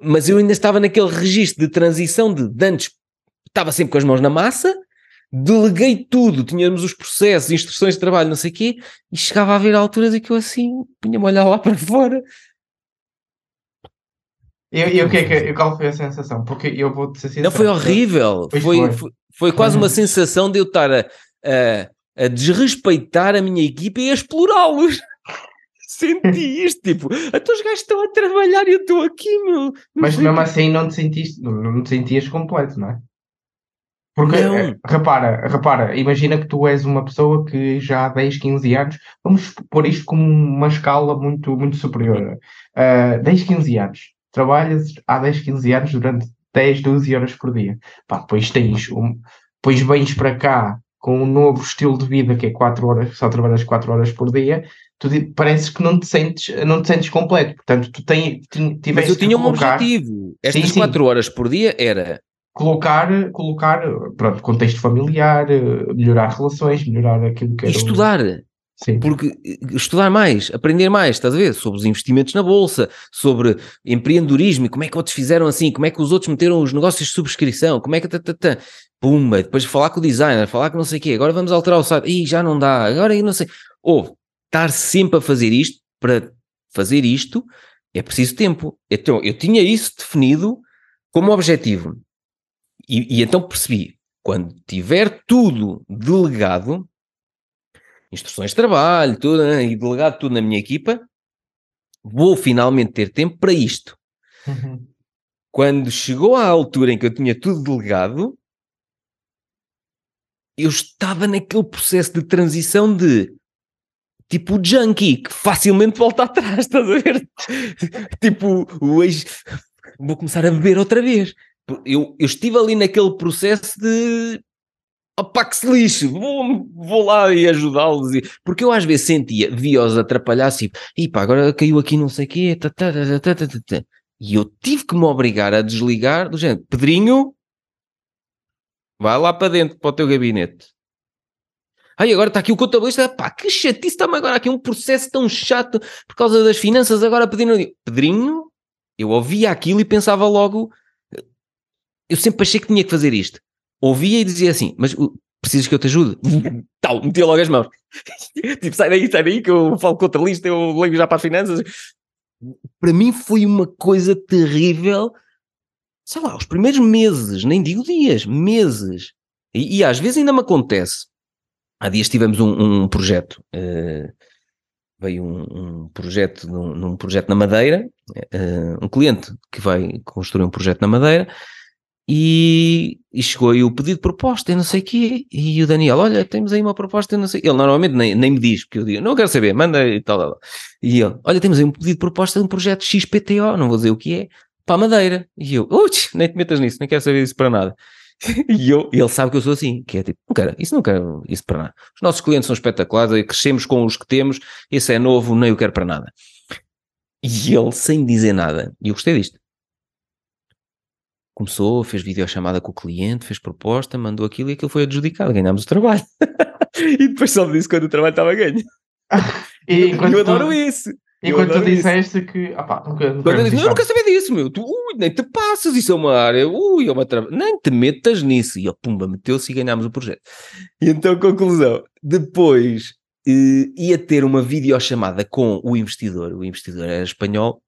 Mas eu ainda estava naquele registro de transição de, de antes, estava sempre com as mãos na massa, deleguei tudo, tínhamos os processos, instruções de trabalho, não sei o quê, e chegava a haver alturas em que eu assim punha-me a olhar lá para fora. E, e o que é que, qual foi a sensação? Porque eu vou te ser Não, foi horrível. Foi, foi, foi, foi, quase uma sensação de eu estar a, a, a desrespeitar a minha equipa e a explorá-los. Senti isto, tipo, então os gajos estão a trabalhar e eu estou aqui, meu. Mas mesmo assim não te sentiste, não, não te sentias completo, não é? Porque, eh, repara, repara, imagina que tu és uma pessoa que já há 10, 15 anos, vamos pôr isto como uma escala muito, muito superior. Uh, 10, 15 anos, trabalhas há 10, 15 anos durante 10, 12 horas por dia. Pá, depois tens, um, depois vens para cá com um novo estilo de vida que é 4 horas, só trabalhas 4 horas por dia, tu parece que não te sentes, não te sentes completo. Portanto, tu tens, tiveste Mas eu tinha um objetivo. Estas 4 horas por dia era colocar, colocar pronto, contexto familiar, melhorar relações, melhorar aquilo que era. Estudar. Sim. Porque estudar mais, aprender mais, estás a ver? Sobre os investimentos na bolsa, sobre empreendedorismo e como é que outros fizeram assim, como é que os outros meteram os negócios de subscrição, como é que. Tata, pumba, depois falar com o designer, falar com não sei o quê, agora vamos alterar o site, e já não dá, agora aí não sei. Ou estar sempre a fazer isto, para fazer isto é preciso tempo. Então eu tinha isso definido como objetivo e, e então percebi, quando tiver tudo delegado, instruções de trabalho, tudo, né, e delegado tudo na minha equipa, vou finalmente ter tempo para isto. Uhum. Quando chegou à altura em que eu tinha tudo delegado, eu estava naquele processo de transição de tipo o junkie que facilmente volta atrás, estás a ver? tipo, ex, vou começar a beber outra vez. Eu, eu estive ali naquele processo de opá, que se lixe, vou, vou lá e ajudá-los. Porque eu às vezes sentia, via-os atrapalhar assim, e pá, agora caiu aqui não sei o quê, tá, tá, tá, e eu tive que me obrigar a desligar do género, Pedrinho, vai lá para dentro, para o teu gabinete. Ai, agora está aqui o contabilista, pá, que chatice, está-me agora aqui um processo tão chato por causa das finanças, agora pedindo... Pedrinho, eu ouvia aquilo e pensava logo, eu sempre achei que tinha que fazer isto ouvia e dizia assim: Mas uh, precisas que eu te ajude? Tal, metia logo as mãos. tipo, sai daí, sai daí, que eu falo contra lista, eu leio já para as finanças. Para mim foi uma coisa terrível. Sei lá, os primeiros meses, nem digo dias, meses. E, e às vezes ainda me acontece. Há dias tivemos um, um projeto. Uh, veio um, um projeto num, num, projeto na Madeira, uh, um cliente que vai construir um projeto na Madeira e, e, chegou aí o pedido de proposta e não sei o quê, e o Daniel, olha, temos aí uma proposta e não sei Ele normalmente nem, nem me diz, porque eu digo, não quero saber, manda e tal, E ele, olha, temos aí um pedido de proposta de um projeto XPTO, não vou dizer o que é, para a Madeira. E eu, uts, nem te metas nisso, nem quero saber disso para nada. e eu, ele sabe que eu sou assim, que é tipo, não quero, isso não quero isso para nada. Os nossos clientes são espetaculares, crescemos com os que temos, esse é novo, nem eu quero para nada. E ele, sem dizer nada, e eu gostei disto, começou, fez videochamada com o cliente, fez proposta, mandou aquilo e aquilo foi adjudicado, ganhámos o trabalho. e depois só me disse quando o trabalho estava ganho. e eu adoro tu, isso. Enquanto tu disseste isso. que. Opa, nunca, nunca eu, disse, eu quero saber disso, meu. Tu, ui, nem te passas, isso é uma área, ui, é uma tra... nem te metas nisso. E ele, pumba, meteu-se e ganhámos o projeto. E então, conclusão, depois uh, ia ter uma videochamada com o investidor, o investidor era espanhol,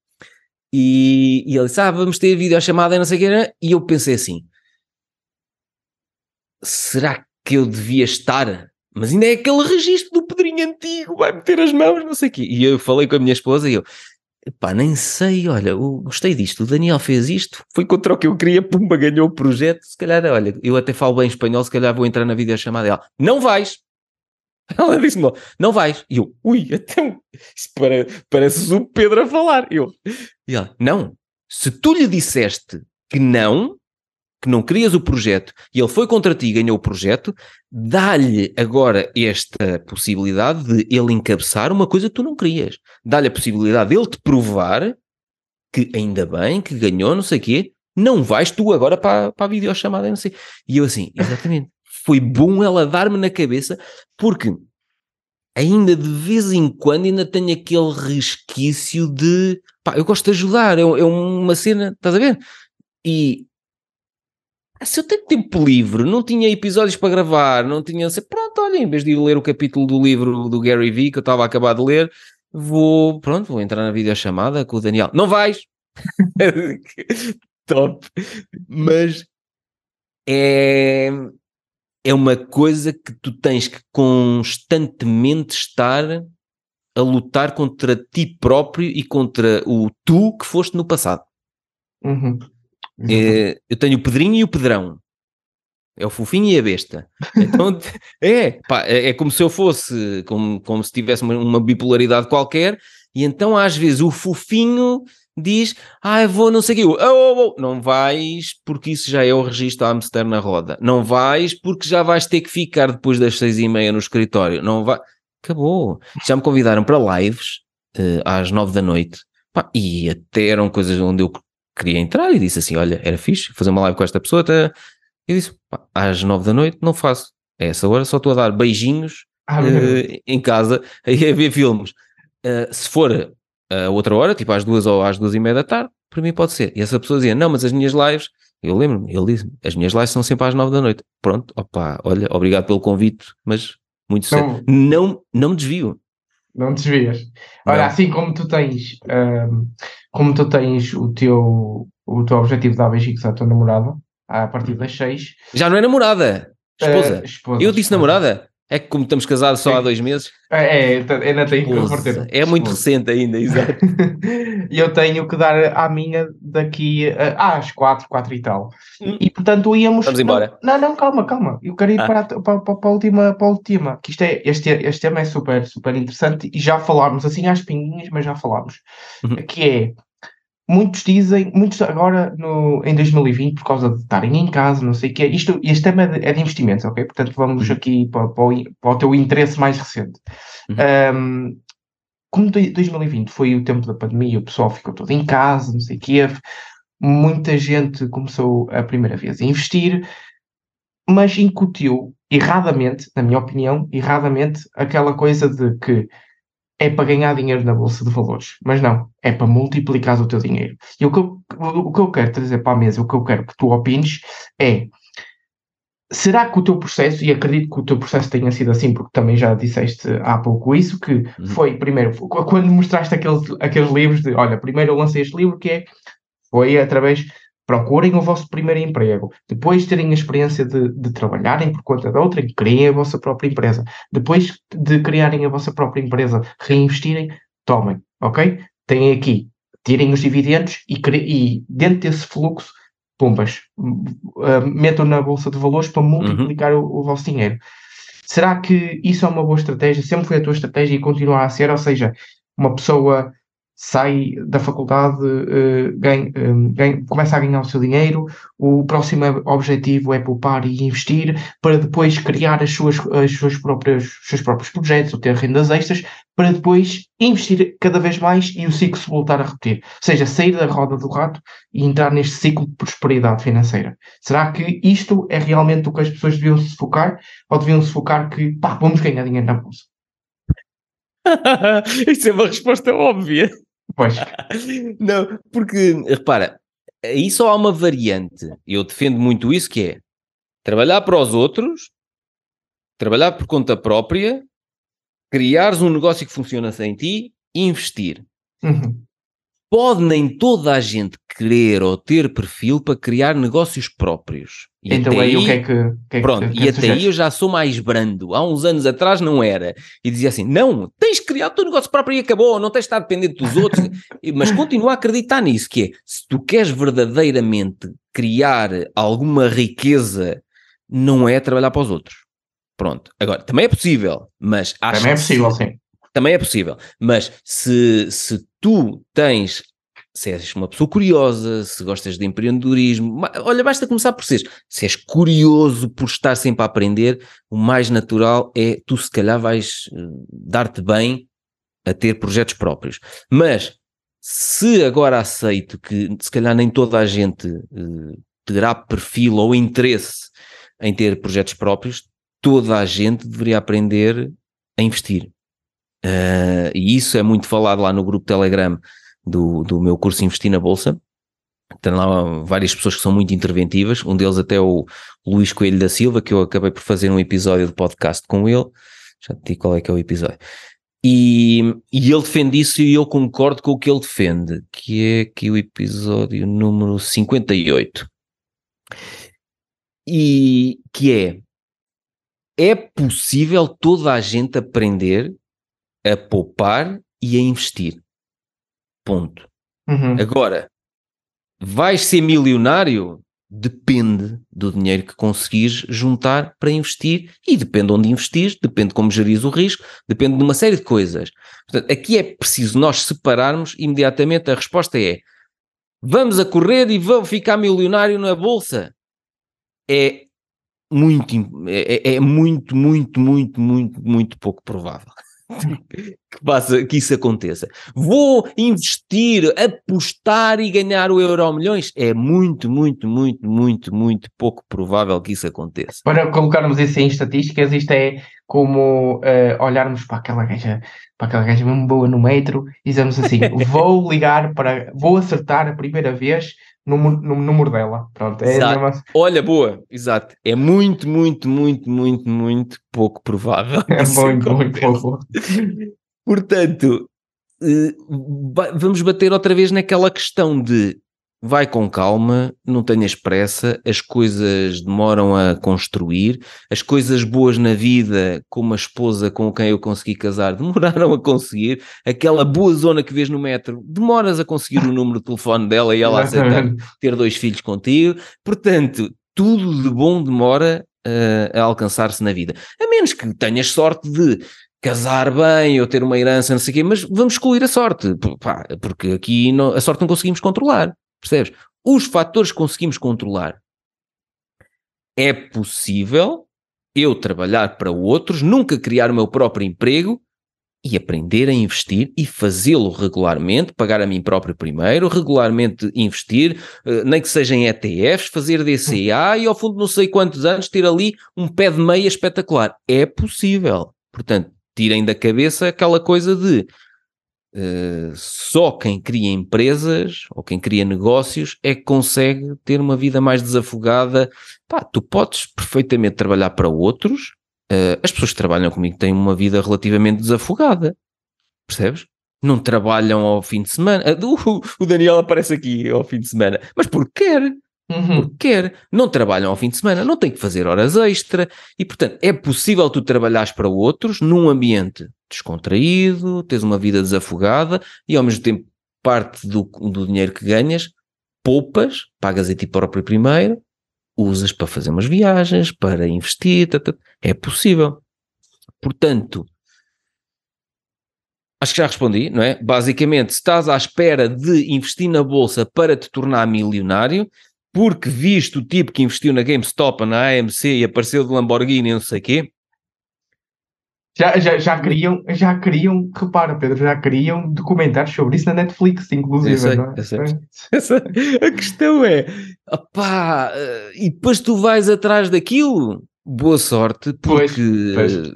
e, e ele disse: Ah, vamos ter videochamada e não sei o que era. E eu pensei assim: será que eu devia estar? Mas ainda é aquele registro do Pedrinho antigo, vai meter as mãos, não sei o quê. E eu falei com a minha esposa e eu, pá, nem sei, olha, eu gostei disto, o Daniel fez isto, foi contra o que eu queria, pumba, ganhou o projeto, se calhar, olha, eu até falo bem espanhol, se calhar vou entrar na videochamada dela. Não vais! Ela disse-me, não vais. E eu, ui, até isso para, parece o Pedro a falar. Eu, e ela, não, se tu lhe disseste que não, que não querias o projeto e ele foi contra ti e ganhou o projeto, dá-lhe agora esta possibilidade de ele encabeçar uma coisa que tu não querias. Dá-lhe a possibilidade de ele te provar que ainda bem, que ganhou, não sei o quê, não vais tu agora para, para a videochamada, não sei. E eu assim, exatamente foi bom ela dar-me na cabeça, porque ainda de vez em quando ainda tenho aquele resquício de pá, eu gosto de ajudar, é, é uma cena, estás a ver? E se eu tenho tempo livre, não tinha episódios para gravar, não tinha, pronto, olha, em vez de ir ler o capítulo do livro do Gary Vee que eu estava a acabar de ler, vou, pronto, vou entrar na videochamada com o Daniel. Não vais! Top! Mas é, é uma coisa que tu tens que constantemente estar a lutar contra ti próprio e contra o tu que foste no passado. Uhum. É, eu tenho o Pedrinho e o Pedrão. É o fofinho e a besta. Então, é, pá, é, é, como se eu fosse, como, como se tivesse uma, uma bipolaridade qualquer, e então às vezes o fofinho diz, ah, vou não sei o quê, oh, oh, oh. não vais porque isso já é o registro Amster na roda, não vais porque já vais ter que ficar depois das seis e meia no escritório, não vai, acabou, já me convidaram para lives uh, às nove da noite, Pá, e até eram coisas onde eu queria entrar e disse assim, olha, era fixe fazer uma live com esta pessoa, até... eu disse, Pá, às nove da noite não faço, a essa hora só estou a dar beijinhos ah, uh, em casa, a ver filmes, uh, se for a outra hora, tipo às duas ou às duas e meia da tarde, para mim pode ser. E essa pessoa dizia, não, mas as minhas lives, eu lembro-me, ele disse, as minhas lives são sempre às nove da noite. Pronto, opá, olha, obrigado pelo convite, mas muito cedo. Não, não me desvio. Não desvias. Olha, não. assim como tu tens, um, como tu tens o teu, o teu objetivo de dar beijinhos à tua namorada, a partir das seis. Já não é namorada, esposa. Uh, esposa eu disse esposa. namorada? É que como estamos casados só há dois meses. É, é ainda tenho que converter. É muito recente ainda, exato. E eu tenho que dar à minha daqui a, às quatro, quatro e tal. Hum. E portanto íamos. Vamos embora. Não, não, calma, calma. Eu quero ir ah. para, para, para, a última, para a última. Que isto é, este, este tema é super, super interessante e já falámos assim às pinguinhas, mas já falámos. Uhum. Que é muitos dizem, muitos agora no, em 2020, por causa de estarem em casa, não sei o quê, isto, este tema é de, é de investimentos, ok? Portanto, vamos uhum. aqui para, para, o, para, o, teu interesse mais recente. Uhum. Um, como 2020 foi o tempo da pandemia, o pessoal ficou todo em casa, não sei o quê, muita gente começou a primeira vez a investir, mas incutiu erradamente, na minha opinião, erradamente, aquela coisa de que é para ganhar dinheiro na bolsa de valores, mas não, é para multiplicar o teu dinheiro. E o que eu, o que eu quero trazer para a mesa, o que eu quero que tu opines é será que o teu processo, e acredito que o teu processo tenha sido assim, porque também já disseste há pouco isso, que uhum. foi, primeiro, quando mostraste aqueles, aqueles livros de, olha, primeiro eu lancei este livro que é, foi através procurem o vosso primeiro emprego, depois terem a experiência de, de trabalharem por conta da outra, criem a vossa própria empresa, depois de criarem a vossa própria empresa, reinvestirem, tomem, ok? Têm aqui, tirem os dividendos e, e dentro desse fluxo, pumbas, uh, metam na bolsa de valores para multiplicar uhum. o, o vosso dinheiro. Será que isso é uma boa estratégia? Sempre foi a tua estratégia e continua a ser? Ou seja, uma pessoa sai da faculdade, uh, ganha, uh, ganha, começa a ganhar o seu dinheiro, o próximo objetivo é poupar e investir para depois criar as suas, as suas próprias, os seus próprios projetos ou ter rendas extras para depois investir cada vez mais e o ciclo se voltar a repetir. Ou seja, sair da roda do rato e entrar neste ciclo de prosperidade financeira. Será que isto é realmente o que as pessoas deviam se focar ou deviam se focar que, pá, vamos ganhar dinheiro na bolsa? Isso é uma resposta óbvia. Pois. Não, porque, repara, aí só há uma variante. Eu defendo muito isso, que é trabalhar para os outros, trabalhar por conta própria, criares um negócio que funciona sem ti e investir. Uhum pode nem toda a gente querer ou ter perfil para criar negócios próprios. E então aí, aí o que é que. que, é pronto, que, e até aí eu já sou mais brando. Há uns anos atrás não era. E dizia assim: não, tens que criar o teu negócio próprio e acabou, não tens de estar dependente dos outros. Mas continua a acreditar nisso, que é se tu queres verdadeiramente criar alguma riqueza, não é trabalhar para os outros. Pronto. Agora, também é possível, mas acho Também é possível, sim também é possível. Mas se, se tu tens, se és uma pessoa curiosa, se gostas de empreendedorismo, olha, basta começar por ser. Se és curioso por estar sempre a aprender, o mais natural é tu, se calhar, vais eh, dar-te bem a ter projetos próprios. Mas se agora aceito que se calhar nem toda a gente uh, terá perfil ou interesse em ter projetos próprios, toda a gente deveria aprender a investir. Uh, e isso é muito falado lá no grupo Telegram do, do meu curso Investir na Bolsa. Tem lá várias pessoas que são muito interventivas, um deles até o Luís Coelho da Silva, que eu acabei por fazer um episódio de podcast com ele. Já te digo qual é que é o episódio. E, e ele defende isso e eu concordo com o que ele defende, que é aqui o episódio número 58. E que é é possível toda a gente aprender a poupar e a investir. Ponto. Uhum. Agora, vais ser milionário? Depende do dinheiro que conseguires juntar para investir e depende onde investir, depende como gerir o risco, depende de uma série de coisas. Portanto, aqui é preciso nós separarmos imediatamente. A resposta é: vamos a correr e vamos ficar milionário na bolsa. É muito, é, é muito, muito, muito, muito, muito pouco provável que, passa, que isso aconteça. Vou investir, apostar e ganhar o euro milhões? É muito, muito, muito, muito, muito pouco provável que isso aconteça. Para colocarmos isso em estatísticas, isto é como uh, olharmos para aquela gaja, para aquela gaja mesmo boa no metro e dizemos assim: vou ligar para, vou acertar a primeira vez no, no número dela. Pronto, é exato. Mesmo... Olha, boa, exato. É muito, muito, muito, muito, muito pouco provável. É muito, muito pouco. Portanto, eh, vamos bater outra vez naquela questão de vai com calma, não tenhas pressa, as coisas demoram a construir, as coisas boas na vida, como a esposa com quem eu consegui casar, demoraram a conseguir, aquela boa zona que vês no metro, demoras a conseguir o número de telefone dela e ela aceitar ter dois filhos contigo, portanto, tudo de bom demora uh, a alcançar-se na vida, a menos que tenhas sorte de casar bem ou ter uma herança, não sei o quê, mas vamos excluir a sorte, pá, porque aqui não, a sorte não conseguimos controlar. Percebes? Os fatores que conseguimos controlar. É possível eu trabalhar para outros, nunca criar o meu próprio emprego e aprender a investir e fazê-lo regularmente, pagar a mim próprio primeiro, regularmente investir, eh, nem que seja em ETFs, fazer DCA e ao fundo não sei quantos anos ter ali um pé de meia espetacular. É possível. Portanto, tirem da cabeça aquela coisa de Uh, só quem cria empresas ou quem cria negócios é que consegue ter uma vida mais desafogada. Pá, tu podes perfeitamente trabalhar para outros. Uh, as pessoas que trabalham comigo têm uma vida relativamente desafogada. Percebes? Não trabalham ao fim de semana. Uh, o Daniel aparece aqui ao fim de semana, mas porque quer. Uhum. Porque quer, não trabalham ao fim de semana, não tem que fazer horas extra e, portanto, é possível tu trabalhares para outros num ambiente descontraído, tens uma vida desafogada e, ao mesmo tempo, parte do, do dinheiro que ganhas, poupas, pagas a ti próprio primeiro, usas para fazer umas viagens, para investir, tata, é possível. Portanto, acho que já respondi, não é? Basicamente, se estás à espera de investir na bolsa para te tornar milionário, porque viste o tipo que investiu na GameStop, na AMC e apareceu de Lamborghini e não sei o quê. Já, já, já queriam, já queriam, repara Pedro, já queriam documentários sobre isso na Netflix, inclusive. Sei, não é? A questão é, opá, e depois tu vais atrás daquilo, boa sorte, porque... Pois, pois.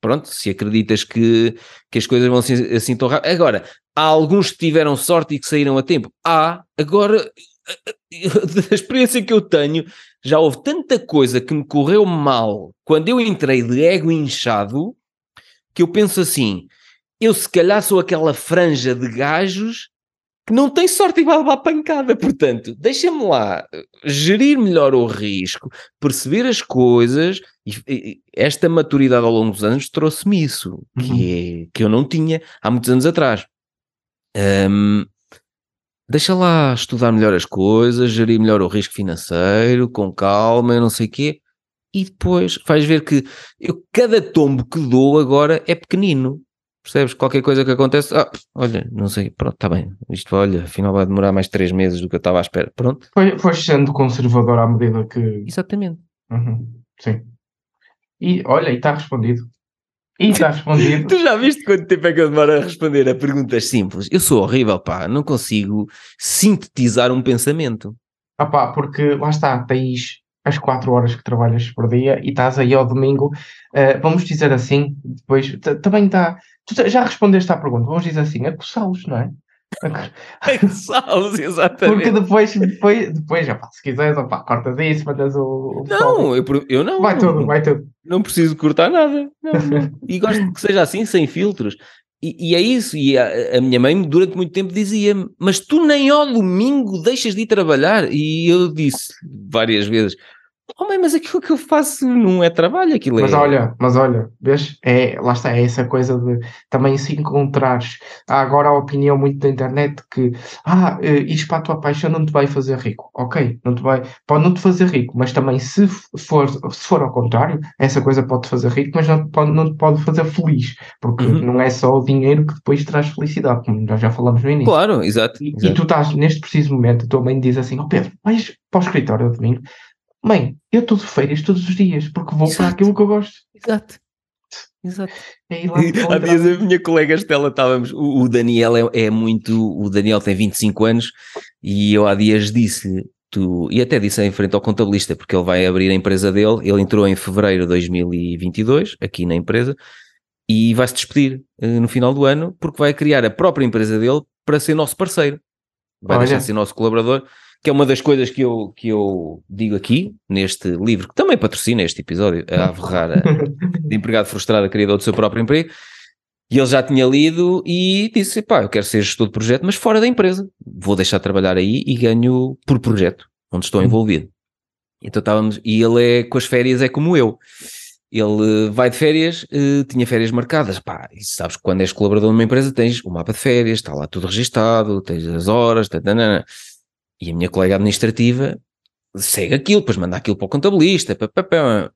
Pronto, se acreditas que, que as coisas vão assim, assim tão rápido. Agora, há alguns que tiveram sorte e que saíram a tempo. Há, agora da experiência que eu tenho, já houve tanta coisa que me correu mal quando eu entrei de ego inchado que eu penso assim: eu se calhar sou aquela franja de gajos que não tem sorte e vai levar pancada. Portanto, deixa-me lá gerir melhor o risco, perceber as coisas. E, esta maturidade ao longo dos anos trouxe-me isso, que, uhum. é, que eu não tinha há muitos anos atrás. Um, deixa lá estudar melhor as coisas, gerir melhor o risco financeiro, com calma, não sei o quê, e depois vais ver que eu, cada tombo que dou agora é pequenino. Percebes? Qualquer coisa que acontece, ah, olha, não sei, pronto, está bem. Isto, olha, afinal vai demorar mais três meses do que eu estava à espera. Pronto. Foi, foi sendo conservador à medida que. Exatamente. Uhum, sim. E olha, e está respondido. E está respondido. tu já viste quanto tempo é que eu demoro a responder a perguntas simples? Eu sou horrível, pá, não consigo sintetizar um pensamento. Ah pá, porque lá está, tens as 4 horas que trabalhas por dia e estás aí ao domingo, uh, vamos dizer assim, depois também está. Tu já respondeste à pergunta, vamos dizer assim, a coçá-los, não é? Salves, exatamente. Porque depois, depois, depois opa, se quiseres, opa, cortas isso, mandas o. o não, eu, eu não. Vai tudo, vai tudo. Não preciso cortar nada. Não, não. E gosto que seja assim, sem filtros. E, e é isso. E a, a, minha mãe, durante muito tempo, dizia-me: Mas tu nem ao domingo deixas de ir trabalhar. E eu disse várias vezes: Oh, mãe, mas aquilo que eu faço não é trabalho, aquilo mas é. Mas olha, mas olha, vês? É, lá está, é essa coisa de também se encontrares. Há agora a opinião muito da internet que, ah, eh, isto para a tua paixão não te vai fazer rico. Ok, não te vai, pode não te fazer rico, mas também se for, se for ao contrário, essa coisa pode te fazer rico, mas não, pode, não te pode fazer feliz, porque uhum. não é só o dinheiro que depois traz felicidade, como nós já falamos no início. Claro, exato. E, exato. e tu estás, neste preciso momento, a tua mãe diz assim: Ó oh Pedro, vais para o escritório do domingo Mãe, eu estou de férias todos os dias, porque vou Exato. para aquilo que eu gosto. Exato. Exato. É Há dias a minha colega Estela estávamos, o, o Daniel é, é, muito, o Daniel tem 25 anos e eu há dias disse tu, e até disse em frente ao contabilista, porque ele vai abrir a empresa dele, ele entrou em fevereiro de 2022, aqui na empresa, e vai-se despedir uh, no final do ano, porque vai criar a própria empresa dele para ser nosso parceiro. Vai Olha. deixar de ser nosso colaborador que é uma das coisas que eu, que eu digo aqui, neste livro, que também patrocina este episódio, a Averrar, de empregado frustrado, criador do seu próprio emprego, E ele já tinha lido e disse: pá, eu quero ser gestor de projeto, mas fora da empresa. Vou deixar de trabalhar aí e ganho por projeto, onde estou envolvido. Então estávamos, e ele é com as férias, é como eu. Ele vai de férias, uh, tinha férias marcadas, pá, e sabes que quando és colaborador numa empresa tens o mapa de férias, está lá tudo registado, tens as horas, tatanana. E a minha colega administrativa segue aquilo, depois manda aquilo para o contabilista, pá, pá, pá.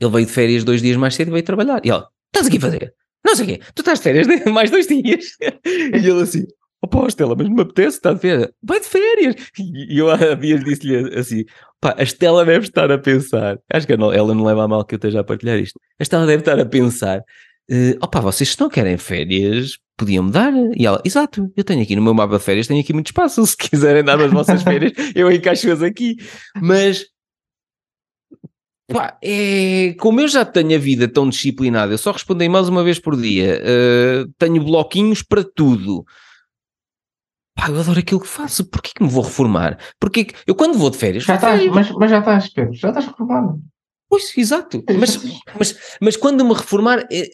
ele veio de férias dois dias mais cedo e veio trabalhar, e ela, estás aqui a fazer? Não sei o quê, tu estás de férias mais dois dias, e ele assim, opá, Estela, mas me apetece estar de férias, vai de férias, e eu há dias disse-lhe assim, Pá, a Estela deve estar a pensar, acho que ela não leva a mal que eu esteja a partilhar isto. A Estela deve estar a pensar: uh, opá, vocês não querem férias, podiam-me dar? E ela, exato, eu tenho aqui no meu mapa de férias, tenho aqui muito espaço. Se quiserem dar as vossas férias, eu encaixo-as aqui. Mas Pá, é, como eu já tenho a vida tão disciplinada, eu só respondo e-mails uma vez por dia, uh, tenho bloquinhos para tudo pá, eu adoro aquilo que faço, porquê que me vou reformar? Porque eu quando vou de férias... Já estás, mas, mas já estás, Pedro, já estás reformado. Pois, exato, mas, mas, mas quando me reformar, é,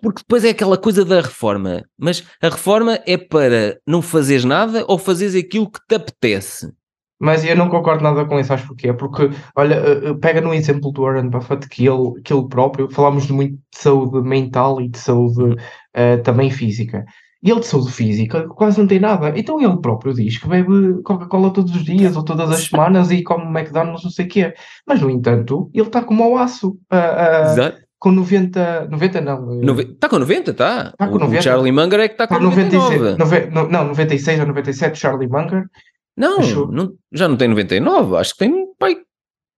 porque depois é aquela coisa da reforma, mas a reforma é para não fazeres nada ou fazeres aquilo que te apetece. Mas eu não concordo nada com isso, sabes porquê? Porque, olha, eh, eh, pega no exemplo do Warren Buffett, que ele, que ele próprio, falámos muito de saúde mental e de saúde uh, também física. E ele de saúde física quase não tem nada. Então ele próprio diz que bebe Coca-Cola todos os dias ou todas as semanas e come McDonald's, não sei o quê. Mas, no entanto, ele está como ao aço. Uh, uh, Exato. Com 90, 90 não. Está com 90, está. Está com 90. O Charlie Munger é que está com 99. 96, não, 96 ou 97, Charlie Munger. Não, não, já não tem 99, acho que tem pai.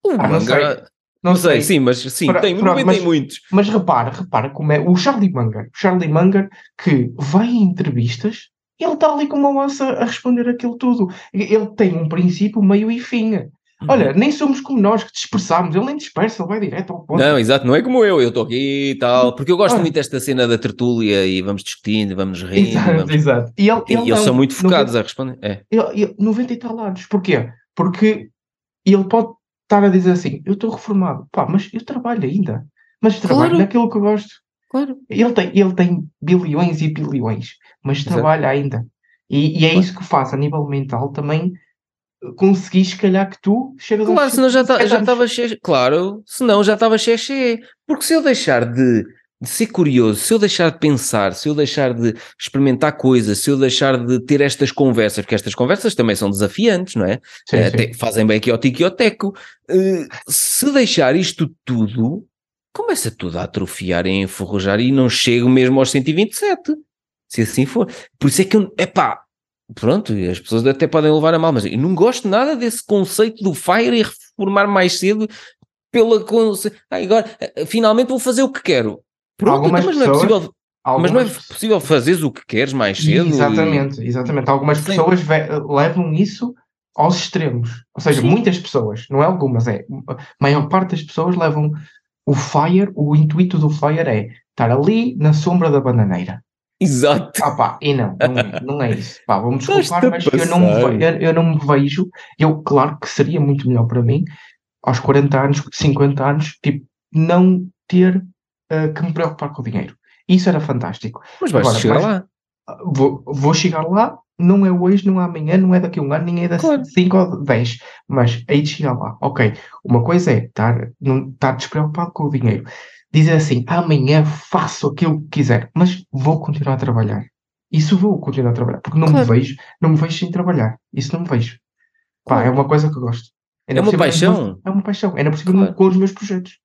O ah, Munger, não, não sei, sei, sim, mas sim, para, tem, para, mas, muitos. Mas repara, repara como é o Charlie Munger, o Charlie Munger que vai em entrevistas, ele está ali com uma massa a responder aquilo tudo. Ele tem um princípio, meio e fim. Uhum. Olha, nem somos como nós que dispersamos, ele nem dispersa, ele vai direto ao ponto. Não, exato, não é como eu, eu estou aqui e tal, porque eu gosto muito desta cena da tertúlia e vamos discutindo, vamos rindo. Exato, vamos... exato. E, ele, ele e eles são muito focados 90, a responder. É. Ele, ele, 90 e tal anos, porquê? Porque ele pode estar a dizer assim, eu estou reformado, pá, mas eu trabalho ainda, mas trabalho claro. naquilo que eu gosto. Claro. Ele tem, ele tem bilhões e bilhões, mas Exato. trabalha ainda. E, e é claro. isso que faz a nível mental também conseguir, se calhar, que tu chegas Claro, senão já estava cheio, claro, senão já estava cheio, cheio. Porque se eu deixar de de ser curioso, se eu deixar de pensar, se eu deixar de experimentar coisas, se eu deixar de ter estas conversas, porque estas conversas também são desafiantes, não é? Sim, sim. Fazem bem aqui ao tico e ao teco. Uh, se deixar isto tudo, começa tudo a atrofiar e a enferrujar e não chego mesmo aos 127. Se assim for. Por isso é que eu, epá, pronto, as pessoas até podem levar a mal, mas eu não gosto nada desse conceito do FIRE e reformar mais cedo pela. Ah, agora, eh, finalmente vou fazer o que quero. Pronto, algumas mas pessoas, não é possível. Algumas... Mas não é possível fazeres o que queres mais cedo? Exatamente, e... exatamente. Algumas Sim. pessoas levam isso aos extremos. Ou seja, Sim. muitas pessoas, não é algumas, é. A maior parte das pessoas levam o fire, o intuito do fire é estar ali na sombra da bananeira. Exato. Ah, pá, e não, não é, não é isso. Pá, vamos desculpar, mas eu não, me, eu, eu não me vejo. Eu, claro que seria muito melhor para mim, aos 40 anos, 50 anos, tipo, não ter uh, que me preocupar com o dinheiro. Isso era fantástico. Mas vais Agora, chegar mas, lá. Vou, vou chegar lá, não é hoje, não é amanhã, não é daqui a um ano, nem é daqui claro. 5 ou 10. Mas aí de chegar lá, ok. Uma coisa é estar, não, estar despreocupado com o dinheiro. Dizer assim, amanhã faço aquilo que quiser, mas vou continuar a trabalhar. Isso vou continuar a trabalhar, porque não claro. me vejo, não me vejo sem trabalhar. Isso não me vejo. Pá, claro. é uma coisa que eu gosto. é uma paixão. É uma paixão. É possível claro. com os meus projetos.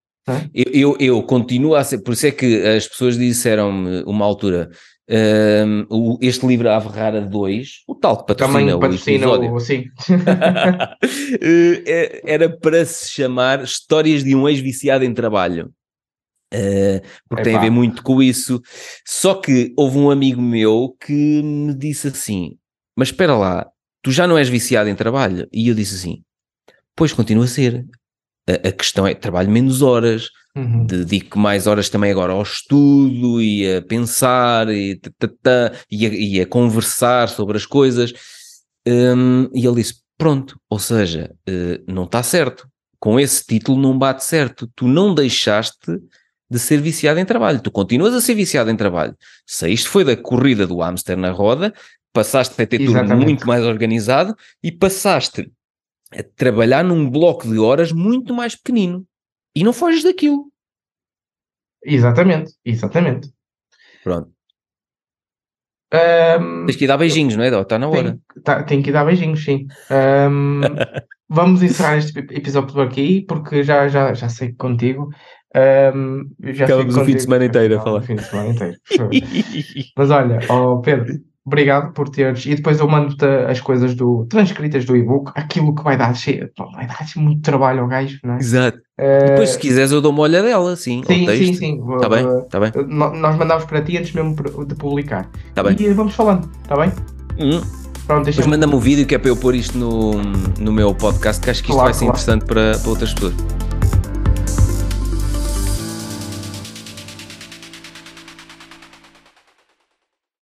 Eu, eu, eu, continuo a ser, por isso é que as pessoas disseram-me uma altura, um, este livro A Ferrara 2, o tal que patrocina, Também patrocina o episódio, o, sim. Eh, era para se chamar Histórias de um ex-viciado em trabalho. Uh, porque tem a ver muito com isso. Só que houve um amigo meu que me disse assim: Mas espera lá, tu já não és viciado em trabalho? E eu disse assim: Pois continua a ser a, questão é trabalho menos horas, uhum. dedico mais horas também agora ao estudo e a pensar e, tata, e, a, e a conversar sobre as coisas. Um, e ele disse: Pronto, ou seja, uh, não está certo. Com esse título não bate certo. Tu não deixaste de ser viciado em trabalho. Tu continuas a ser viciado em trabalho. Saíste foi da corrida do hamster na roda, passaste a ter tudo Exatamente. muito mais organizado e passaste a trabalhar num bloco de horas muito mais pequenino. E não foges daquilo. Exatamente, exatamente. Pronto. Ahm, Tens que ir dar beijinhos, não é? Dó? Está na hora. Tem, tá- tem que ir dar beijinhos, sim. Ahm, vamos encerrar este ep- episódio por aqui, porque já, já, já sei que contigo. Ahm, já Acabamos o fim de semana inteiro a falar. O fim de semana inteiro. Mas olha, ó Pedro, obrigado por teres. E depois eu mando-te as coisas do transcritas do e-book, aquilo que vai dar, vai dar muito trabalho ao gajo, não é? Exato. Eh, Depois, se quiseres, eu dou uma olhadela, sim, sim, sim, sim. Vou- Está bem? vou- Está bem? no- Nós mandamos para ti antes mesmo de publicar. Está bem. E vamos falando, está bem? Hum. Pronto, Depois manda-me o vídeo que é para eu pôr isto no, no meu podcast, que acho que isto Claro, vai ser claro. interessante para, para outras pessoas.